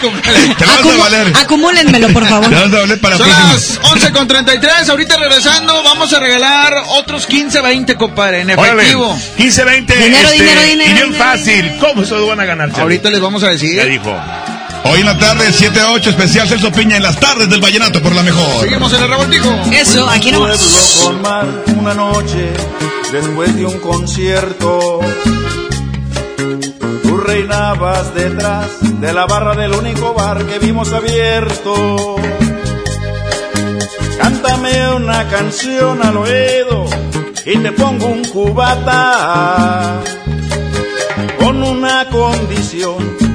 te vas a Acumu- valer. Acumúlenmelo, por favor. Te vas a valer para la Son próxima. las 11 con 33. Ahorita regresando, vamos a regalar otros 15, 20, compadre, en Órale, efectivo. 15, 20. Dinero, este, dinero, dinero, Y bien dinero. fácil. ¿Cómo se lo van a ganar? Ahorita les vamos a Ya decir. dijo. Hoy en la tarde, 7 a 8, especial Celso Piña en las tardes del Vallenato por la mejor. Seguimos en el revoltijo. Eso, aquí mar, una noche después de un concierto. Tú reinabas detrás de la barra del único bar que vimos abierto. Cántame una canción al oído y te pongo un cubata. Con una condición,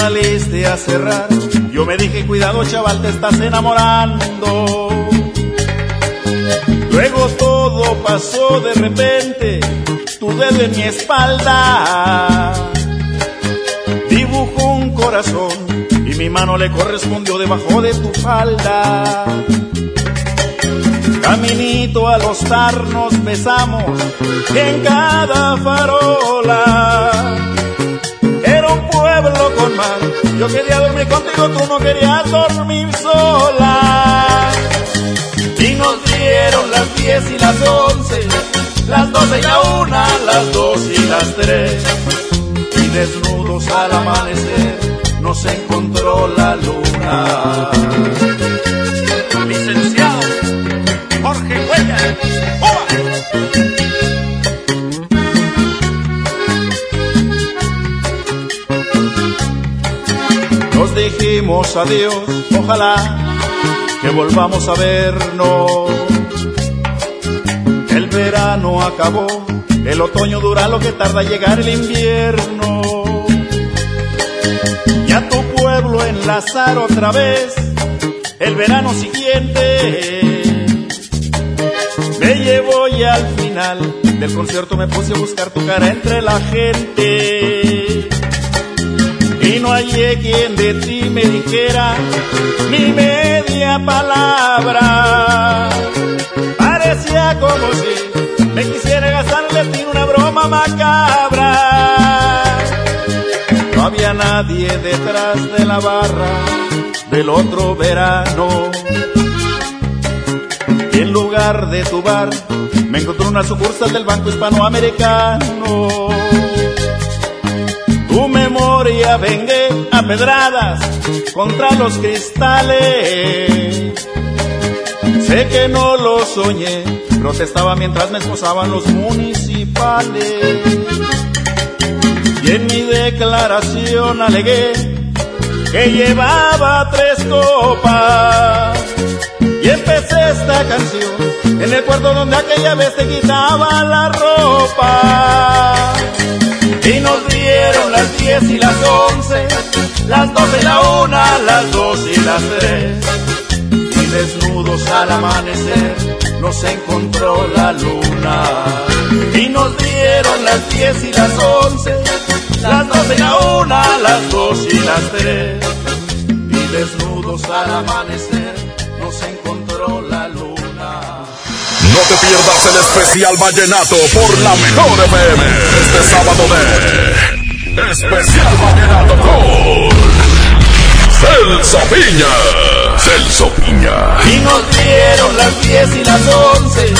Saliste a cerrar, yo me dije, cuidado chaval, te estás enamorando. Luego todo pasó de repente, tu dedo en mi espalda. Dibujó un corazón y mi mano le correspondió debajo de tu falda. Caminito al hostar nos besamos en cada farola. Yo quería dormir contigo, tú no querías dormir sola. Y nos dieron las diez y las once, las doce y la una, las dos y las tres. Y desnudos al amanecer nos encontró la luna. Licenciado Jorge Huella, Nos dijimos adiós, ojalá que volvamos a vernos. El verano acabó, el otoño dura lo que tarda llegar el invierno. Y a tu pueblo enlazar otra vez el verano siguiente. Me llevo y al final del concierto me puse a buscar tu cara entre la gente. Y no hallé quien de ti me dijera ni media palabra. Parecía como si me quisiera gastarle en una broma macabra. No había nadie detrás de la barra del otro verano. Y en lugar de tu bar, me encontré una sucursal del Banco Hispanoamericano. Memoria vengué a pedradas contra los cristales. Sé que no lo soñé, protestaba mientras me esposaban los municipales. Y en mi declaración alegué que llevaba tres copas. Y empecé esta canción en el cuarto donde aquella vez te quitaba la ropa. Y nos dieron las diez y las once, las doce y la una, las dos y las tres. Y desnudos al amanecer nos encontró la luna. Y nos dieron las diez y las once, las doce y la una, las dos y las tres. Y desnudos al amanecer pierdas el especial vallenato por la mejor FM. Este sábado de Especial Vallenato con Celso Piña. Celso Piña. Y nos dieron las diez y las once,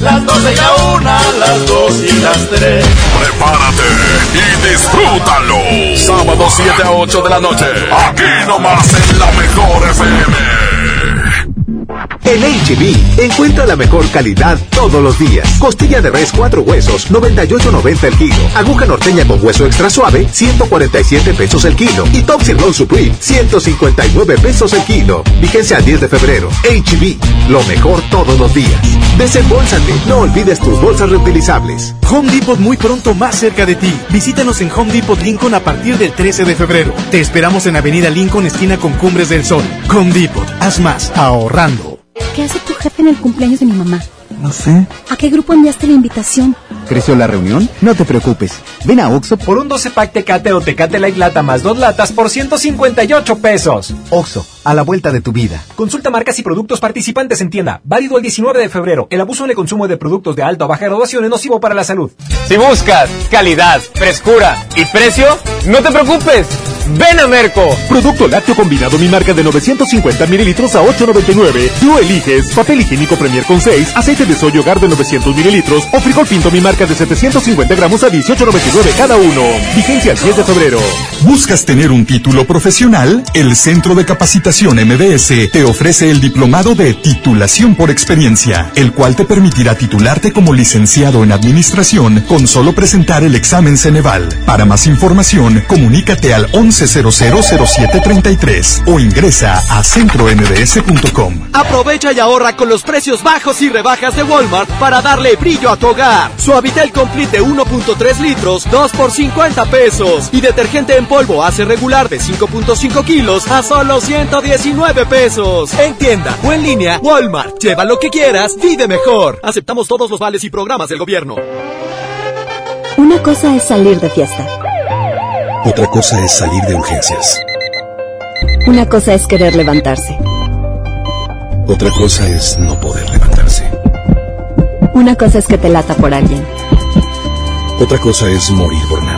las doce y la una, las dos y las tres. Prepárate y disfrútalo. Sábado 7 a 8 de la noche. Aquí nomás en la mejor FM. En HB, encuentra la mejor calidad todos los días. Costilla de res 4 huesos, 98.90 el kilo. Aguja norteña con hueso extra suave, 147 pesos el kilo. Y Top Sirloin Supreme, 159 pesos el kilo. Vigencia al 10 de febrero. HB, lo mejor todos los días. Desembolsate, no olvides tus bolsas reutilizables. Home Depot muy pronto más cerca de ti. Visítanos en Home Depot Lincoln a partir del 13 de febrero. Te esperamos en Avenida Lincoln, esquina con Cumbres del Sol. Home Depot, haz más, ahorrando. ¿Qué hace tu jefe en el cumpleaños de mi mamá? No sé. ¿A qué grupo enviaste la invitación? ¿Creció la reunión? No te preocupes. Ven a Oxo Por un 12 pack Tecate o Tecate Light Lata más dos latas por 158 pesos. Oxo, a la vuelta de tu vida. Consulta marcas y productos participantes en tienda. Válido el 19 de febrero. El abuso en el consumo de productos de alta o baja graduación es nocivo para la salud. Si buscas calidad, frescura y precio, no te preocupes. Ven a Merco. Producto lácteo combinado mi marca de 950 mililitros a 8.99. Tú eliges papel higiénico Premier con 6, aceite de soya hogar de 900 mililitros o frijol pinto mi marca de 750 gramos a 18.99 cada uno. Vigencia el 10 de febrero. ¿Buscas tener un título profesional? El Centro de Capacitación MBS te ofrece el diplomado de titulación por experiencia, el cual te permitirá titularte como licenciado en administración con solo presentar el examen Ceneval. Para más información, comunícate al 11 11000733 o ingresa a centrombs.com. Aprovecha y ahorra con los precios bajos y rebajas de Walmart para darle brillo a tu hogar. Suavitel Complete de 1.3 litros, 2 por 50 pesos. Y detergente en polvo hace regular de 5.5 kilos a solo 119 pesos. En tienda o en línea, Walmart. Lleva lo que quieras, vive mejor. Aceptamos todos los vales y programas del gobierno. Una cosa es salir de fiesta. Otra cosa es salir de urgencias. Una cosa es querer levantarse. Otra cosa es no poder levantarse. Una cosa es que te lata por alguien. Otra cosa es morir por nada.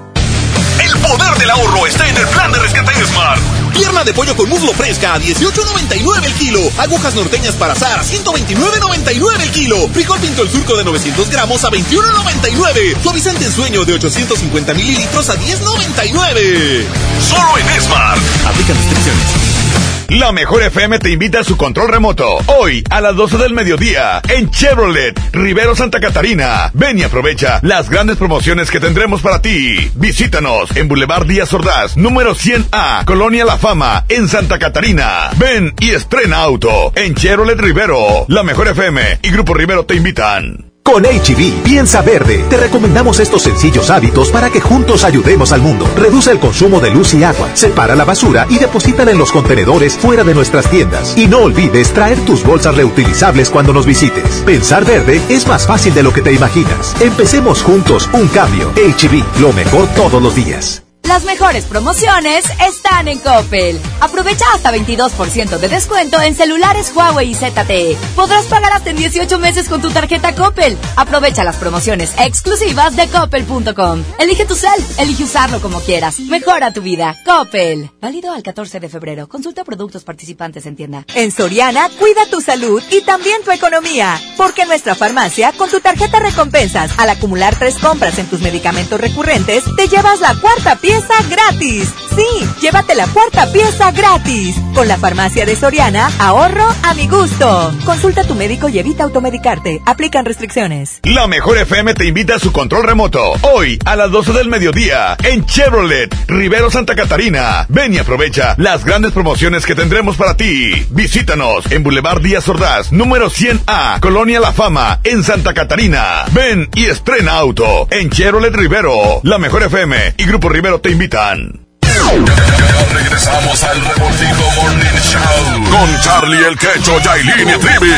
El poder del ahorro está en el plan de rescate de Smart. Pierna de pollo con muslo fresca a 18.99 el kilo. Agujas norteñas para azar a 129.99 el kilo. Frijol pinto el surco de 900 gramos a 21.99. Suavizante en sueño de 850 mililitros a 10.99. Solo en Smart. Aplican restricciones. La mejor FM te invita a su control remoto. Hoy a las 12 del mediodía en Chevrolet, Rivero Santa Catarina. Ven y aprovecha las grandes promociones que tendremos para ti. Visítanos en Boulevard Díaz Ordaz, número 100A, Colonia La Fama, en Santa Catarina. Ven y estrena auto en Chevrolet Rivero. La mejor FM y Grupo Rivero te invitan. Con HB, piensa verde. Te recomendamos estos sencillos hábitos para que juntos ayudemos al mundo. Reduce el consumo de luz y agua, separa la basura y deposítala en los contenedores fuera de nuestras tiendas. Y no olvides traer tus bolsas reutilizables cuando nos visites. Pensar verde es más fácil de lo que te imaginas. Empecemos juntos un cambio. HB, lo mejor todos los días. Las mejores promociones están en Coppel. Aprovecha hasta 22% de descuento en celulares Huawei y ZTE. Podrás pagar hasta en 18 meses con tu tarjeta Coppel. Aprovecha las promociones exclusivas de coppel.com. Elige tu cel, elige usarlo como quieras. Mejora tu vida. Coppel. Válido al 14 de febrero. Consulta productos participantes en tienda. En Soriana, cuida tu salud y también tu economía. Porque nuestra farmacia, con tu tarjeta recompensas, al acumular tres compras en tus medicamentos recurrentes, te llevas la cuarta pieza gratis. Sí, llévate la cuarta pieza gratis. Con la farmacia de Soriana, ahorro a mi gusto. Consulta a tu médico y evita automedicarte. Aplican restricciones. La mejor FM te invita a su control remoto. Hoy a las 12 del mediodía en Chevrolet, Rivero Santa Catarina. Ven y aprovecha las grandes promociones que tendremos para ti. Visítanos en Boulevard Díaz Ordaz, número 100A, Colonia La Fama, en Santa Catarina. Ven y estrena auto en Chevrolet Rivero. La mejor FM y Grupo Rivero te invitan. Ya regresamos al Revoltijo Morning Show con Charlie el Quecho, Yailin y Trivi.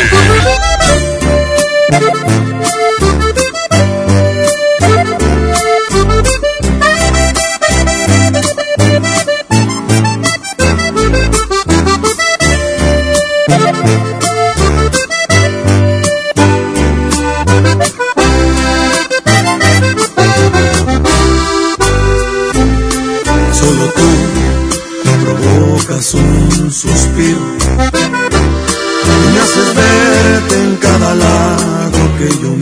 Y me haces verte en cada lado que yo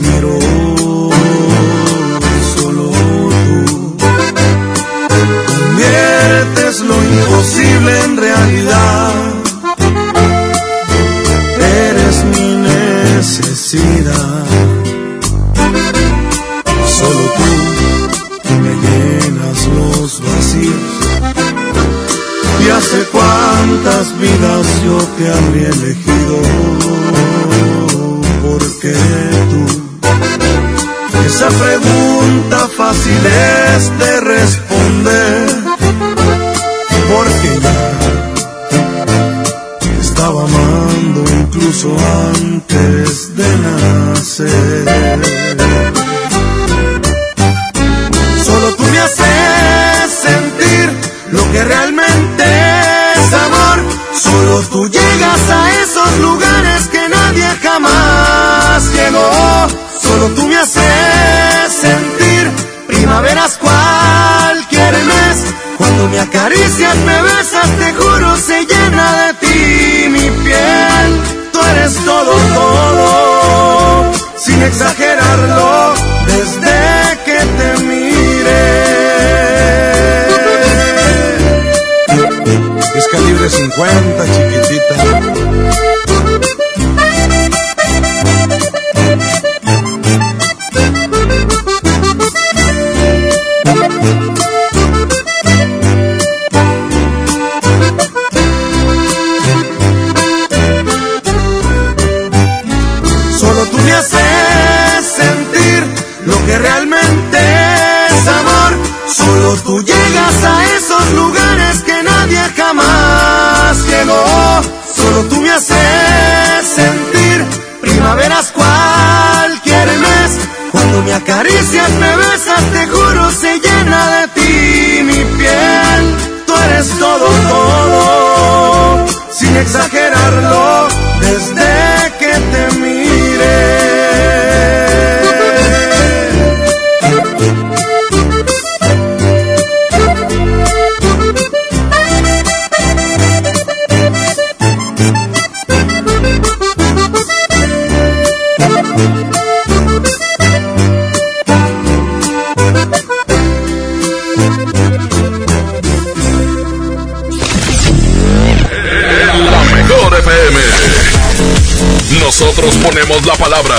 palabra.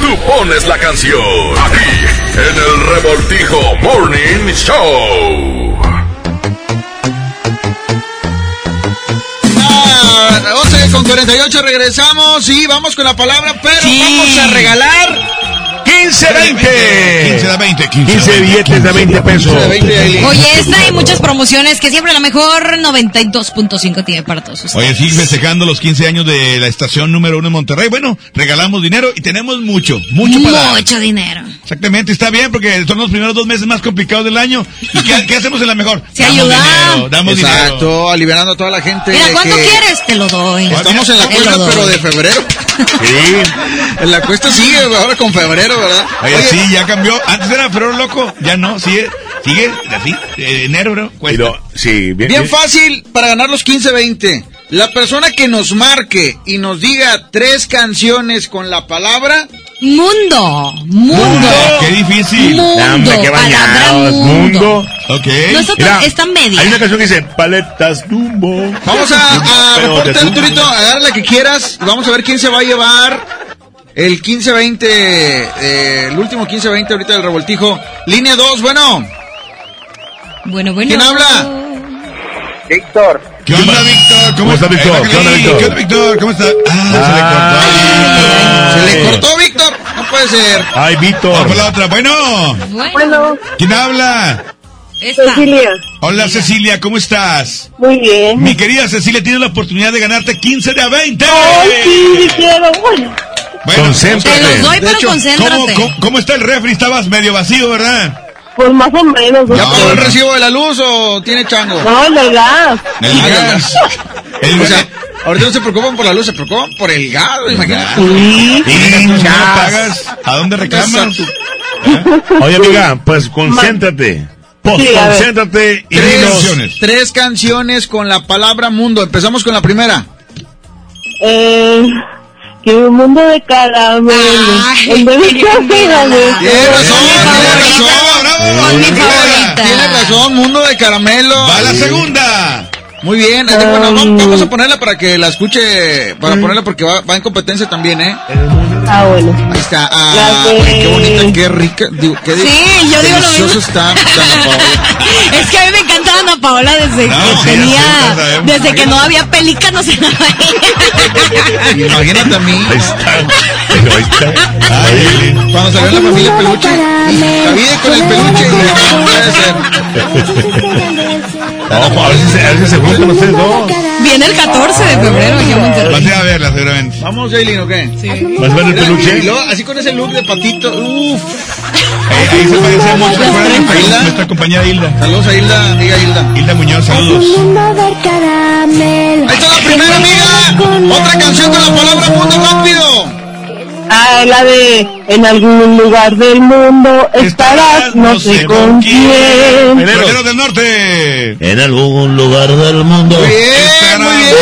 Tú pones la canción. Aquí, en el Revoltijo Morning Show. Ah, 11 con 48 regresamos y vamos con la palabra, pero vamos a regalar 15 20. 15 de 20, 15 billetes de 20 pesos. Oye, esta hay muchas promociones que siempre la mejor 92.5 tiene para todos ustedes. Oye, sí, festejando los 15 años de la estación número uno en Monterrey. Bueno, regalamos dinero y tenemos mucho, mucho para. Mucho dinero. Exactamente, está bien porque son los primeros dos meses más complicados del año. ¿Y qué, qué hacemos en la mejor? Se damos ayuda. dinero, damos Exacto, dinero. aliviando a toda la gente. Mira, ¿cuánto que quieres? Te lo doy. Estamos en la lo doy. pero de febrero. Sí. En la cuesta sigue, ahora con febrero, ¿verdad? Oye, sí, ya cambió. Antes era febrero loco, ya no, sigue, sigue, así, eh, enero, bro. Cuesta. sí, bien, Bien fácil para ganar los 15-20. La persona que nos marque y nos diga tres canciones con la palabra Mundo. Mundo. Qué difícil. Mundo, qué bañados. mundo. Mundo. Ok. No está tan- Mira, está media. Hay una canción que dice paletas Dumbo. Vamos a, a reporte. Arturito, agarra la que quieras y vamos a ver quién se va a llevar el 15-20, eh, el último 15-20 ahorita del revoltijo. Línea 2, bueno. Bueno, bueno. ¿Quién habla? Víctor. ¿Qué onda, Víctor? ¿Cómo, ¿Cómo está, Víctor? Evangelín, ¿Qué onda, Víctor? ¿Qué onda, Víctor? ¿Cómo está? Ah, Se le cortó, Víctor. No puede ser. Ay, Víctor. Vamos por la otra. Bueno, Bueno, ¿quién habla? Esta. Cecilia. Hola, Cecilia, ¿cómo estás? Muy bien. Mi querida Cecilia, tienes la oportunidad de ganarte 15 de a 20. Ay, sí, quiero. Bueno, Bueno, Concéntrate. Te los doy, pero hecho, concéntrate. ¿cómo, cómo, cómo está el refri? Estabas medio vacío, ¿verdad? pues más o menos. ¿Ya ¿no? pagó el recibo de la luz o tiene chango? No, el de gas. El gas. El O sea, ahorita no se preocupan por la luz, se preocupan por el gas, imagínate. Sí. ¿Y no pagas? ¿A dónde reclamas? Oye, amiga, pues concéntrate. Pues Sí, concéntrate y Tres, dinos. canciones. tres canciones con la palabra mundo. Empezamos con la primera. Eh, que un mundo de caramelo. En vez de caramelo. Tiene razón, tiene razón. bravo. Mi Tiene- favorita. Tiene razón, mundo de caramelo. Va la segunda. Muy bien, este, bueno, vamos, a ponerla para que la escuche, para ponerla porque va, va en competencia también, ¿eh? Ah, bueno. Ahí está. Ah, qué bonita, qué rica. Digo, qué Sí, yo digo lo mismo. está Paola. Es que a mí me encanta Ana Paola desde No, que sí, tenía, sabemos. desde que no había pelícanos en la Imagínate a mí. Ahí está. Ahí está. Ay, Cuando salió la familia peluche. David con el peluche. No puede ser. No, a ver si se, a ver si se juntan ustedes dos. Viene el 14 de febrero aquí a Monterrey. Vas a ir a verla seguramente. Vamos, Jaylin, ¿o qué? ¿Vas a ver el peluche? Y luego, así con ese look de patito. Uf. Ahí, ahí se parece mucho. ¿te acuerdas de nuestra- Hilda? Nuestra compañera Hilda. Saludos a Hilda, amiga Hilda. Hilda Muñoz, saludos. Ahí está la primera, amiga. Otra canción con la palabra mundo rápido. Ah, la de en algún lugar del mundo estarás, no sé con quién. Guerreros del Norte. En algún lugar del mundo. Bien, muy bien.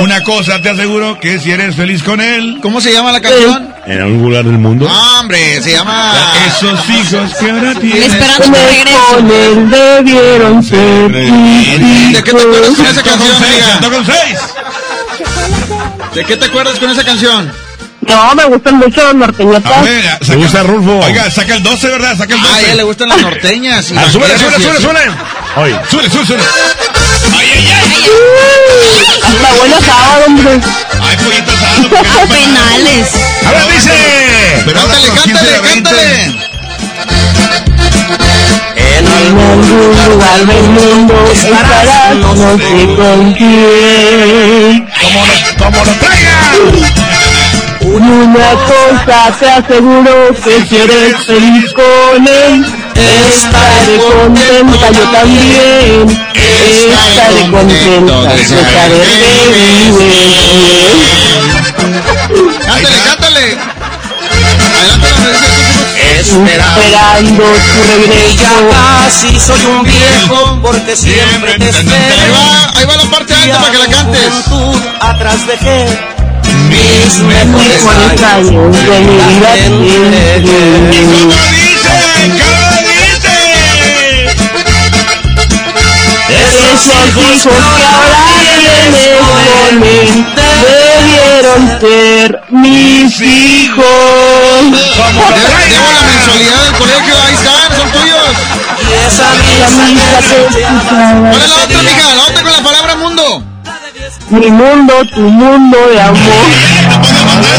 Una cosa te aseguro que si eres feliz con él. ¿Cómo se llama la canción? En algún lugar del mundo. Ah, hombre, se llama. Esos hijos que ahora tienes. Esperando tu Con regreso. él debieron ser ¿De qué te acuerdas con esa con canción, seis, sentó con seis. ¿De qué te acuerdas con esa canción? No, me gustan mucho los norteñotas. A ver, ¿Te saca- gusta Rulfo? Oiga, saca el 12, ¿verdad? Saca el 12. Ah, a ella le gustan las norteñas. y Ah, súbele, súbele, súbele, súbele. Oye. Súbele, súbele, súbele. Ay, ay, ay. Hasta buen asado, hombre. Ay, pollito asado. ¿por qué no pasa nada? Penales. A ver, dice. Pero Cántale, con 15 de cántale, 20. cántale. En algún lugar del mundo estarás, no sé con quién. Como lo, como lo traigan. Una cosa te aseguro que si eres feliz con él, estaré contenta yo también. Estaré contenta de saber que vives. Cántale, cántale. Esperando tu regreso. Casi soy un viejo porque siempre te Ahí espero. va, ahí va la parte alta para que la cantes. Atrás dejé mis mejores años. de mi vida que ahora debieron ser mis hijos. Debo la mensualidad del colegio, ahí están, son tuyos. Y esa misa. ¿Cuál es la otra, mija? La otra con la palabra. Mi mundo, tu mundo de amor. No podía faltar.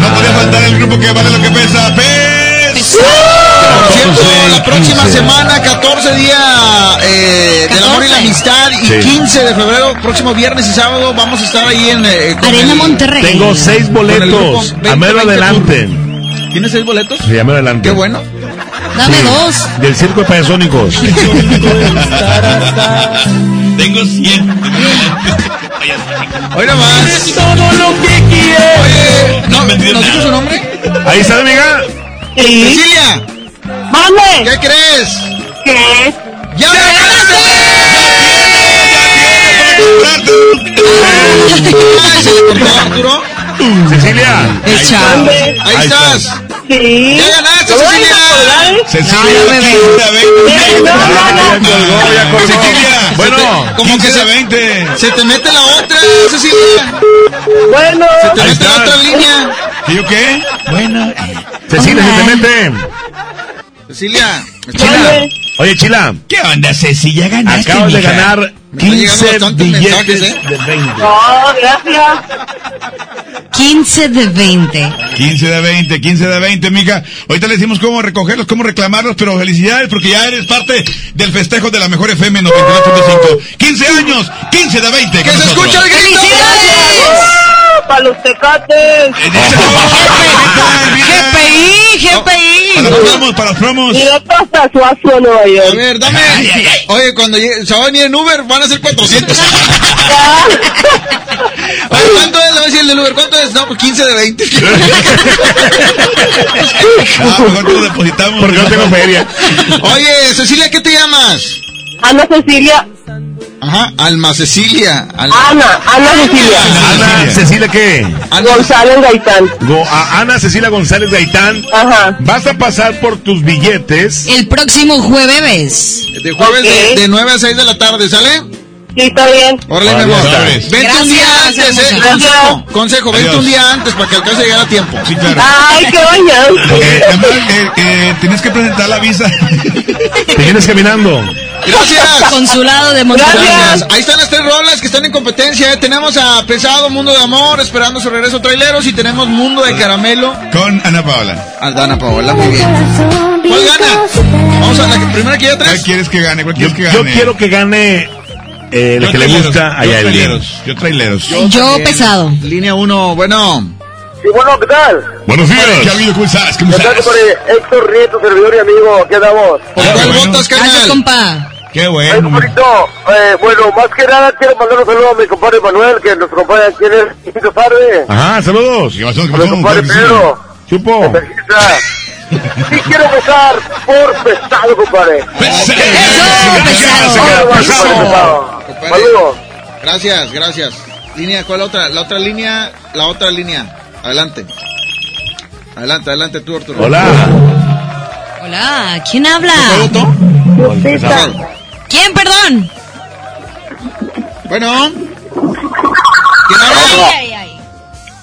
No podía faltar el grupo que vale lo que pesa. ¡Pes! Por cierto, la próxima semana, 14 día eh, del amor y la amistad y Sí. 15 de febrero, próximo viernes y sábado, vamos a estar ahí en eh, con Arena el- Monterrey. Tengo seis boletos. 20, A mero 20 adelante. ¿Tienes seis boletos? Sí, a mero adelante. Qué bueno. Dame dos. Del circo de payasónicos. Tengo 100. Hoy nomás. todo lo que quieres. Oye, ¿no, No me entiendo ¿nos dijo nada. su nombre? Ahí está, amiga. Sí. Cecilia, Mande. ¿qué crees? ¿Qué? ¡Ya me ganaste! Ay, se le cortó a Arturo. Cecilia. Ahí Ahí estás. Sí. ¡Ya ganaste, ¿Lo voy a Cecilia! Cecilia, No, bebé. 15 no, no, ya no. colgó, ya colgó. Cecilia, Bueno, Como 15 que se, 20. se te mete la otra, Cecilia. Bueno. Te Ahí mete la otra línea. ¿Y yo qué? Bueno. Cecilia, se te mete. Cecilia. Mande. Oye, Chila, ¿Qué onda, Ceci? Ya ganaste, acabas de ganar 15 bastantes billetes mensajes, ¿eh? de 20. No, gracias. 15 de 20. 15 de 20, 15 de 20, mija. Ahorita le decimos cómo recogerlos, cómo reclamarlos, pero felicidades porque ya eres parte del festejo de la mejor FM 99.5. 15 años, 15 de 20. ¡Que se el grito! Para los tecates. GPI, GPI. Para los promos, para los promos. Directo hasta Suazo, Nueva A York. ver, dame. Ay, ay, ay. Oye, cuando llegue, se va a venir en Uber, van a ser 400. Oye, ¿cuánto es? Le voy a decir el del Uber, ¿cuánto es? No, pues 15 de 20. Ah, mejor te lo depositamos. Porque no tengo feria. Oye, Cecilia, ¿qué te llamas? Ana Cecilia. Ajá, Alma Cecilia. Alma, Ana, Ana Cecilia. Ana Cecilia, ¿qué? Alma- González Gaitán. Go- a Ana Cecilia González Gaitán. Ajá. Vas a pasar por tus billetes. El próximo jueves. de jueves de, de 9 a 6 de la tarde, ¿sale? Sí, está bien. Órale, mi amor. Vente un día antes, eh. Consejo, consejo, vente Adiós. un día antes para que alcance a llegar a tiempo. Sí, claro. Ay, qué bañado. Eh, eh, eh, tienes que presentar la visa. Te vienes caminando. Gracias. Consulado de Monterrey. Gracias. Ahí están las tres rolas que están en competencia. eh. Tenemos a Pesado, Mundo de Amor, esperando su regreso traileros. Y tenemos Mundo de Caramelo. Con Ana Paola. A Dana Paola, muy bien. ¿Cuál gana? Vamos a la que- primera que ya ¿Cuál tres. quieres que gane? ¿Cuál Yo, quieres que yo gane? quiero que gane eh, el Yo que le gusta a yo traileros. Yo traileros. Yo también. pesado. Línea 1, bueno. Sí, bueno, ¿qué tal? Buenos ¿Qué ha días. habido? ¿Cómo estás? ¿Cómo ¿Qué estás? compadre? Héctor Nieto, servidor y amigo, aquí andamos. ¿Por Ah, cuál bueno. votas, Gracias, carnal? compa. Qué Ay, bueno. compadrito, eh, bueno, más que nada quiero mandar un saludo a mi compadre Manuel, que nos acompaña aquí en el quinto tarde. Ajá, saludos. ¿Qué pasó? ¿Qué pasó? compadre. Pedro, Chupo. Sí quiero votar por pesado, compadre. Pesado. Saludos. Gracias, gracias. Línea, ¿cuál otra? La otra línea, la otra línea. Adelante. Adelante, adelante tú, Arturo. Hola. Hola, ¿quién habla? Lupita. ¿Quién, perdón? Bueno. ¿Quién habla? Ay, ay, ay.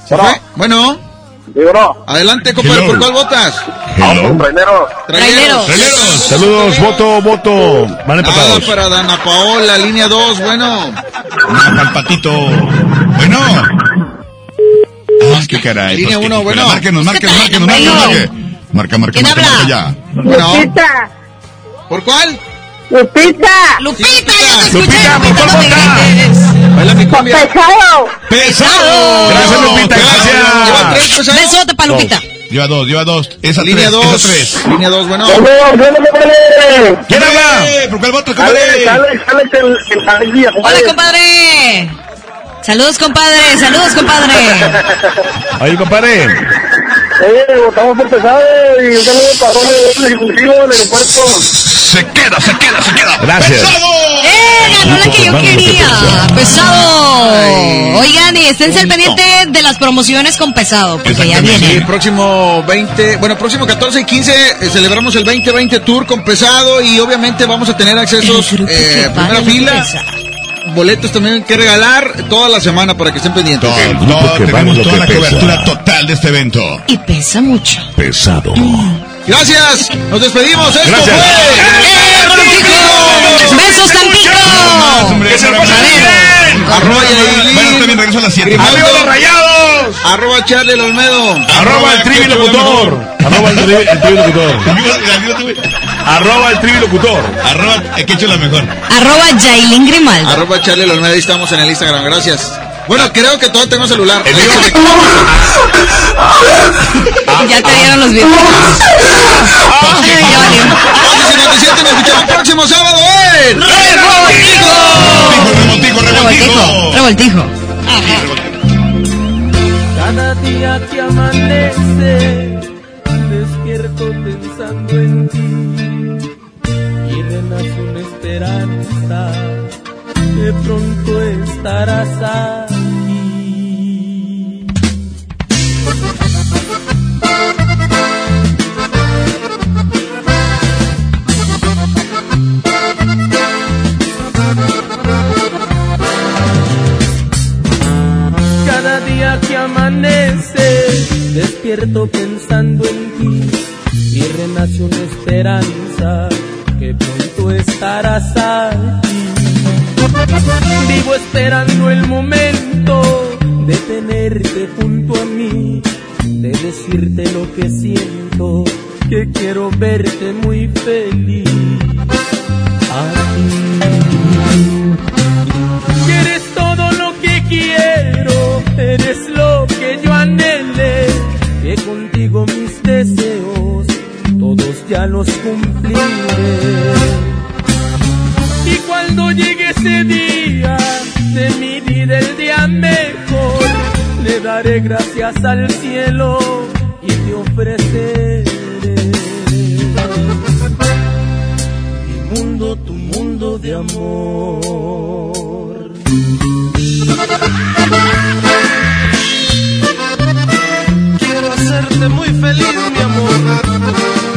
¿Se fue? Bueno. Digo, no. Adelante, compadre. ¿por cuál votas? Hello. Traineros. Traileros. Traileros. Saludos, voto, voto. Van Nada para Dana Paola, línea 2, bueno. Una pa'l patito. Bueno. Ah, qué caray. Línea pues, uno, qué- bueno. Márquenos, márquenos, márquenos, márquenos. Marca, marca, ¿Quién marca, habla? marca ya. Bueno. ¿Por cuál? Lupita. Lupita, ya te escuché. Lupita, ¿por cuál no me vota? grites. Baila mi cumbia. Pesado. ¡Pesado! Gracias, Lupita, Lleva gracias. Besote pa' Lupita. Lleva dos, lleva dos. Esa Línea tres, esa 2. tres. Línea 2, bueno. Saludos, saludos, compadre. ¿Quién habla? ¿Por cuál voto, Alex, compadre? Alex, Alex, el, el Alexia, Hola, compadre. compadre. Saludos, compadre. Saludos, compadre. Oye, compadre. Eh, votamos por pesado y un saludo para Ronald, el ejecutivo del aeropuerto. Se queda, se queda, se queda. Gracias. ¡Pesado! ¡Eh! Ganó la que yo quería. Pesado. Oigan, y esténse al pendiente de las promociones con pesado, porque ya. Sí, vienen. próximo 20, bueno, próximo 14 y 15 eh, celebramos el 2020 Tour con pesado y obviamente vamos a tener accesos El eh, primera fila, pesa. Boletos también que regalar toda la semana para que estén pendientes. Todo, todo, vale tenemos toda la pesa. cobertura total de este evento. Y pesa mucho. Pesado. Gracias, nos despedimos. Esto Gracias. ¡Eh, Ronaldinho! ¡Besos, Tampico! hombre, ¡Que se lo pasen bien! Yailin. Bueno, también regreso a las 7. Grimaldo. ¡Arriba los rayados! Arroba Charlie el Olmedo. Arroba el trivi locutor. Arroba el trivi el trivi locutor. Arroba el trivi locutor. Arroba, eh, que la mejor. Arroba Yailin Grimaldo. Arroba Charlie el Olmedo. Ahí estamos en el Instagram. Gracias. Bueno, creo que todos tengo celular. El mío. Ya te dieron los videos. Ay, ya valió. 57 nos escuchamos el próximo sábado en ¡Revoltijo! Revoltijo, revoltijo, Revoltijo. Cada día que amanece, despierto pensando en ti y renace una esperanza, de pronto estarás aquí. Amanece, despierto pensando en ti y renace una esperanza que pronto estarás aquí. Vivo esperando el momento de tenerte junto a mí, de decirte lo que siento, que quiero verte muy feliz. Aquí. Ya los cumpliré. Y cuando llegue ese día de mi vida, el día mejor, le daré gracias al cielo y te ofreceré mi mundo, tu mundo de amor. Quiero hacerte muy feliz, mi amor.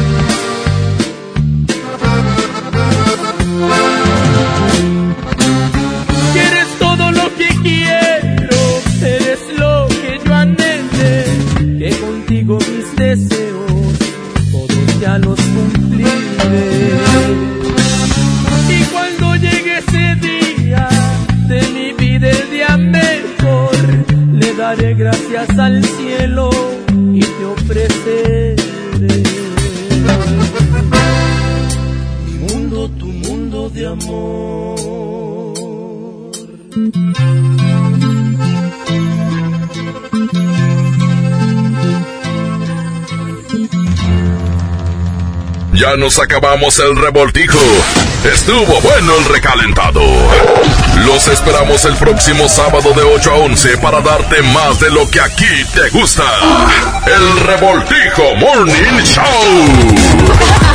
Quieres todo lo que quiero, eres lo que yo anhele, que contigo mis deseos, todos ya los cumpliré. Y cuando llegue ese día de mi vida, el día mejor, le daré gracias al cielo y te ofreceré. mundo tu de amor. Ya nos acabamos el revoltijo. Estuvo bueno el recalentado. Los esperamos el próximo sábado de 8 a 11 para darte más de lo que aquí te gusta. El revoltijo Morning Show.